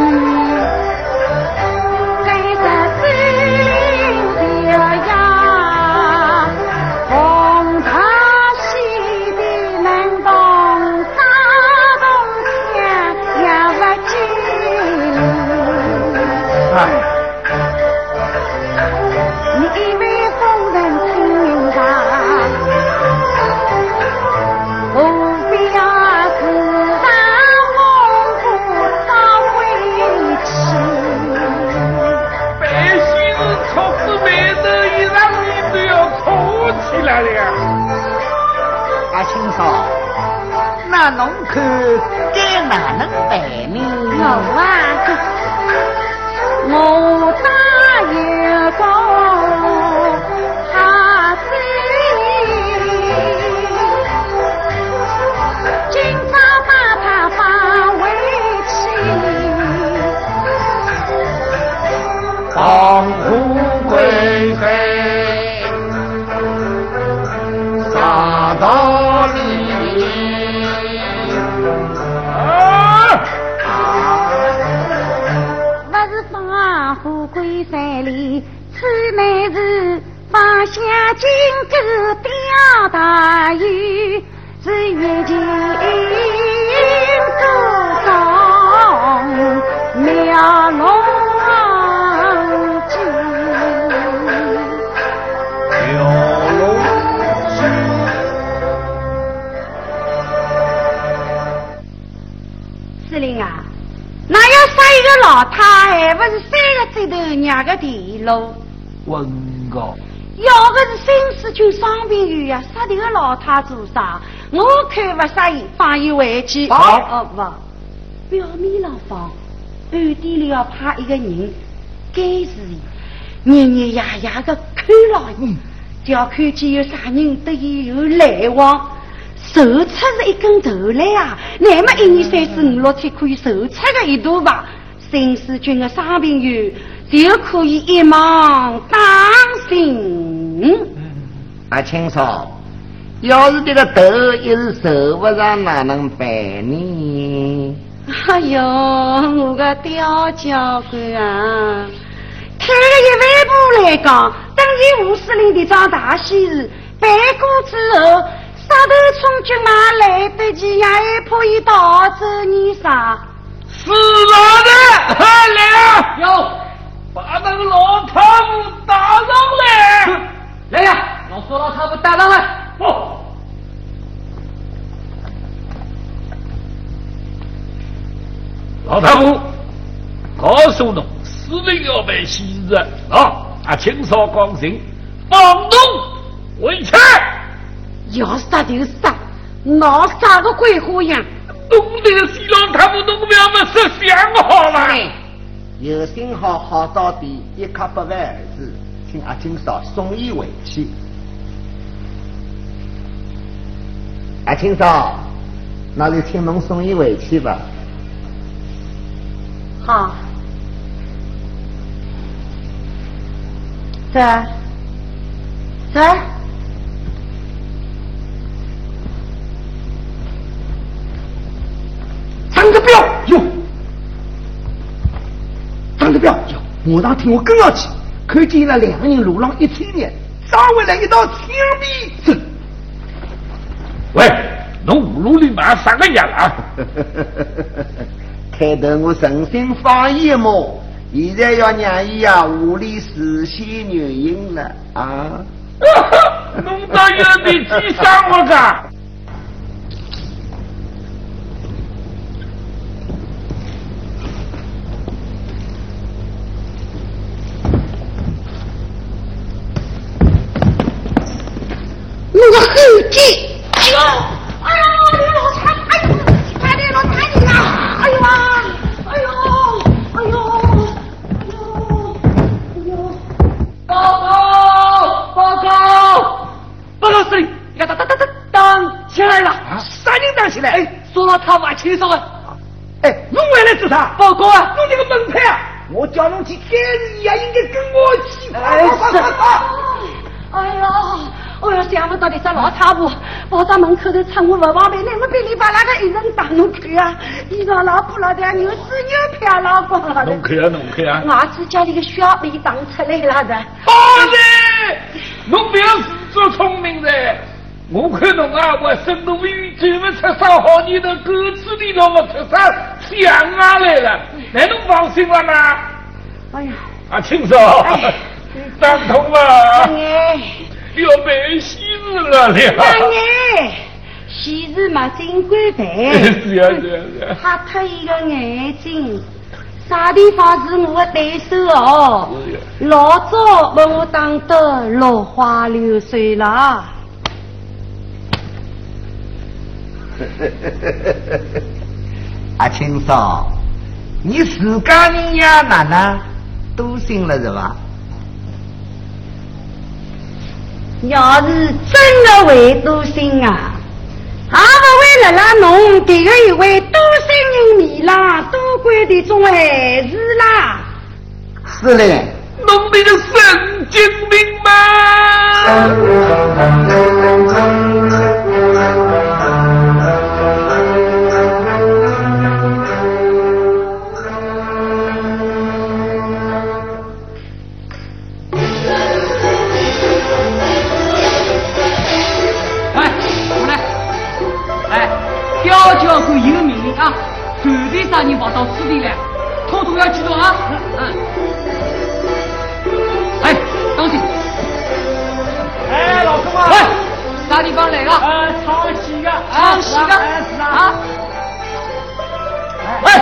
嫂，那侬看该哪能办呢？
我啊，我打有个大雨，是月前歌中妙龙君。
妙龙
司令啊，那要杀一个老太，还不是三个枕头两个地喽？
问个，
要的是新四军伤病员呀，杀这个老太做啥？我看不杀伊，放伊回去。
好
哦不，表面上放，暗地里要派一个人监视伊，日日夜夜的看牢伊，只要看见有啥人对伊有来往。搜出是一根头来啊！那么一年三四五六天可以搜出个一度吧？新四军的伤病员就可以一网打尽。
阿青嫂，要是这个头一时受不上，哪能办呢？
哎呦，我个刁教官啊！退了一万步来讲，等于吴司令的张大喜事办过之后，杀头从军嘛来得及呀，还怕伊逃走你啥？
是老的，来啊！
哟，
把那个老太婆打上来。
来呀，让苏老太婆打上来。
哦，老太婆，告诉侬，司令要办喜事啊！啊，清扫光行，放侬回去。
要杀就杀，闹啥个鬼花样？
弄这个西老太婆，弄不要么设想好了。
有心好好到底，一刻不为儿子，请阿青嫂送伊回去。阿青嫂，那就请侬送伊回去吧。
好，走，走。
张个表哟，张个表哟，马上听我跟上去，看见了两个人路上一千年，抓回来一道枪毙走。
喂，侬葫芦里卖啥个药啊？<laughs>
开头我诚心放伊一马，现在要让伊啊无里实现原因了啊！
弄到有点击伤我噶。
我个后继，
了他把清扫啊！哎，侬回来做啥？报告啊！侬这个门派啊！我叫侬去监视伊啊，应该跟我去。哎，快快快！
哎呀，哎呦，想不到你这老太婆跑到门口头趁我不防备，那么噼里啪啦的一人打侬看啊！衣裳老破了的，牛屎牛皮老光了的
弄。开啊，弄开啊！
牙齿家里的小鼻长出来了的。
好嘞，侬不要自作聪明噻！我看侬啊，我生度于就不出啥好念头，狗子里头不出啥象牙来了，那侬放心了吗？
哎呀，
啊，青嫂，伤痛啊，
哎，
要办喜事了了。
哎，喜事嘛尽管办。
是呀是呀是呀。
吓脱一个眼睛，啥地方是我的对手哦？老早把我打得落花流水了。<laughs>
阿青嫂，你自家人呀，哪能都信了是吧？
要是真的会多心啊，也不会辣辣侬这个一位多心人面啦，多管的种害事啦。
司令，
弄这个神经病吗？
团队啥人跑到此地来，统统要记住啊！嗯。哎，当心！
哎，老公啊！
喂，啥地方来的？
呃，唱戏的，
唱戏的啊！喂，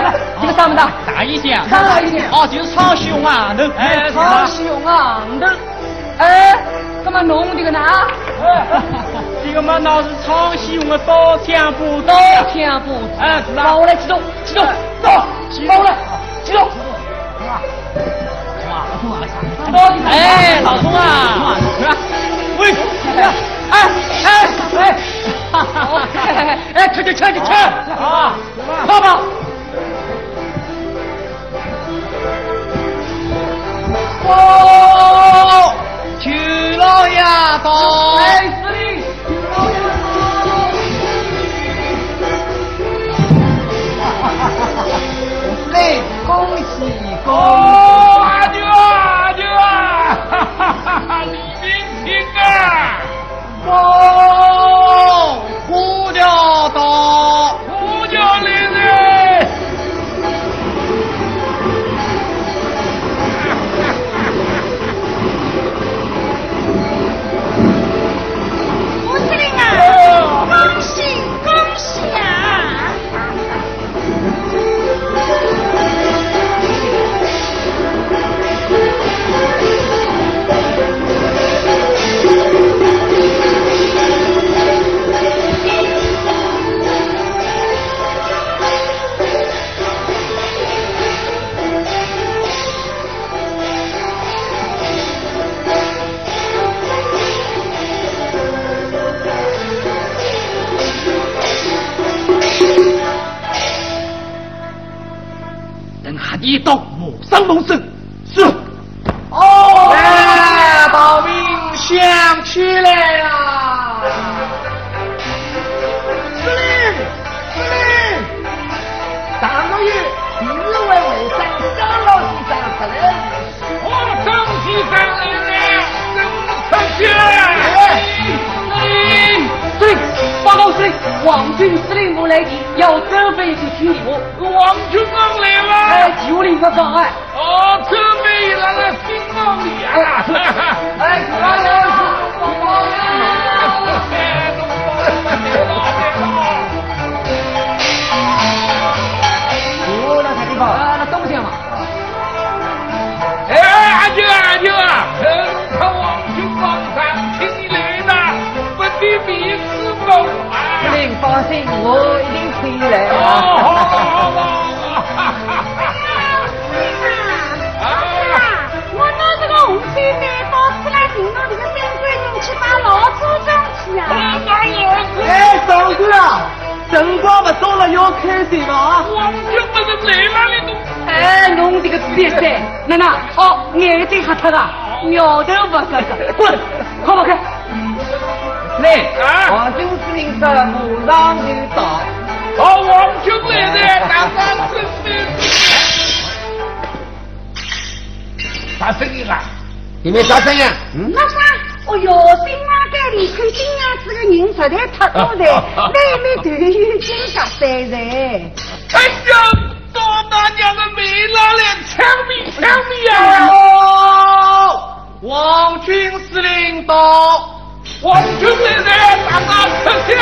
这个啥么子？
大一点，
大一点。
哦，就是唱戏用啊，能，
哎，唱戏用啊，能。哎，干嘛弄这个呢？
哎这个嘛，那是唱戏用的刀枪布
刀枪布
哎，是啊。
我来启动，启动，走，我来记住。
哎，老公啊！喂，
哎哎哎！哎哎，去去去去去！啊，爸爸！
哦，去了呀，到。
哎，司令，<laughs>
司令，恭喜恭
喜，阿牛啊，阿牛啊！哈哈哈哈！李明清啊！
哦，
一刀，抹上动手。是。
哦，哎，报名想起来了。
司
报告司令，王军司令部来电，要准备一个新礼物。
王军刚来了。
哎，就领个方案。
哦，准备来了新王礼啊！
哎，加油！报告
哦，那啥地方？
啊，那东西嘛。
哎，阿舅阿舅啊，陈他王军王上请你来的，不比彼此不啊。
司令放心，我一定可以来
哦，
啊。
好好好好。
啊，我拿这个红线带到出来寻到这个三官人去打老祖宗去啊！
哎，长官啊，辰光不早了，要开始了啊！
王军不是来了，你都。
哎，侬这个瘪三，奶奶，哦，眼睛瞎脱了，苗头不合格，<laughs> 滚，快跑开！
来，
啊
王军司令说马上就到。
哦，王军来了，大家真是。啥声音啊？
你们啥声音？嗯，
那啥，哦哟，新马街里看新娘子的人实在太多了，妹妹头有金甲三人。
哎呀，多大娘的没拿来枪毙枪毙啊！
哦，王军司令到。
王军来了，大家出去！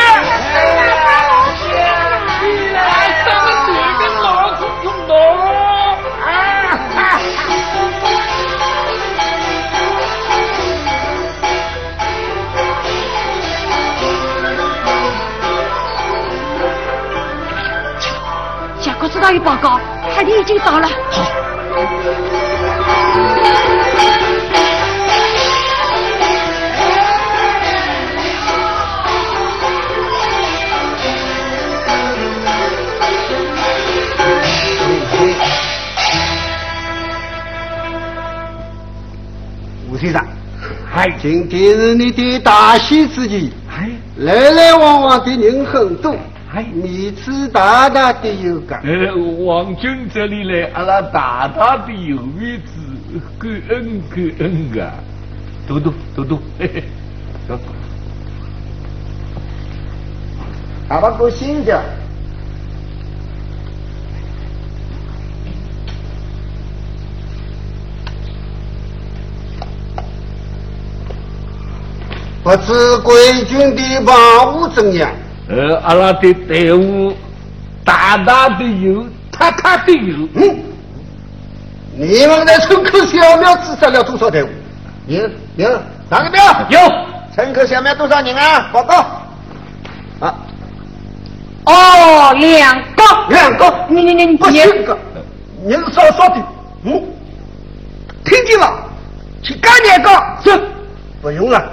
哎，这个女的老祖宗老啊！
结果知道一报告，海蒂已经到了。
吴先生，嗨，今天是你的大喜之日，
哎
来来往往的人很多，
哎
面子大大的有个。
呃，王军这里来，阿拉大大的有面子，感恩感恩啊！多多多多，嘿嘿，<laughs> 走。
阿爸过新的，不知贵军的防务怎样？
呃，阿拉的队伍大大的有，大大的有。
嗯，你们在村口小庙支杀了多少队伍？有有，哪个庙？
有。
村口小庙多少人啊？报告。啊。
哦，两个，
两个。
你你你你
不行个，你是少少的。嗯，听见了？去干两个。
是。
不用了。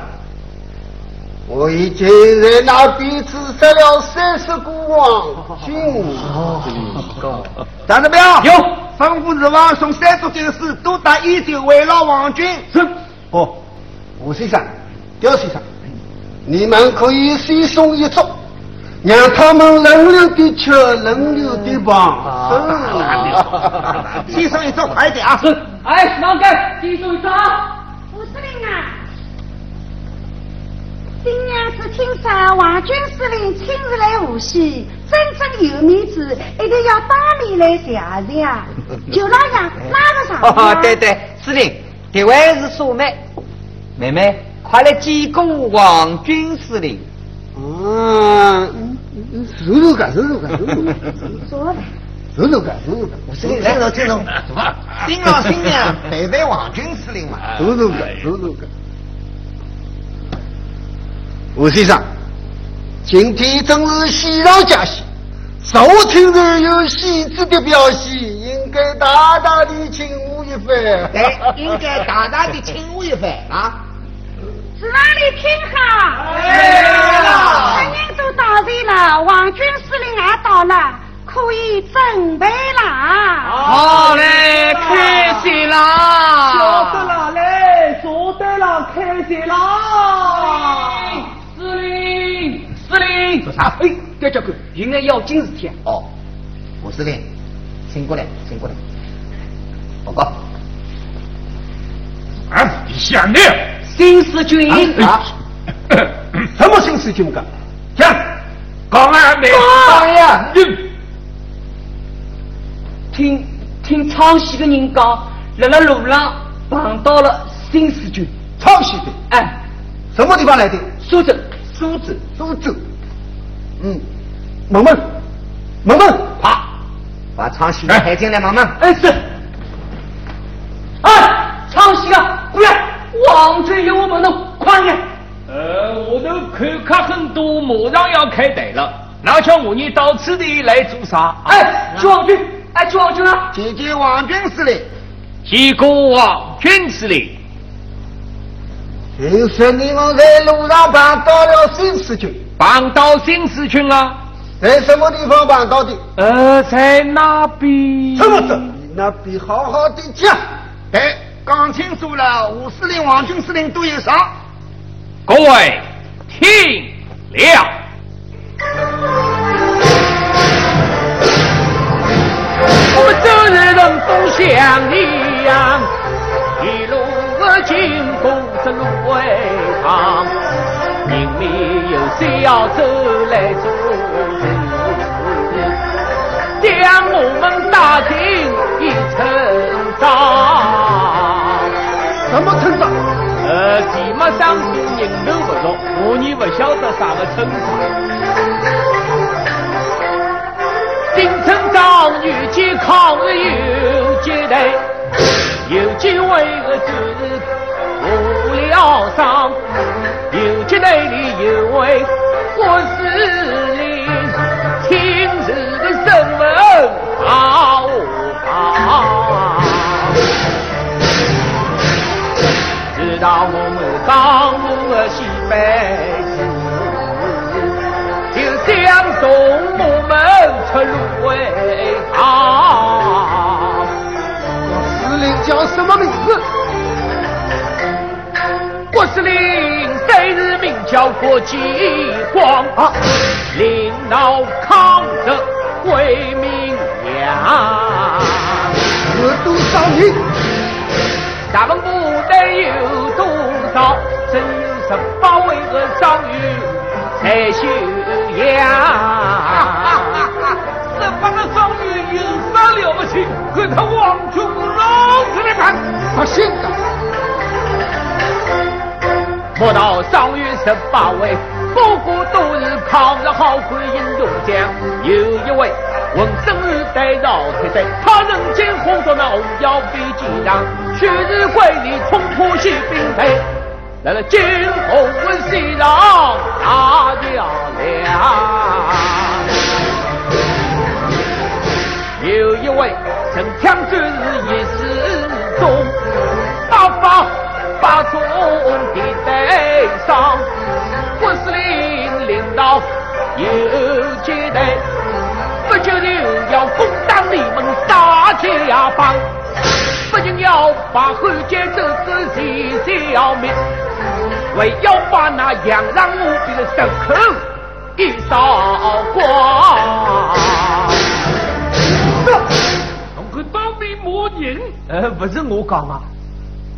我已经在那边支杀了三十个王军。
哦，
张德彪
有
吩咐日王送三十九士都打一九围绕王军。
是。
哦，吴先生、刁先生，你们可以先送一桌，让他们轮流的吃，轮流的帮。是。<laughs> 先送一桌，快点啊！
是。
哎，老哥，先送一桌啊！
吴司令啊！今娘子听说王军司令亲自来无锡，真正有面子，一定要当面来谢谢。<laughs> 就那样拉个上。<laughs>
哦，对对，司令，这位是素妹，妹妹，快来见过王军司令。
嗯，收收个，收收个，收收个，
说吧。
收收个，收收个。
司令，听着听着，新郎新娘陪陪王军司令嘛。
收收个，收收个。吴先生，今天正是喜上加喜，受听人有喜字的表现，应该大大的请我一番。
对，应该大大的请我一番啊！
是哪里听好？
来了，
人人都到齐了，王军司令也到了，可以准备啦。
好嘞，开心啦！
晓得了嘞，晓得了，开心啦！
做啥？
哎，该叫个，应该要紧事体啊！
哦，我司令，请过来，请过来。报告。
啊，你想的。
新四军
啊？<coughs> 什么新四军个？
讲，讲啊，没
讲呀。
听听昌西的人讲，在了路上碰到了新四军。
昌西的？
哎，
什么地方来的？
苏州。
苏州，苏州。嗯，问问，问问，
快把昌西的抬进来，萌萌。
哎是。哎，昌西啊，过来，王军有我们弄，快点。
呃，我都看看很多，马上要开队了。那叫我你到此地来做啥？
哎，朱王军，哎，朱王军啊！
见见王军司令。
见过王军司令。
听说你们在路上碰到了新四军，
碰到新四军了？
在什么地方碰到的？
呃，在那边。
什么着，你那边好好的讲。哎，讲清楚了，吴司令、王军司令都有啥？
各位听了。我们周日人都像一样，一路经过这芦苇塘，人民有谁要走来做事，将我们打进一村庄。
什么村庄？
呃，地没上树，人头不熟，我你不晓得啥个村庄。丁村长遇见抗日游击队，有几位个是无疗伤，游击队里有位郭司令，亲自的身份好啊！直到我们刚入西北市，就想送我们出芦苇塘。
司令叫什么名字？
郭司令生日名叫郭继光，领导抗日为民扬。
有多少人？
咱们部队有多少？只有十八位的伤员在休养。十八个伤员有啥了不起？跟他王军老子来看，
不信的。
活到上元十八位，个个都是抗日好汉英勇将。有一位浑身是带绕铁带，他人间红着那红腰飞机上，去日归里冲破西兵队，来了惊鸿西上大叫亮。有一位神枪战士一八中的带上，郭司令领导有接待，不久就要攻打你们大家帮，不仅要把汉奸走子全消灭，还要把那洋人奴婢的牲口一扫光。<laughs>
侬看当面骂人，
呃，不是我讲啊，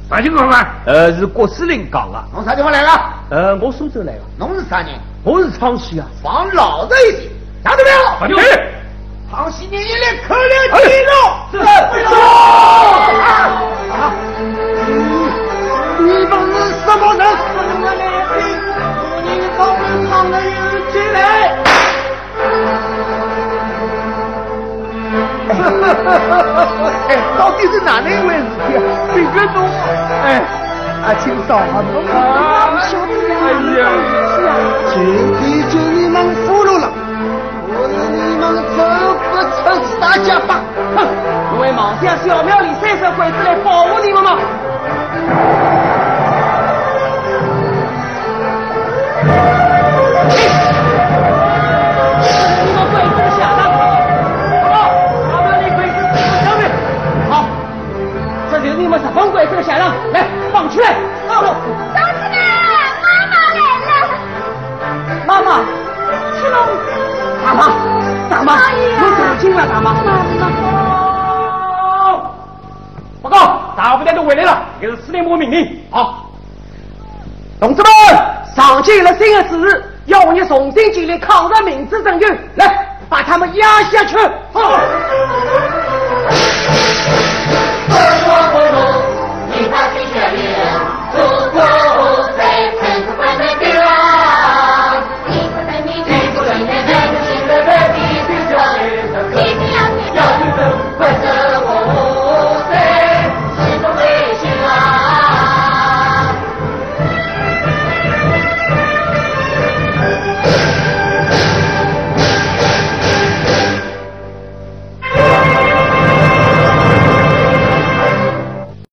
啥情况啊？
呃，是郭司令讲的。
侬啥地方来的？
呃，我苏州来的，
侬是啥人？
我是昌西啊。
放老实一点，啥都没有？
啥情况？
康熙年一来可了记住。
是
你们是什么人？我来宾，你到底唱的有起来？哎，到底是哪能一回事体啊？这个侬，哎，阿青嫂啊，侬啊，哎呀，今天就你们俘虏了，我是你们走不出四大家帮。
哼，我为冒向小庙里三十鬼子来保护你们吗？你们日本鬼子的下场，来放出来。
同志们，妈妈来了！
妈妈，是喽，大妈，大妈，你走进了，大妈。报告，大部队都回来了，给是司令部命令。好，同志们，上级有了新的指示，要我们重新建立抗日民主政权，来把他们压下去。